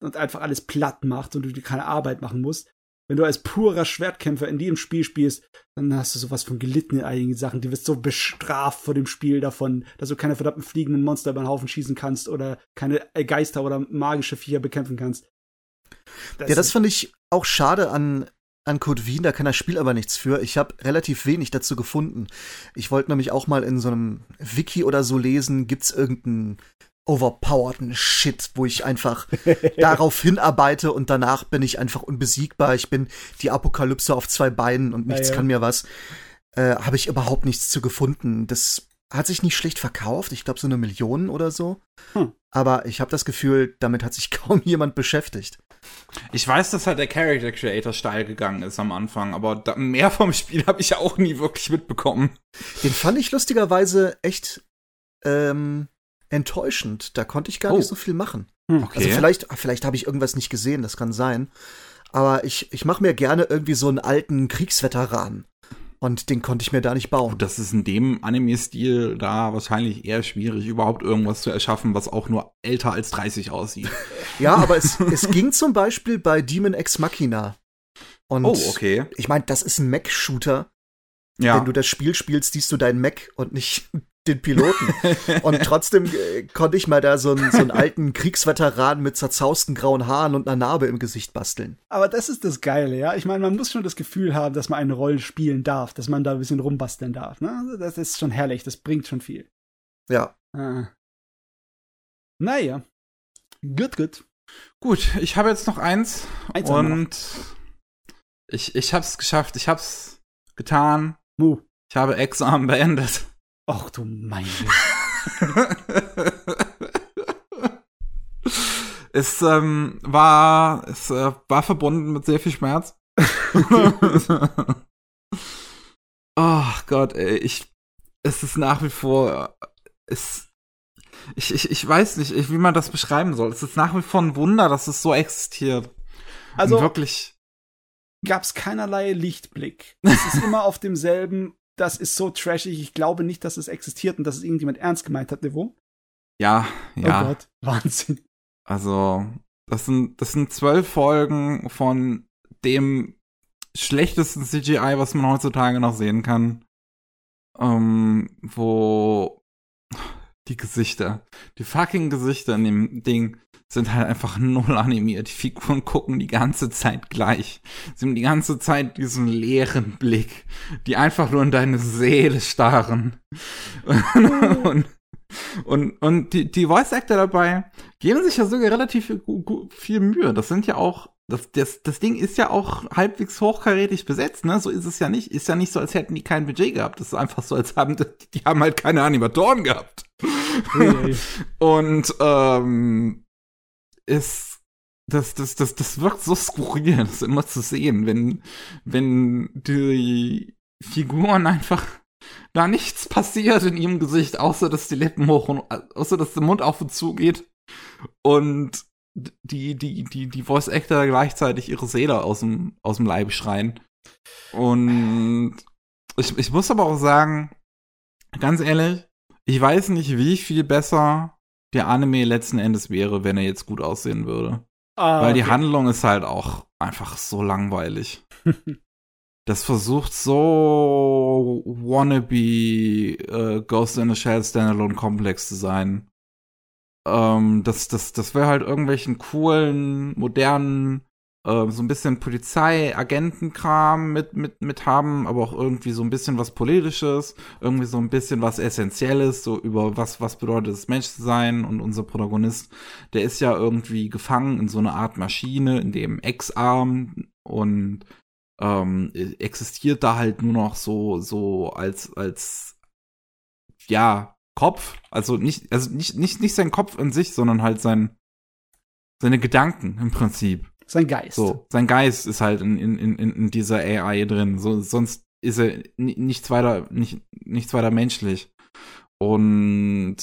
und einfach alles platt macht und du dir keine Arbeit machen musst. Wenn du als purer Schwertkämpfer in diesem Spiel spielst, dann hast du sowas von gelitten in einigen Sachen. Du wirst so bestraft vor dem Spiel davon, dass du keine verdammten fliegenden Monster über den Haufen schießen kannst oder keine Geister oder magische Viecher bekämpfen kannst. ja, das fand ich auch schade an, an Code Wien, da kann das Spiel aber nichts für. Ich habe relativ wenig dazu gefunden. Ich wollte nämlich auch mal in so einem Wiki oder so lesen, gibt's irgendeinen overpowerten Shit, wo ich einfach *laughs* darauf hinarbeite und danach bin ich einfach unbesiegbar. Ich bin die Apokalypse auf zwei Beinen und nichts Ja, ja. kann mir was. Äh, habe ich überhaupt nichts zu gefunden. Das hat sich nicht schlecht verkauft. Ich glaube so eine Million oder so. Hm. Aber ich habe das Gefühl, damit hat sich *laughs* kaum jemand beschäftigt. Ich weiß, dass halt der Character Creator steil gegangen ist am Anfang, aber mehr vom Spiel habe ich auch nie wirklich mitbekommen. Den fand ich lustigerweise echt ähm, enttäuschend. Da konnte ich gar Oh. nicht so viel machen. Okay. Also vielleicht, vielleicht habe ich irgendwas nicht gesehen, das kann sein. Aber ich, ich mache mir gerne irgendwie so einen alten Kriegsveteran. Und den konnte ich mir da nicht bauen. das ist in dem Anime-Stil da wahrscheinlich eher schwierig, überhaupt irgendwas zu erschaffen, was auch nur älter als 30 aussieht. *laughs* Ja, aber es, es *laughs* ging zum Beispiel bei Demon Ex Machina. Und Oh, okay. ich meine, das ist ein Mac-Shooter. Ja. Wenn du das Spiel spielst, siehst du deinen Mac und nicht den Piloten. *laughs* und trotzdem äh, konnte ich mal da so einen, so einen alten Kriegsveteran mit zerzausten grauen Haaren und einer Narbe im Gesicht basteln. Aber das ist das Geile, ja. Ich meine, man muss schon das Gefühl haben, dass man eine Rolle spielen darf, dass man da ein bisschen rumbasteln darf. Ne? Also Das ist schon herrlich, das bringt schon viel. Ja. Ah. Naja. Gut, gut. Gut, ich habe jetzt noch eins, Eins noch. und ich, ich hab's geschafft, ich hab's getan. Mu. Ich habe Exam beendet. Ach du meine. *laughs* es ähm, war es äh, war verbunden mit sehr viel Schmerz. *laughs* Ach Gott, ey, ich, es ist nach wie vor, es, ich, ich, ich weiß nicht, wie man das beschreiben soll. Es ist nach wie vor ein Wunder, dass es so existiert. Also Und wirklich, gab es keinerlei Lichtblick. Es ist *laughs* immer auf demselben, das ist so trashig, ich glaube nicht, dass es existiert und dass es irgendjemand ernst gemeint hat, Niveau. ja, ja. Oh Gott, *laughs* Wahnsinn. Also, das sind, das sind zwölf Folgen von dem schlechtesten CGI, was man heutzutage noch sehen kann. Ähm, wo die Gesichter, die fucking Gesichter in dem Ding sind halt einfach null animiert. Die Figuren gucken die ganze Zeit gleich. Sie haben die ganze Zeit diesen leeren Blick, die einfach nur in deine Seele starren. und, und, und die, die Voice Actor dabei geben sich ja sogar relativ viel, Mühe. Das sind ja auch, das, das, das Ding ist ja auch halbwegs hochkarätig besetzt, ne? So ist es ja nicht. Ist ja nicht so, als hätten die kein Budget gehabt. Das ist einfach so, als haben die, die haben halt keine Animatoren gehabt. *laughs* Und ähm, ist das, das, das, das wirkt so skurril, das immer zu sehen, wenn, wenn die Figuren einfach da nichts passiert in ihrem Gesicht, außer dass die Lippen hoch und außer dass der Mund auf und zu geht und die, die, die, die Voice Actor gleichzeitig ihre Seele aus dem, aus dem Leib schreien. Und ich, ich muss aber auch sagen, ganz ehrlich, ich weiß nicht, wie viel besser der Anime letzten Endes wäre, wenn er jetzt gut aussehen würde. Ah, Weil die okay. Handlung ist halt auch einfach so langweilig. *laughs* Das versucht so wannabe äh, Ghost in the Shell Standalone Komplex zu sein. Ähm, das das, das wäre halt irgendwelchen coolen, modernen, äh, so ein bisschen Polizei-Agentenkram mit, mit, mit haben, aber auch irgendwie so ein bisschen was Politisches, irgendwie so ein bisschen was Essentielles, so über was, was bedeutet es, Mensch zu sein. Und unser Protagonist, der ist ja irgendwie gefangen in so einer Art Maschine, in dem Ex-Arm und ähm, existiert da halt nur noch so, so als, als, ja, Kopf. Also nicht, also nicht, nicht, nicht sein Kopf an sich, sondern halt sein, seine Gedanken im Prinzip. Sein Geist. So, sein Geist ist halt in, in, in, in dieser AI drin. So, sonst ist er ni- nichts weiter, nicht, nichts weiter menschlich. Und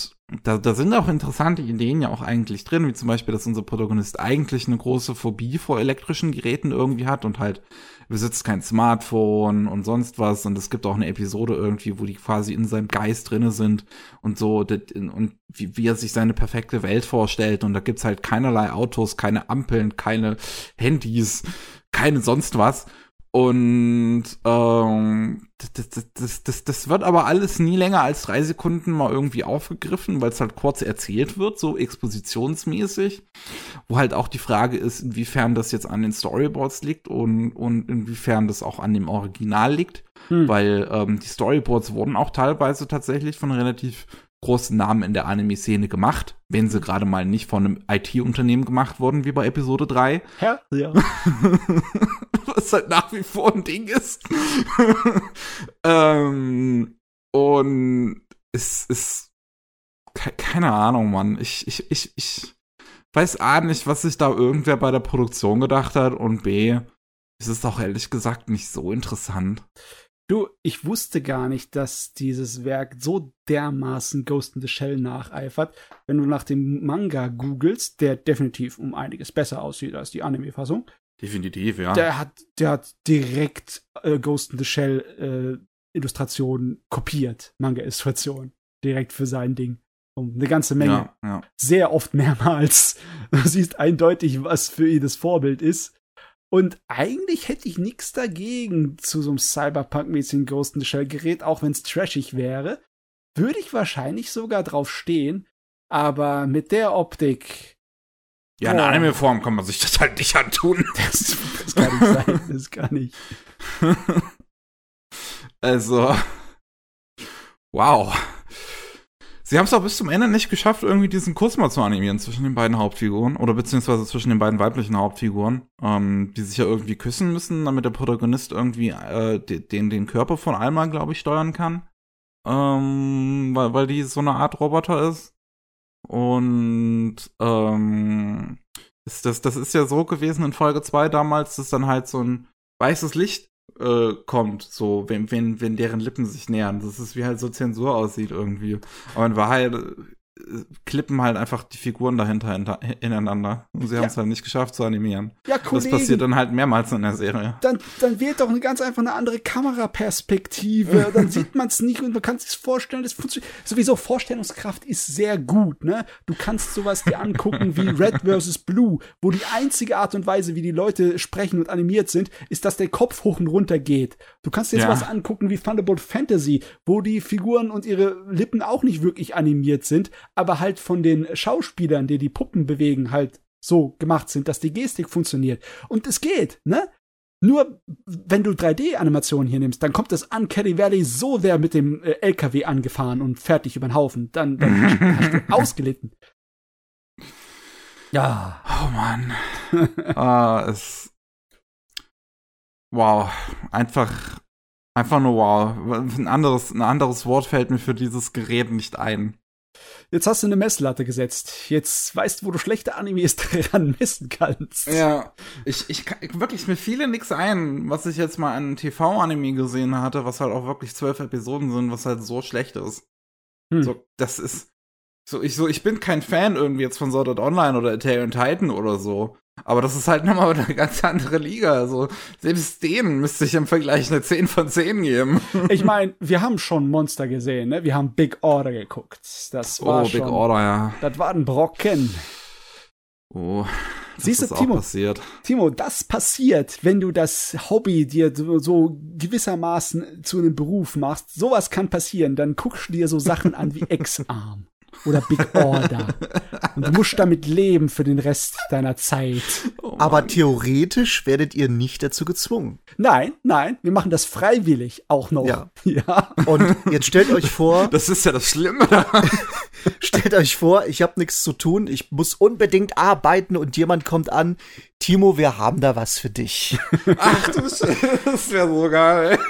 da, da sind auch interessante Ideen ja auch eigentlich drin, wie zum Beispiel, dass unser Protagonist eigentlich eine große Phobie vor elektrischen Geräten irgendwie hat und halt besitzt kein Smartphone und sonst was. Und es gibt auch eine Episode irgendwie, wo die quasi in seinem Geist drinne sind und so und wie, wie er sich seine perfekte Welt vorstellt. Und da gibt's halt keinerlei Autos, keine Ampeln, keine Handys, keine sonst was. Und ähm, das, das, das, das, wird aber alles nie länger als drei Sekunden mal irgendwie aufgegriffen, weil es halt kurz erzählt wird, so expositionsmäßig. Wo halt auch die Frage ist, inwiefern das jetzt an den Storyboards liegt und, und inwiefern das auch an dem Original liegt. Hm. Weil ähm, die Storyboards wurden auch teilweise tatsächlich von relativ großen Namen in der Anime-Szene gemacht, wenn sie gerade mal nicht von einem IT-Unternehmen gemacht wurden, wie bei Episode 3. Ja, ja. *laughs* was halt nach wie vor ein Ding ist. *laughs* ähm, und es ist ke keine Ahnung, Mann. Ich, ich, ich, ich weiß A nicht, was sich da irgendwer bei der Produktion gedacht hat und B, es ist auch ehrlich gesagt nicht so interessant. Du, ich wusste gar nicht, dass dieses Werk so dermaßen Ghost in the Shell nacheifert. Wenn du nach dem Manga googelst, der definitiv um einiges besser aussieht als die Anime-Fassung, Definitiv, ja. der hat, der hat direkt äh, Ghost in the Shell äh, Illustrationen kopiert, Manga-Illustration, direkt für sein Ding. Um eine ganze Menge. ja, ja. Sehr oft mehrmals. *laughs* Du siehst eindeutig, was für ihn das Vorbild ist. Und eigentlich hätte ich nichts dagegen zu so einem Cyberpunk-mäßigen Ghost in the Shell-Gerät, auch wenn es trashig wäre. Würde ich wahrscheinlich sogar drauf stehen. Aber mit der Optik, Ja, in Boah. Anime-Form kann man sich das halt nicht antun. *laughs* das, das kann nicht sein. Das kann nicht. *laughs* Also, wow. Sie haben es auch bis zum Ende nicht geschafft, irgendwie diesen Kuss mal zu animieren zwischen den beiden Hauptfiguren oder beziehungsweise zwischen den beiden weiblichen Hauptfiguren, ähm, die sich ja irgendwie küssen müssen, damit der Protagonist irgendwie äh, de- den, den Körper von Alma, glaube ich, steuern kann. Ähm, weil, weil die so eine Art Roboter ist. Und ähm, ist das, das ist ja so gewesen in Folge 2 damals, dass dann halt so ein weißes Licht äh, kommt, so, wenn, wenn, wenn deren Lippen sich nähern. Das ist wie halt so Zensur aussieht irgendwie. Aber in Wahrheit klippen halt einfach die Figuren dahinter hinter, ineinander. Und sie haben es halt nicht geschafft zu animieren. Ja, Das passiert dann halt mehrmals in der Serie. dann, dann wählt doch eine ganz einfach eine andere Kameraperspektive. *laughs* Dann sieht man es nicht und man kann sich vorstellen, das funktioniert. Sowieso Vorstellungskraft ist sehr gut, ne? Du kannst sowas dir angucken wie *laughs* Red vs. Blue, wo die einzige Art und Weise, wie die Leute sprechen und animiert sind, ist, dass der Kopf hoch und runter geht. Du kannst dir Ja. sowas angucken wie Thunderbolt Fantasy, wo die Figuren und ihre Lippen auch nicht wirklich animiert sind, aber halt von den Schauspielern, die die Puppen bewegen, halt so gemacht sind, dass die Gestik funktioniert. Und es geht, ne? Nur wenn du 3D-Animationen hier nimmst, dann kommt das Uncanny Valley so sehr mit dem äh, LKW angefahren und fertig über den Haufen. Dann, dann *laughs* hast du ausgelitten. Ja. Oh Mann. *laughs* ah, es. Wow. Einfach. Einfach nur wow. Ein anderes, ein anderes Wort fällt mir für dieses Gerät nicht ein. Jetzt hast du eine Messlatte gesetzt. Jetzt weißt du, wo du schlechte Animes *laughs* dran messen kannst. Ja. Ich, ich kann, wirklich, mir fiele nix ein, was ich jetzt mal an TV-Anime gesehen hatte, was halt auch wirklich zwölf Episoden sind, was halt so schlecht ist. Hm. So, das ist. So, ich, so, ich bin kein Fan irgendwie jetzt von Sword Art Online oder on Titan oder so. Aber das ist halt nochmal eine ganz andere Liga. Also, selbst denen müsste ich im Vergleich eine 10 von 10 geben. *laughs* Ich meine, wir haben schon Monster gesehen, ne? Wir haben Big Order geguckt. Das war Oh, schon, Big Order, ja. Das war ein Brocken. Oh. Das Siehst du, ist auch Timo? passiert. Timo, das passiert, wenn du das Hobby dir so, so gewissermaßen zu einem Beruf machst. Sowas kann passieren. Dann guckst du dir so Sachen an wie *laughs* X-Arm oder Big Order. Und du musst damit leben für den Rest deiner Zeit. Oh, Aber theoretisch werdet ihr nicht dazu gezwungen. Nein, nein, wir machen das freiwillig auch noch. Ja. ja. Und jetzt stellt euch vor, das ist ja das Schlimme *laughs* stellt euch vor, ich habe nichts zu tun, ich muss unbedingt arbeiten und jemand kommt an, Timo, wir haben da was für dich. Ach du Scheiße, das wäre so geil. *laughs*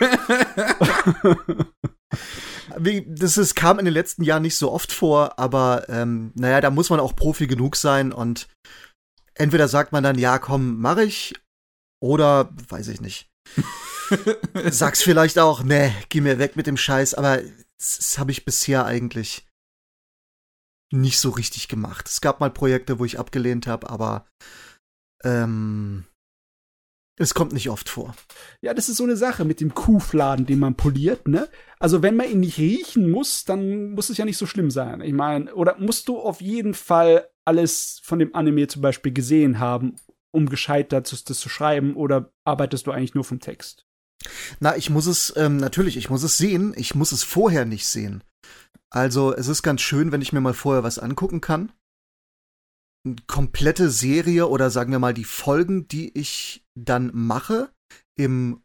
Das ist, kam in den letzten Jahren nicht so oft vor, aber ähm, naja, da muss man auch Profi genug sein und entweder sagt man dann, ja, komm, mach ich, oder weiß ich nicht. *laughs* Sag's vielleicht auch, nee, geh mir weg mit dem Scheiß, aber das, das habe ich bisher eigentlich nicht so richtig gemacht. Es gab mal Projekte, wo ich abgelehnt habe, aber ähm, es kommt nicht oft vor. Ja, das ist so eine Sache mit dem Kuhfladen, den man poliert, ne? Also, wenn man ihn nicht riechen muss, dann muss es ja nicht so schlimm sein. Ich meine, oder musst du auf jeden Fall alles von dem Anime zum Beispiel gesehen haben, um gescheit dazu das zu schreiben, oder arbeitest du eigentlich nur vom Text? Na, ich muss es, ähm, natürlich, ich muss es sehen, ich muss es vorher nicht sehen. Also, es ist ganz schön, wenn ich mir mal vorher was angucken kann. Eine komplette Serie oder sagen wir mal die Folgen, die ich dann mache, im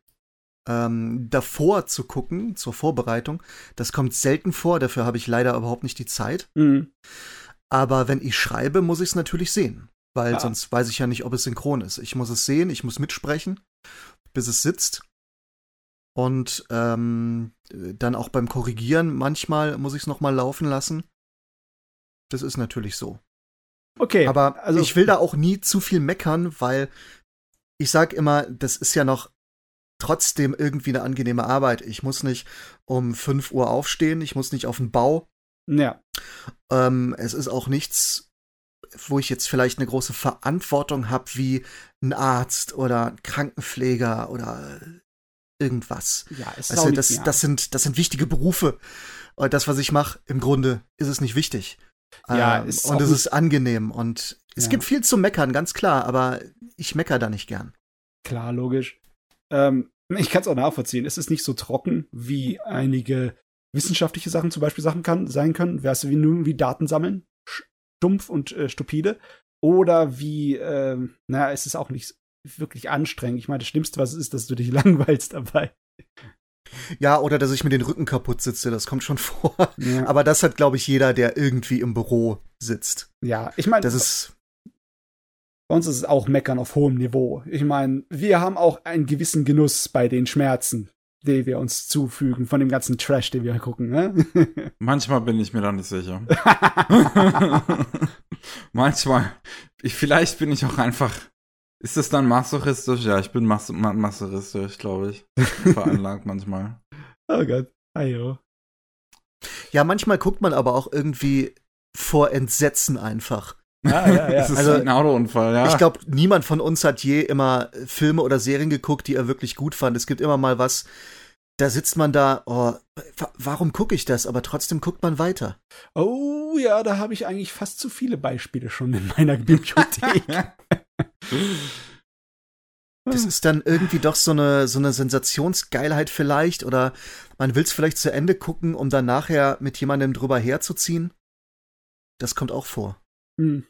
ähm, davor zu gucken, zur Vorbereitung. Das kommt selten vor, dafür habe ich leider überhaupt nicht die Zeit. Mhm. Aber wenn ich schreibe, muss ich es natürlich sehen. Weil Ja. sonst weiß ich ja nicht, ob es synchron ist. Ich muss es sehen, ich muss mitsprechen, bis es sitzt. Und ähm, dann auch beim Korrigieren, manchmal muss ich es nochmal laufen lassen. Das ist natürlich so. Okay. Aber also, ich will da auch nie zu viel meckern, weil ich sag immer, das ist ja noch trotzdem irgendwie eine angenehme Arbeit. Ich muss nicht um 5 Uhr aufstehen, ich muss nicht auf den Bau. Ja. Ähm, es ist auch nichts, wo ich jetzt vielleicht eine große Verantwortung habe, wie ein Arzt oder ein Krankenpfleger oder irgendwas. Ja, es ist nicht, das, das, sind, das sind wichtige Berufe. Und das, was ich mache, im Grunde ist es nicht wichtig. Ja, Ähm, ist und es ist angenehm. Und es Ja. gibt viel zu meckern, ganz klar, aber ich mecker da nicht gern. Klar, logisch. Ähm, ich kann es auch nachvollziehen. Es ist nicht so trocken, wie einige wissenschaftliche Sachen zum Beispiel Sachen kann, sein können. Wärst du wie nur wie Daten sammeln, stumpf und äh, stupide. Oder wie, ähm, naja, es ist auch nicht wirklich anstrengend. Ich meine, das Schlimmste, was es ist, dass du dich *laughs* langweilst dabei. Ja, oder dass ich mir den Rücken kaputt sitze, das kommt schon *laughs* vor. Ja, Aber das hat, glaube ich, jeder, der irgendwie im Büro sitzt. ja ich meine, Das ist, bei uns ist es auch Meckern auf hohem Niveau. Ich meine, wir haben auch einen gewissen Genuss bei den Schmerzen, die wir uns zufügen von dem ganzen Trash, den wir gucken. Ne? *laughs* Manchmal bin ich mir da nicht sicher. *laughs* Manchmal. Ich, vielleicht bin ich auch einfach Ist es dann masochistisch? Ja, ich bin mas ma masochistisch, glaube ich. *laughs* Veranlagt manchmal. Oh Gott. Ayo. Ja, manchmal guckt man aber auch irgendwie vor Entsetzen einfach. Ah, ja, ja. *laughs* Es ist Also, wie ein Autounfall, ja. Ich glaube, niemand von uns hat je immer Filme oder Serien geguckt, die er wirklich gut fand. Es gibt immer mal was, da sitzt man da, oh, wa- warum gucke ich das? Aber trotzdem guckt man weiter. Oh ja, da habe ich eigentlich fast zu viele Beispiele schon in meiner Bibliothek. *laughs* Das ist dann irgendwie doch so eine, so eine Sensationsgeilheit vielleicht oder man will es vielleicht zu Ende gucken, um dann nachher mit jemandem drüber herzuziehen. Das kommt auch vor. Hm.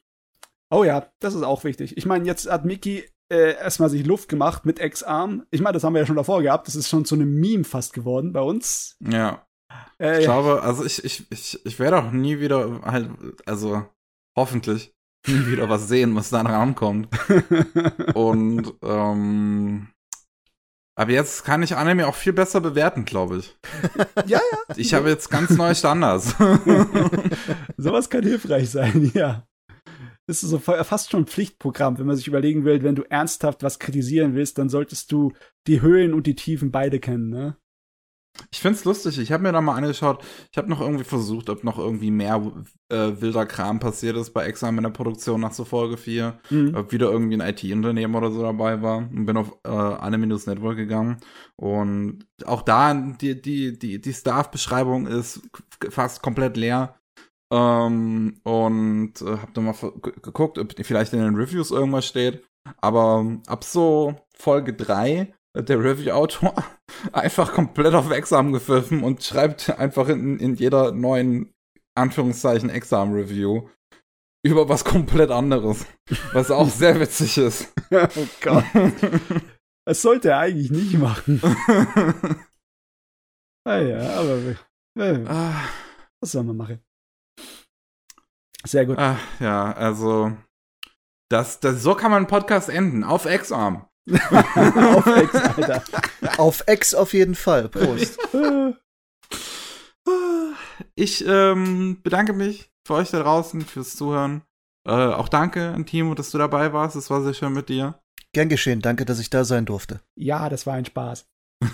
Oh ja, das ist auch wichtig. Ich meine, jetzt hat Mickey äh, erstmal sich Luft gemacht mit X-Arm. Ich meine, das haben wir ja schon davor gehabt. Das ist schon zu einem Meme fast geworden bei uns. ja. Äh, Ich glaube, also ich, ich, ich, ich werde auch nie wieder halt, also hoffentlich nie wieder was sehen, was da rankommt. Und ähm, aber jetzt kann ich Anime auch viel besser bewerten, glaube ich. ja, Ich habe jetzt ganz neue Standards. *laughs* Sowas kann hilfreich sein, ja. Das ist so fa- fast schon ein Pflichtprogramm, wenn man sich überlegen will, wenn du ernsthaft was kritisieren willst, dann solltest du die Höhen und die Tiefen beide kennen, ne? Ich find's lustig. Ich habe mir da mal angeschaut. Ich habe noch irgendwie versucht, ob noch irgendwie mehr äh, wilder Kram passiert ist bei Exam in der Produktion nach so Folge 4. Mhm. Ob wieder irgendwie ein IT-Unternehmen oder so dabei war. Und bin auf äh, Anime News Network gegangen. Und auch da, die, die, die, die Staff-Beschreibung ist fast komplett leer. Ähm, und äh, hab dann mal geguckt, ob vielleicht in den Reviews irgendwas steht. Aber ab so Folge 3 hat der Review-Autor einfach komplett auf Exam gepfiffen und schreibt einfach in, in jeder neuen Anführungszeichen Exam-Review über was komplett anderes. Was auch *laughs* sehr witzig ist. oh Gott. Das sollte er eigentlich nicht machen. *laughs* Ah ja, aber äh, ah, was soll man machen? Sehr gut. ah, ja, also das, das, so kann man einen Podcast enden. Auf Exam. *laughs* Auf Ex, Alter. Auf Ex auf jeden Fall. Prost. Ich ähm, bedanke mich für euch da draußen, fürs Zuhören. Äh, auch danke an Timo, dass du dabei warst. Es war sehr schön mit dir. Gern geschehen. Danke, dass ich da sein durfte. Ja, das war ein Spaß. *laughs*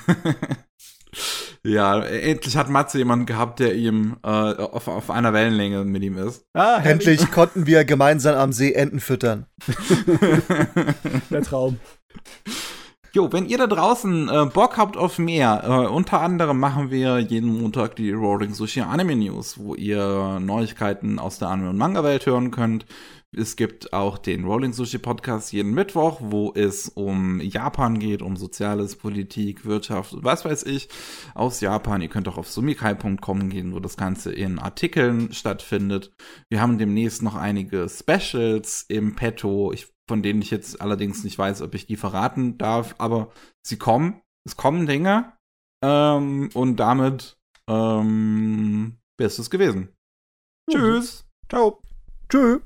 ja, endlich hat Matze jemanden gehabt, der ihm äh, auf, auf einer Wellenlänge mit ihm ist. Ah. Endlich konnten wir gemeinsam am See Enten füttern. *laughs* Der Traum. Jo, wenn ihr da draußen äh, Bock habt auf mehr, äh, unter anderem machen wir jeden Montag die Rolling Sushi Anime News, wo ihr Neuigkeiten aus der Anime- und Manga-Welt hören könnt. Es gibt auch den Rolling Sushi Podcast jeden Mittwoch, wo es um Japan geht, um Soziales, Politik, Wirtschaft, was weiß ich, aus Japan. Ihr könnt auch auf sumikai.com gehen, wo das Ganze in Artikeln stattfindet. Wir haben demnächst noch einige Specials im Petto, ich, von denen ich jetzt allerdings nicht weiß, ob ich die verraten darf, aber sie kommen. Es kommen Dinge. Ähm, und damit ähm, wäre es gewesen. Tschüss. Ciao. Tschö.